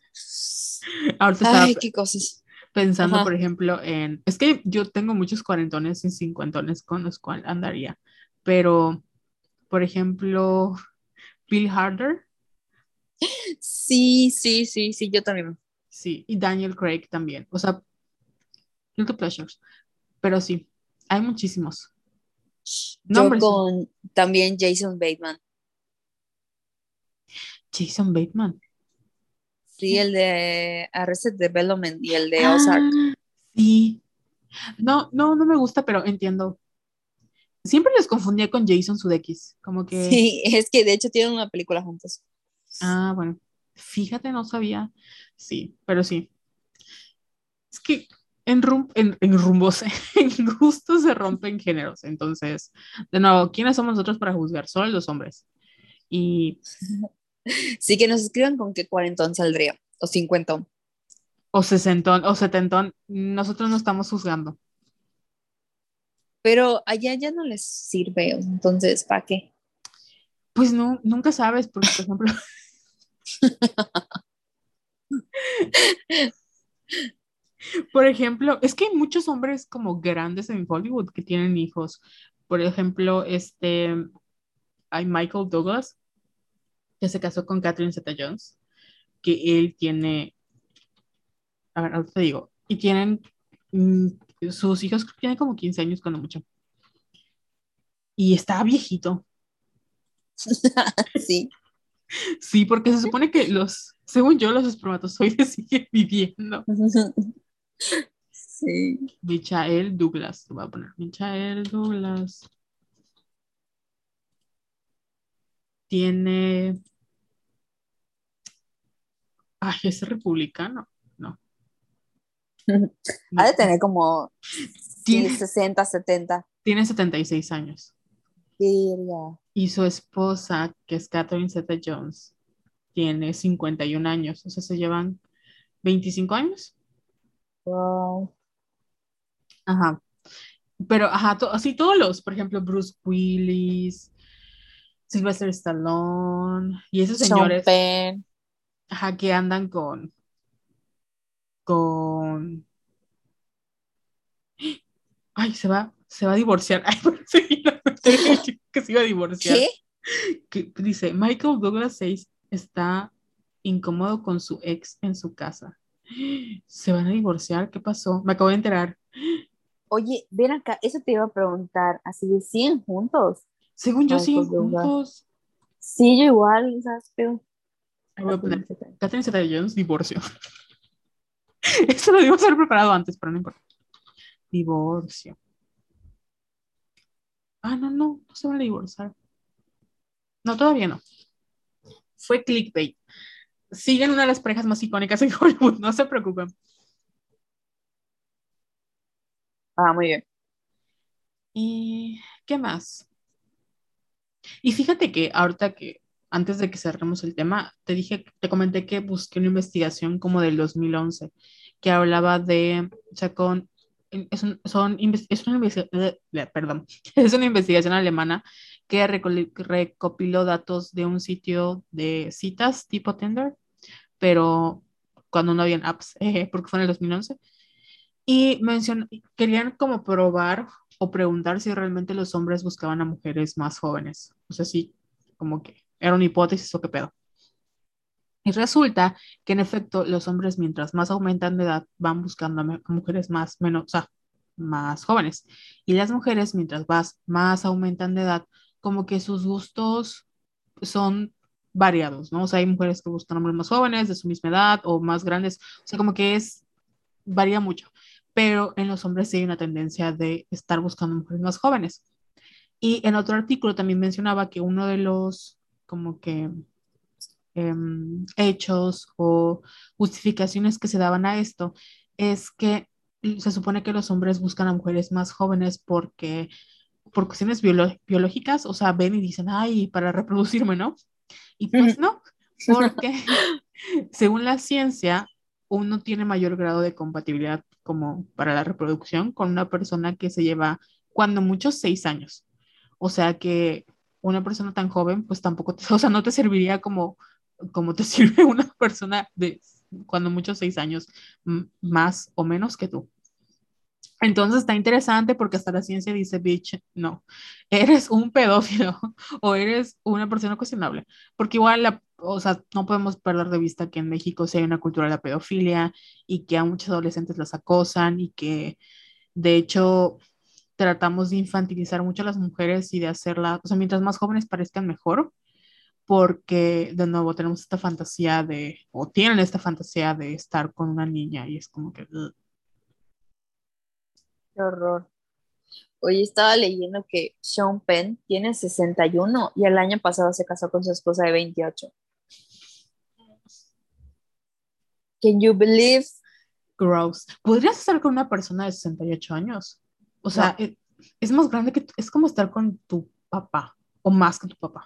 Ahorita estaba Ay, qué cosas. pensando, Ajá. por ejemplo, en... Es que yo tengo muchos cuarentones y cincuentones con los cuales andaría, pero, por ejemplo, Bill Harder, Sí, sí, sí, sí, yo también. sí, y Daniel Craig también. O sea, guilty pleasures. Pero sí, hay muchísimos. Yo con también Jason Bateman. Jason Bateman. Sí, el de Arrested Development y el de Ah, Ozark. sí. No, no, no me gusta, pero entiendo. Siempre les confundía con Jason Sudeikis, como que... Sí, es que de hecho tienen una película juntos. Ah, bueno. Fíjate, no sabía. Sí, pero sí. Es que en, rum- en, en rumbos, en gustos se rompen géneros. Entonces, de nuevo, ¿quiénes somos nosotros para juzgar? Solo los hombres. Y, Sí, que nos escriban con qué cuarentón saldría, o cincuentón. o sesentón, o setentón, nosotros no estamos juzgando. Pero allá ya no les sirve, entonces, ¿para qué? Pues no, nunca sabes, porque, por ejemplo, por ejemplo, es que hay muchos hombres como grandes en Hollywood que tienen hijos. Por ejemplo, este, hay Michael Douglas, que se casó con Catherine Zeta-Jones, que él tiene, a ver, te digo, y tienen, mm, sus hijos tienen como 15 años cuando mucho. Y está viejito. Sí, Sí, porque se supone que los, según yo, los espermatozoides siguen viviendo. sí. Michael Douglas, te voy a poner Michael Douglas. Tiene. Ay, es republicano. No. Ha de tener como sí, Tiene, 60, 70. tiene 76 años. Verga. Y su esposa, que es Catherine Zeta Jones, tiene 51 años. O sea, se llevan 25 años. Wow. Ajá. Pero, ajá, to- así todos los, por ejemplo, Bruce Willis, Sylvester Stallone, y esos Sean señores, Penn. ajá, que andan con, con, ay, se va, se va a divorciar. Ay, a meter que se iba a divorciar. ¿Qué? Que dice, Michael Douglas 6 está incómodo con su ex en su casa. ¿Se van a divorciar? ¿Qué pasó? Me acabo de enterar. Oye, ven acá, eso te iba a preguntar, así de 100 juntos. Según yo, Michael sí, Douglas. juntos. Sí, yo igual, ¿sabes? Pero... Ahí voy a poner Catherine Zeta-Jones, divorcio. Esto lo debimos haber preparado antes, pero no importa. Divorcio. Ah, no, no, no se van a divorciar. No, todavía no. Fue clickbait. Siguen una de las parejas más icónicas en Hollywood, no se preocupen. Ah, muy bien. ¿Y qué más? Y fíjate que ahorita que, antes de que cerremos el tema, te dije, te comenté que busqué una investigación como del 2011 que hablaba de, o sea, con, es, un- son, es una investigación, perdón, es una investigación alemana que recopiló datos de un sitio de citas tipo Tinder, pero cuando no habían apps, porque fue en el 2011. Y mencion querían como probar o preguntar si realmente los hombres buscaban a mujeres más jóvenes. O sea, sí, como que era una hipótesis o qué pedo. Y resulta que en efecto los hombres mientras más aumentan de edad van buscando a mujeres más, menos, o sea, más jóvenes. Y las mujeres mientras vas, más aumentan de edad, como que sus gustos son variados, ¿no? O sea, hay mujeres que buscan hombres más jóvenes, de su misma edad o más grandes, o sea, como que es, varía mucho, pero en los hombres sí hay una tendencia de estar buscando mujeres más jóvenes. Y en otro artículo también mencionaba que uno de los, como que, em, hechos o justificaciones que se daban a esto es que se supone que los hombres buscan a mujeres más jóvenes porque por cuestiones biológicas, o sea, ven y dicen, ay, para reproducirme, ¿no? Y pues no, porque según la ciencia, uno tiene mayor grado de compatibilidad como para la reproducción con una persona que se lleva, cuando mucho, seis años. O sea que una persona tan joven, pues tampoco, te, o sea, no te serviría como, como te sirve una persona de cuando mucho seis años más o menos que tú. Entonces está interesante porque hasta la ciencia dice, bitch, no, eres un pedófilo o eres una persona cuestionable. Porque igual, la, o sea, no podemos perder de vista que en México sí hay una cultura de la pedofilia y que a muchos adolescentes las acosan y que de hecho tratamos de infantilizar mucho a las mujeres y de hacerla, o sea, mientras más jóvenes parezcan mejor, porque de nuevo tenemos esta fantasía de, o tienen esta fantasía de estar con una niña y es como que... Qué horror. Hoy estaba leyendo que Sean Penn tiene 61 y el año pasado se casó con su esposa de 28. Can you believe? Gross. ¿Podrías estar con una persona de 68 años? O sea, es, es, más grande que es como estar con tu papá o más que tu papá.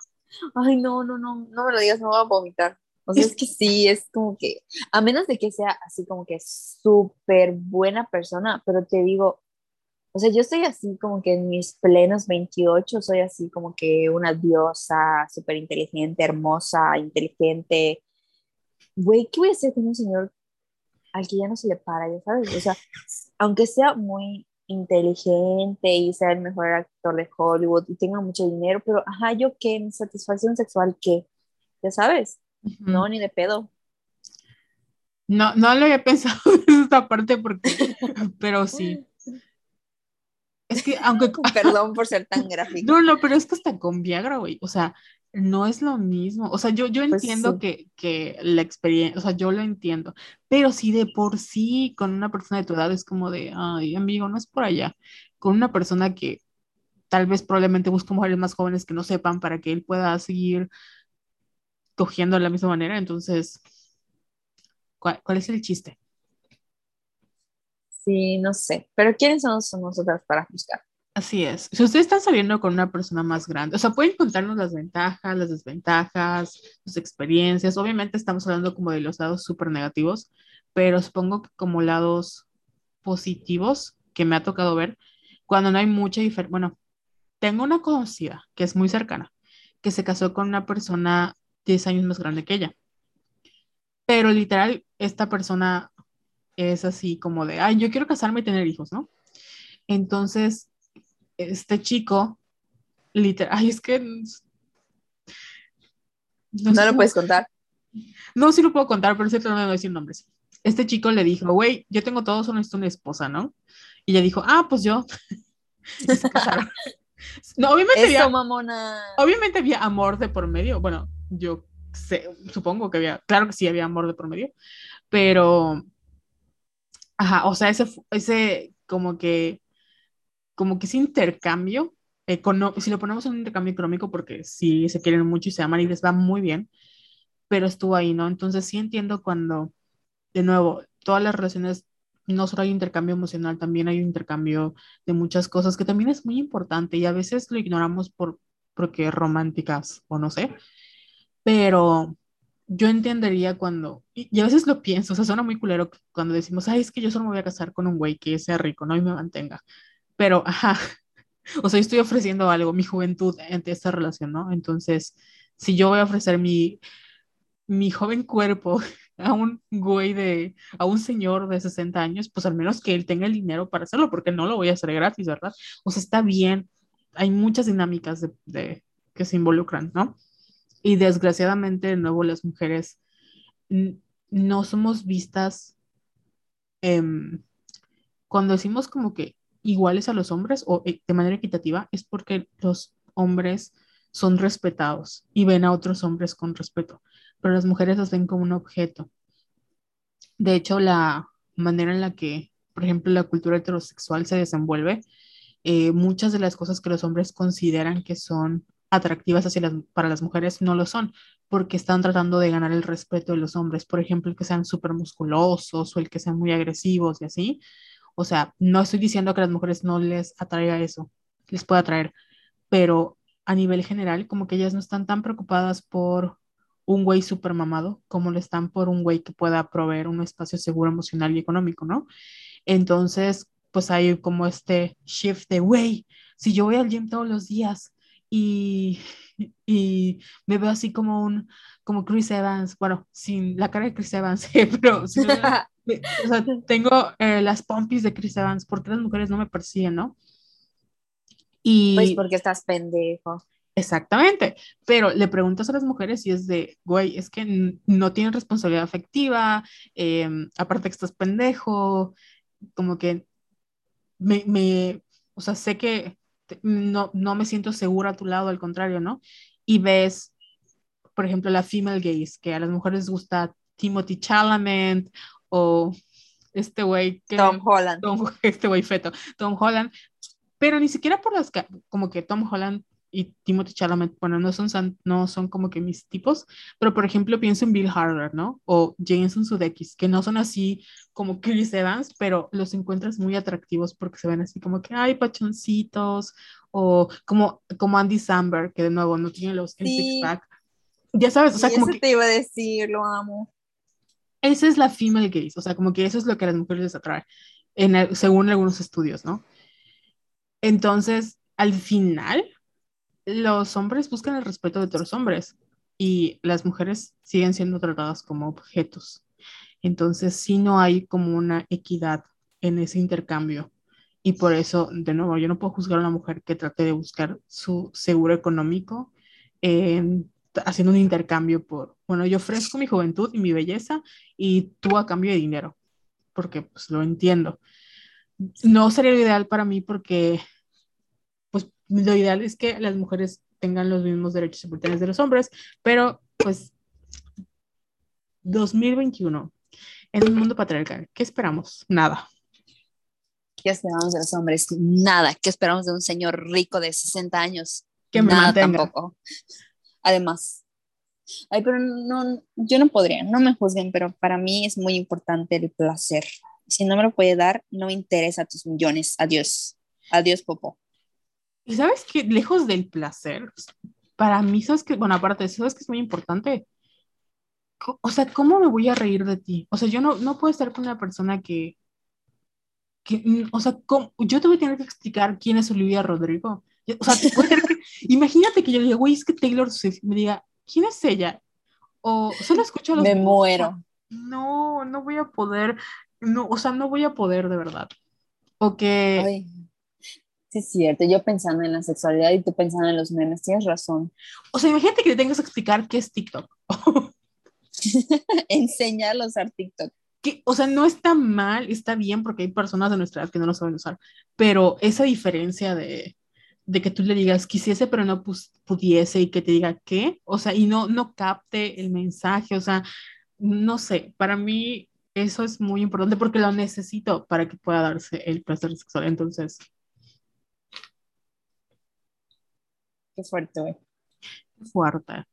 Ay, no, no, no, no me lo digas, no voy a vomitar. O sea, es que sí, es como que, a menos de que sea así como que súper buena persona, pero te digo, o sea, yo estoy así como que en mis plenos 28, soy así como que una diosa, súper inteligente, hermosa, inteligente. Güey, ¿qué voy a hacer con un señor al que ya no se le para, ya sabes? O sea, aunque sea muy inteligente y sea el mejor actor de Hollywood y tenga mucho dinero, pero ajá, yo qué, mi satisfacción sexual, ¿qué? Ya sabes, no, ni de pedo. No, no lo había pensado en esta parte porque, pero sí. Es que, aunque. Perdón por ser tan gráfico. No, no, pero es que hasta con Viagra, güey. O sea, no es lo mismo. O sea, yo, yo pues entiendo que, que, la experiencia, o sea, yo lo entiendo. Pero si de por sí con una persona de tu edad es como de, ay, amigo, no es por allá. Con una persona que tal vez probablemente busca mujeres más jóvenes que no sepan para que él pueda seguir cogiendo de la misma manera. Entonces, ¿cuál, cuál es el chiste? Sí, no sé. Pero ¿quiénes somos nosotras para juzgar? Así es. Si ustedes están saliendo con una persona más grande, o sea, pueden contarnos las ventajas, las desventajas, sus experiencias. Obviamente estamos hablando como de los lados súper negativos, pero supongo que como lados positivos que me ha tocado ver, cuando no hay mucha diferencia. Bueno, tengo una conocida que es muy cercana, que se casó con una persona 10 años más grande que ella. Pero literal, esta persona es así como de, ay, yo quiero casarme y tener hijos, ¿no? Entonces, este chico, literal, ay, es que... No, lo puedes contar. No, sí lo puedo contar, pero cierto no me voy a decir nombres. Este chico le dijo, güey, yo tengo todo, solo necesito una esposa, ¿no? Y ella dijo, ah, pues yo. no, obviamente había, mamona. Obviamente había amor de por medio. Bueno, yo sé, supongo que había, claro que sí había amor de por medio, pero Ajá, o sea, ese, ese como que, como que ese intercambio, si lo ponemos en un intercambio económico, porque sí se quieren mucho y se aman y les va muy bien, pero estuvo ahí, ¿no? Entonces sí entiendo cuando, de nuevo, todas las relaciones, no solo hay intercambio emocional, también hay un intercambio de muchas cosas que también es muy importante y a veces lo ignoramos por, porque románticas o no sé, pero yo entendería cuando, y, a veces lo pienso, o sea, suena muy culero cuando decimos, ay, es que yo solo me voy a casar con un güey que sea rico, ¿no? Y me mantenga. Pero, ajá, o sea, yo estoy ofreciendo algo, mi juventud ante esta relación, ¿no? Entonces, si yo voy a ofrecer mi, mi joven cuerpo a un güey de, a un señor de 60 años, pues al menos que él tenga el dinero para hacerlo, porque no lo voy a hacer gratis, ¿verdad? O sea, está bien, hay muchas dinámicas de, que se involucran, ¿no? Y desgraciadamente, de nuevo, las mujeres no somos vistas em, cuando decimos como que iguales a los hombres o eh, de manera equitativa, es porque los hombres son respetados y ven a otros hombres con respeto, pero las mujeres los ven como un objeto. De hecho, la manera en la que, por ejemplo, la cultura heterosexual se desenvuelve, eh, muchas de las cosas que los hombres consideran que son atractivas hacia las, para las mujeres no lo son, porque están tratando de ganar el respeto de los hombres, por ejemplo, el que sean súper musculosos o el que sean muy agresivos y así. O sea, no estoy diciendo que a las mujeres no les atraiga eso, les puede atraer, pero a nivel general, como que ellas no están tan preocupadas por un güey súper mamado como lo están por un güey que pueda proveer un espacio seguro emocional y económico, ¿no? Entonces, pues hay como este shift de, güey, si yo voy al gym todos los días y, y me veo así como un, como Chris Evans, bueno, sin la cara de Chris Evans, pero o sea, tengo eh, las pompis de Chris Evans, porque las mujeres no me persiguen, no? Y, pues porque estás pendejo. Exactamente, pero le preguntas a las mujeres si es de, güey, es que no tienen responsabilidad afectiva, em, aparte que estás pendejo, como que me, me, o sea, sé que no, no me siento segura a tu lado, al contrario, ¿no? Y ves, por ejemplo, la female gaze, que a las mujeres les gusta Timothy Chalamet o este güey Tom Holland. este güey feto, Tom Holland, pero ni siquiera por las, como que Tom Holland y Timothy Chalamet, bueno, no son, no son como que mis tipos, pero por ejemplo pienso en Bill Harder, ¿no? O Jason Sudeikis, que no son así como Chris Evans, pero los encuentras muy atractivos porque se ven así como que, hay pachoncitos, o como, como Andy Samberg, que de nuevo no tiene los six pack. Ya sabes, o sea, como que... te iba a decir, lo amo. Esa es la female gaze, o sea, como que eso es lo que a las mujeres les atrae, en según algunos estudios, ¿no? Entonces, al final, los hombres buscan el respeto de otros hombres y las mujeres siguen siendo tratadas como objetos. Entonces, sí no hay como una equidad en ese intercambio. Y por eso, de nuevo, yo no puedo juzgar a una mujer que trate de buscar su seguro económico haciendo un intercambio por, bueno, yo ofrezco mi juventud y mi belleza y tú a cambio de dinero, porque pues lo entiendo. No sería lo ideal para mí porque lo ideal es que las mujeres tengan los mismos derechos y oportunidades de los hombres, pero pues 2021, en un mundo patriarcal, ¿qué esperamos? Nada. ¿Qué esperamos de los hombres? Nada. ¿Qué esperamos de un señor rico de 60 años? Que me Nada tampoco. Además, ay, pero no, yo no podría, no me juzguen, pero para mí es muy importante el placer. Si no me lo puede dar, no me interesa tus millones. Adiós. Adiós, Popo. Y sabes que lejos del placer, para mí, sabes que, bueno, aparte de eso, sabes que es muy importante. O sea, ¿cómo me voy a reír de ti? O sea, yo no, no puedo estar con una persona que, que mm, o sea, yo te voy a tener que explicar quién es Olivia Rodrigo. O sea, imagínate que yo diga, güey, es que Taylor Swift me diga, ¿quién es ella? O solo escucho a los... Me muero. No, no voy a poder, no, o sea, no voy a poder de verdad. O que... Sí, es cierto. Yo pensando en la sexualidad y tú pensando en los memes, tienes razón. O sea, imagínate que le tengas que explicar qué es TikTok. Enseñarlos a usar TikTok. Que, o sea, no está mal, está bien porque hay personas de nuestra edad que no lo saben usar, pero esa diferencia de, de que tú le digas quisiese pero no pudiese y que te diga qué, o sea, y no, no capte el mensaje, o sea, no sé, para mí eso es muy importante porque lo necesito para que pueda darse el placer sexual. Entonces, Qué fuerte, güey. Fuerte.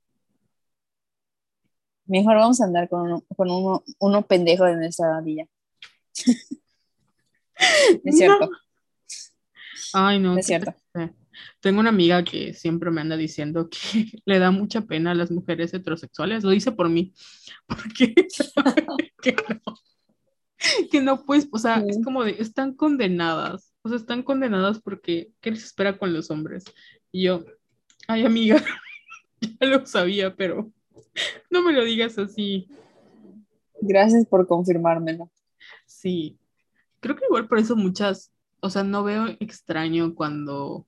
Mejor vamos a andar con uno, con uno, uno pendejo de nuestra dadilla. es cierto. Ay, no. Es cierto. Tengo una amiga que siempre me anda diciendo que le da mucha pena a las mujeres heterosexuales. Lo dice por mí. Porque que no, que no pues, o sea, es como de, están condenadas. O sea, están condenadas porque, ¿qué les espera con los hombres? Y yo, Ay, amiga, ya lo sabía, pero no me lo digas así. Gracias por confirmármelo. Sí, creo que igual por eso muchas, o sea, no veo extraño cuando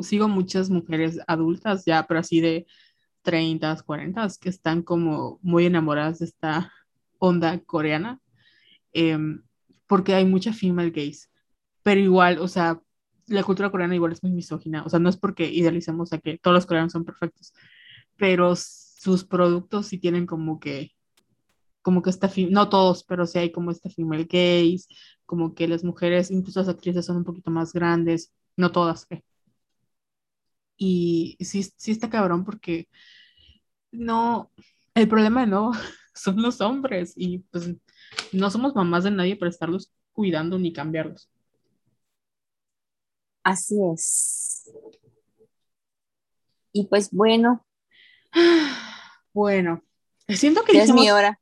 sigo muchas mujeres adultas ya, pero así de 30, 40, que están como muy enamoradas de esta onda coreana, em, porque hay mucha female gaze, pero igual, o sea, la cultura coreana igual es muy misógina, o sea, no es porque idealicemos a que todos los coreanos son perfectos, pero sus productos sí tienen como que, como que esta, no todos, pero sí hay como esta female gays, como que las mujeres, incluso las actrices son un poquito más grandes, no todas, ¿eh? Y sí, sí está cabrón porque no, el problema no son los hombres y pues no somos mamás de nadie para estarlos cuidando ni cambiarlos. Así es. Y pues bueno. Bueno, siento que ya es mi hora.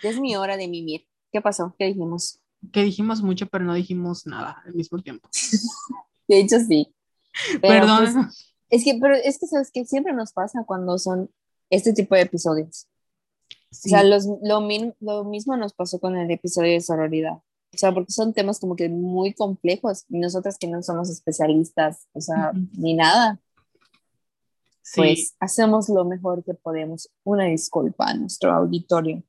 Ya es mi hora de mimir. ¿Qué pasó? ¿Qué dijimos? Que dijimos mucho, pero no dijimos nada al mismo tiempo. de hecho, sí. Perdón. Pues, es que, pero es que sabes que siempre nos pasa cuando son este tipo de episodios. O sea, lo, lo mismo nos pasó con el episodio de sororidad. O sea, porque son temas como que muy complejos y nosotras que no somos especialistas, o sea, ni nada. Pues hacemos lo mejor que podemos. Una disculpa a nuestro auditorio.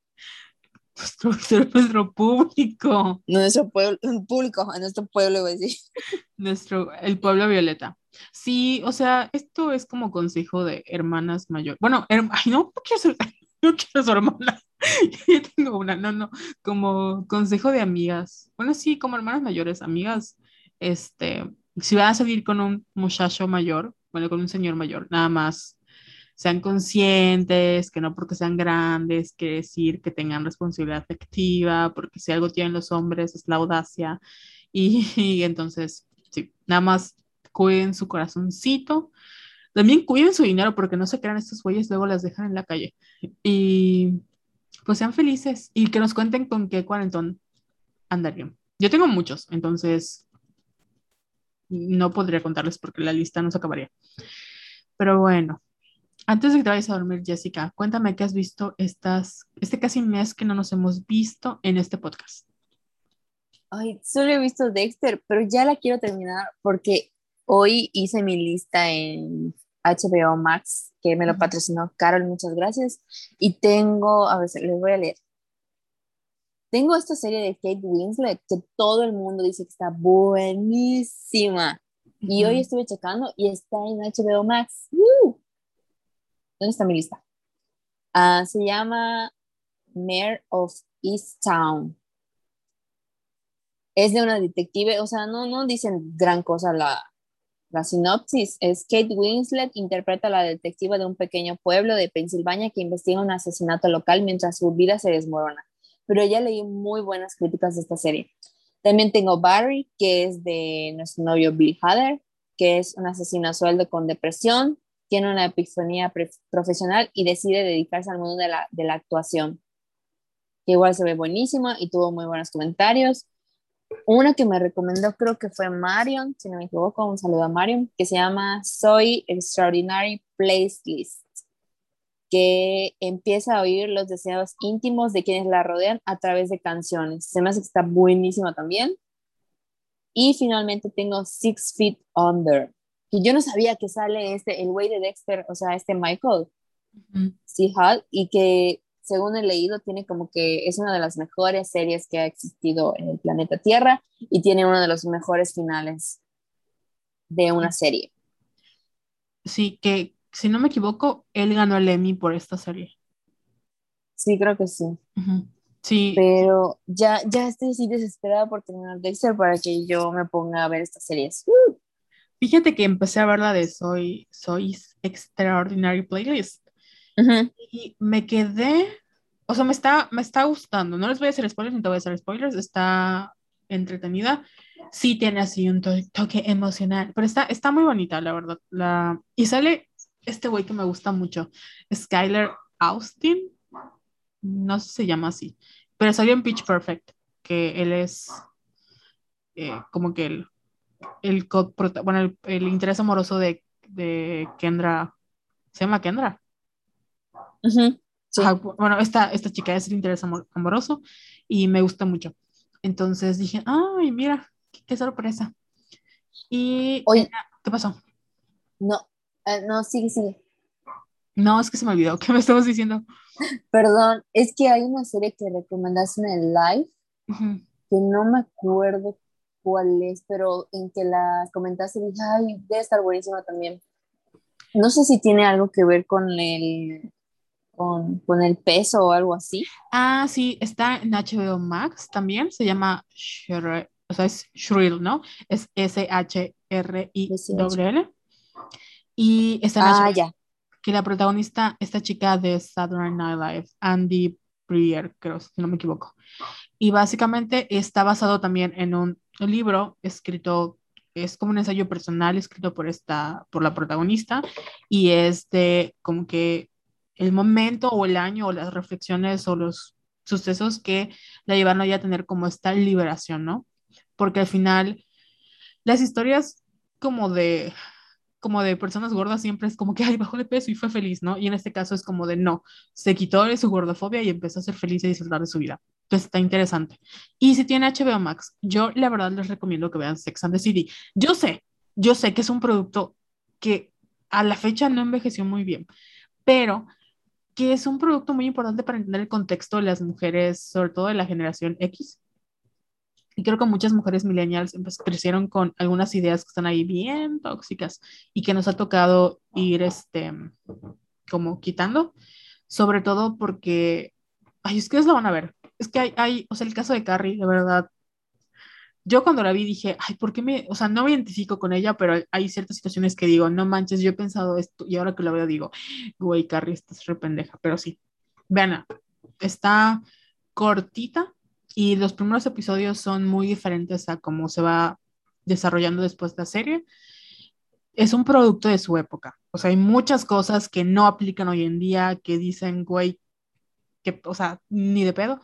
Nuestro, nuestro público. Nuestro pueblo, público, a nuestro pueblo, voy a decir. Nuestro, el pueblo violeta. Sí, o sea, esto es como consejo de hermanas mayores. Bueno, ay, no, no quiero ser, no quiero ser hermana. Yo tengo una, no, no, como consejo de amigas. Bueno, sí, como hermanas mayores, amigas, este, si van a salir con un muchacho mayor, bueno, con un señor mayor, nada más sean conscientes, que no porque sean grandes quiere decir que tengan responsabilidad afectiva, porque si algo tienen los hombres es la audacia. Y, y entonces, sí, nada más cuiden su corazoncito. También cuiden su dinero porque no se crean estos güeyes, luego las dejan en la calle. Y pues sean felices y que nos cuenten con qué cuarentón andarían. Yo tengo muchos, entonces no podría contarles porque la lista no se acabaría. Pero bueno, antes de que te vayas a dormir, Jessica, cuéntame qué has visto estas, este casi mes que no nos hemos visto en este podcast. Ay, solo he visto Dexter, pero ya la quiero terminar porque hoy hice mi lista en HBO Max, que me lo patrocinó Carol, muchas gracias. Y tengo, a ver, les voy a leer. Tengo esta serie de Kate Winslet que todo el mundo dice que está buenísima. Y hoy estuve checando y está en HBO Max. ¿Dónde está mi lista? Ah, se llama Mayor of East Town. Es de una detective, o sea, no, no dicen gran cosa la, la sinopsis es Kate Winslet interpreta a la detectiva de un pequeño pueblo de Pensilvania que investiga un asesinato local mientras su vida se desmorona. Pero ya leí muy buenas críticas de esta serie. También tengo Barry, que es de nuestro novio Bill Hader, que es un asesino a sueldo con depresión, tiene una epifanía profesional y decide dedicarse al mundo de la, de la actuación, que igual se ve buenísima y tuvo muy buenos comentarios. Una que me recomendó creo que fue Marion, si no me equivoco, un saludo a Marion, que se llama Soy Extraordinary Playlist, que empieza a oír los deseos íntimos de quienes la rodean a través de canciones. Se me hace que está buenísima también. Y finalmente tengo Six Feet Under, que yo no sabía que sale este, el güey de Dexter, o sea, este Michael sí, y que según he leído, tiene como que es una de las mejores series que ha existido en el planeta Tierra y tiene uno de los mejores finales de una serie. Sí, que si no me equivoco, él ganó el Emmy por esta serie. Sí, creo que sí. Sí. Pero ya, ya estoy así desesperada por terminar Dexter para que yo me ponga a ver estas series. Fíjate que empecé a ver la de Soy, Soy Extraordinary Playlist. Y me quedé, o sea, me está, me está gustando. No les voy a hacer spoilers, ni te voy a hacer spoilers. Está entretenida. Sí tiene así un toque emocional, pero está, está muy bonita, la verdad. La... Y sale este güey que me gusta mucho, Skyler Austin. No sé si se llama así, pero salió en Pitch Perfect, que él es eh, como que el, el, bueno, el, interés amoroso de, de Kendra. ¿Se llama Kendra? Bueno, esta, esta chica es el interés amoroso y me gusta mucho. Entonces dije, ay, mira, qué, sorpresa. Y, Oye, ¿qué pasó? No, eh, no, sigue, sigue. No, es que se me olvidó. ¿Qué me estabas diciendo? Perdón, es que hay una serie que recomendaste en el live que no me acuerdo cuál es, pero en que la comentaste dije, ay, debe estar buenísima también. No sé si tiene algo que ver con el, con, con el peso o algo así. Ah, sí, está en HBO Max también, se llama Shrill, o sea, es Shrill, ¿no? Es S-H-R-I-L. Y está en Ah, HBO, ya. que la protagonista, esta chica de Saturday Night Live, Andy Brier, creo, si no me equivoco. Y básicamente está basado también en un libro escrito, es como un ensayo personal escrito por esta, por la protagonista, y es de como que el momento o el año o las reflexiones o los sucesos que la llevaron a tener como esta liberación, ¿no? Porque al final las historias como de como de personas gordas siempre es como que ay bajó de peso y fue feliz, ¿no? Y en este caso es como de no, se quitó de su gordofobia y empezó a ser feliz y disfrutar de su vida. Entonces está interesante. Y si tiene HBO Max, yo la verdad les recomiendo que vean Sex and the City. Yo sé, yo sé que es un producto que a la fecha no envejeció muy bien, pero que es un producto muy importante para entender el contexto de las mujeres, sobre todo de la generación X. Y creo que muchas mujeres millennials pues, crecieron con algunas ideas que están ahí bien tóxicas y que nos ha tocado ir este, como quitando, sobre todo porque, ay, ustedes lo van a ver. Es que hay, hay, o sea, el caso de Carrie, de verdad, yo cuando la vi dije, ay, ¿por qué me, o sea, no me identifico con ella, pero hay ciertas situaciones que digo, no manches, yo he pensado esto y ahora que lo veo digo, güey, Carrie, estás re pendeja, pero sí, vean, está cortita y los primeros episodios son muy diferentes a cómo se va desarrollando después de la serie. Es un producto de su época, o sea, hay muchas cosas que no aplican hoy en día, que dicen, güey, que, o sea, ni de pedo,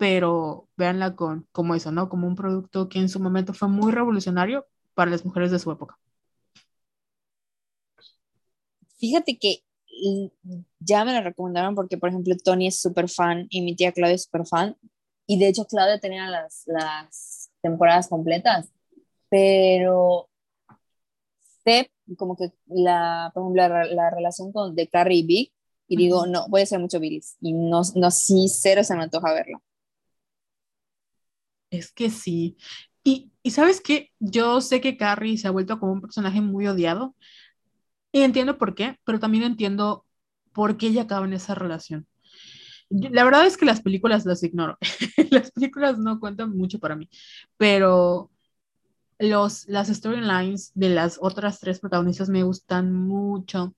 pero véanla con, como eso, ¿no? Como un producto que en su momento fue muy revolucionario para las mujeres de su época. Fíjate que ya me la recomendaron porque, por ejemplo, Tony es súper fan y mi tía Claudia es súper fan. Y de hecho, Claudia tenía las, las temporadas completas, pero sé como que la, por ejemplo, la, la relación con, de Carrie y Vic, y digo, no, voy a hacer mucho Billis. Y no, no, sí, cero se me antoja verlo. Es que sí. Y, y sabes qué, yo sé que Carrie se ha vuelto como un personaje muy odiado y entiendo por qué, pero también entiendo por qué ella acaba en esa relación. La verdad es que las películas las ignoro. Las películas no cuentan mucho para mí, pero los, las storylines de las otras tres protagonistas me gustan mucho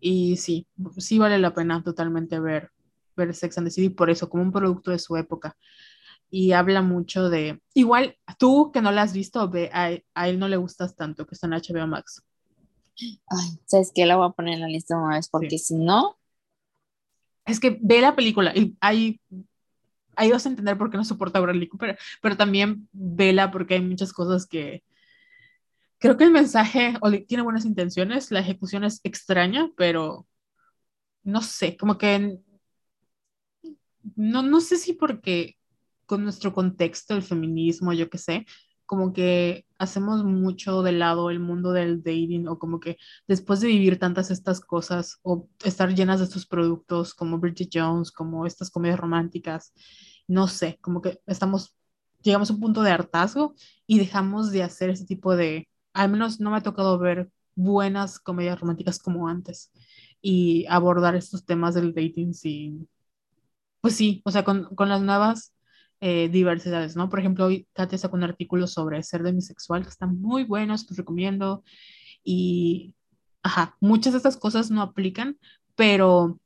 y sí, sí vale la pena totalmente ver, ver Sex and the City por eso, como un producto de su época. Y habla mucho de, igual tú que no la has visto, ve, a, a él no le gustas tanto, que está en HBO Max. Ay, ¿sabes qué? La voy a poner en la lista una vez porque si no, Es que ve la película y ahí, ahí vas a entender por qué no soporta a Bradley Cooper, pero también vela porque hay muchas cosas que creo que el mensaje tiene buenas intenciones, la ejecución es extraña, pero no sé, como que no, no sé si porque con nuestro contexto, el feminismo, yo qué sé, como que hacemos mucho de lado el mundo del dating o como que después de vivir tantas estas cosas o estar llenas de estos productos como Bridget Jones, como estas comedias románticas, no sé, como que estamos, llegamos a un punto de hartazgo y dejamos de hacer ese tipo de, al menos no me ha tocado ver buenas comedias románticas como antes y abordar estos temas del dating sin pues sí, o sea, con, con las nuevas eh, diversidades, ¿no? Por ejemplo, hoy Katia sacó un artículo sobre ser demisexual que están muy buenos, los recomiendo. Y, ajá, muchas de estas cosas no aplican, pero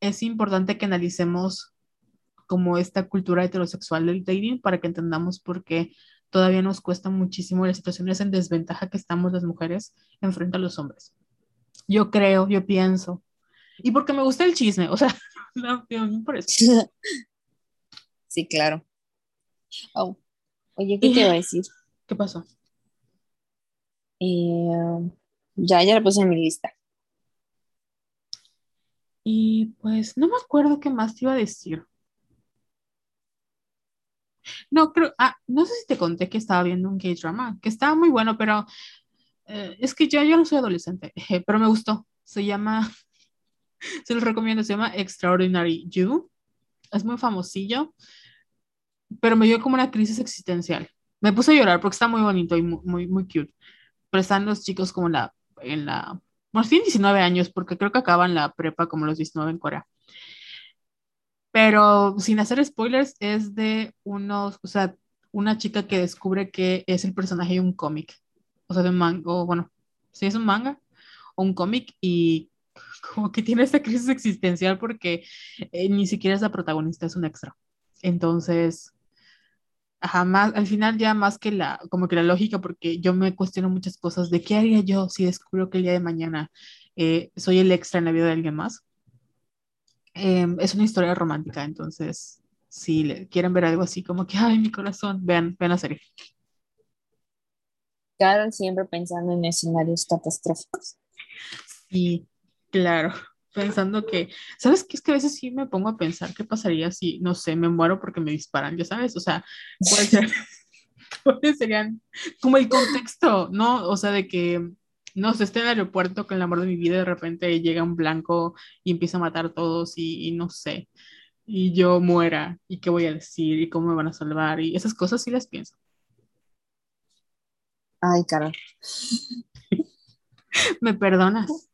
es importante que analicemos como esta cultura heterosexual del dating para que entendamos por qué todavía nos cuesta muchísimo las situaciones en desventaja que estamos las mujeres en frente a los hombres. Yo creo, yo pienso. Y porque me gusta el chisme, o sea, no, no, por eso. sí, claro. Oh, oye, ¿qué te iba a decir? ¿Qué pasó? Eh, ya, ya la puse en mi lista. Y pues no me acuerdo qué más te iba a decir. No, creo, ah, no sé si te conté que estaba viendo un K-drama, que estaba muy bueno, pero eh, es que yo, yo no soy adolescente, pero me gustó. Se llama, se los recomiendo, se llama Extraordinary You. Es muy famosillo, pero me dio como una crisis existencial. Me puse a llorar porque está muy bonito y muy, muy, muy cute. Pero están los chicos como la, en la, bueno, tienen 19 años porque creo que acaban la prepa como los 19 en Corea. Pero sin hacer spoilers, es de unos, o sea, una chica que descubre que es el personaje de un cómic, o sea, de un manga, o bueno, sí es un manga o un cómic y como que tiene esta crisis existencial porque eh, ni siquiera es la protagonista, es un extra. Entonces, jamás, al final ya más que la, como que la lógica, porque yo me cuestiono muchas cosas de qué haría yo si descubro que el día de mañana eh, soy el extra en la vida de alguien más. Em, es una historia romántica, entonces, si le, quieren ver algo así como que, ay, mi corazón, vean, vean la serie. Carol siempre pensando en escenarios catastróficos. Sí, claro pensando que, ¿sabes qué? Es que a veces sí me pongo a pensar qué pasaría si, no sé, me muero porque me disparan, ya sabes, o sea, ¿cuáles serían como el contexto, ¿no? O sea, de que, no sé, esté en el aeropuerto con el amor de mi vida y de repente llega un blanco y empieza a matar a todos y, y no sé, y yo muera, y qué voy a decir, y cómo me van a salvar, y esas cosas sí las pienso. Ay, cara. ¿Me perdonas?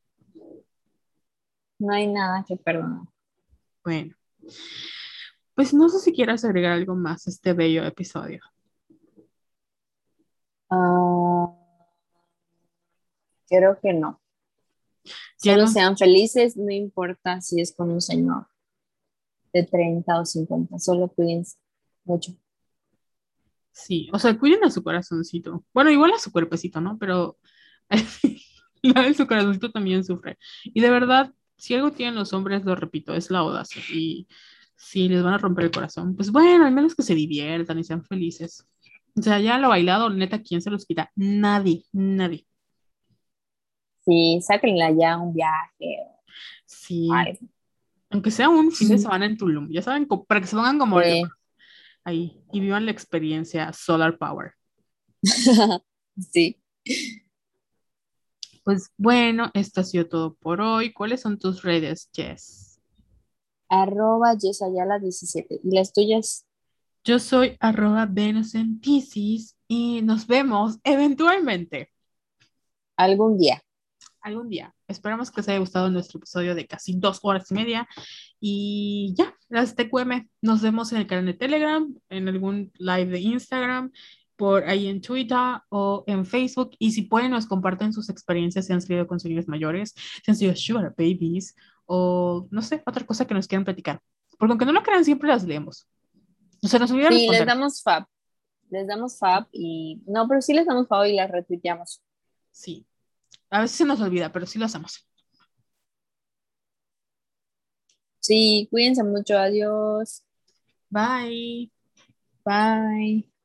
No hay nada que perdonar. Bueno, pues no sé si quieras agregar algo más a este bello episodio. Ah, creo que no. Ya Solo no- sean felices, no importa si es con un señor de 30 o 50, solo cuídense mucho. Sí, o sea, cuiden a su corazoncito. Bueno, igual a su cuerpecito, ¿no? Pero la de su corazoncito también sufre. Y de verdad, si algo tienen los hombres, lo repito, es la audacia. Y si les van a romper el corazón, pues bueno, al menos que se diviertan y sean felices. O sea, ya lo bailado, neta, ¿quién se los quita? Nadie, nadie. Sí, sáquenla ya un viaje. Sí, Ay, aunque sea un fin de semana en Tulum, ya saben, para que se pongan como Sí. ahí y vivan la experiencia Solar Power. sí. Pues bueno, esto ha sido todo por hoy. ¿Cuáles son tus redes, Jess? Arroba Yesayala 17. ¿Y las tuyas? Yo soy arroba Venus en Pisces y nos vemos eventualmente Algún día. algún día. Esperamos que os haya gustado nuestro episodio de casi dos horas y media. Y ya, las TQM. Nos vemos en el canal de Telegram, en algún live de Instagram, por ahí en Twitter o en Facebook. Y si pueden, nos comparten sus experiencias si han salido con señores mayores, si han sido sugar babies o no sé, otra cosa que nos quieran platicar. Porque aunque no lo crean, siempre las leemos. O sea, nos olvida Sí, les damos fab. Les damos fab y. No, pero sí les damos fab y las retuiteamos. Sí. A veces se nos olvida, pero sí lo hacemos. Sí, cuídense mucho. Adiós. Bye. Bye.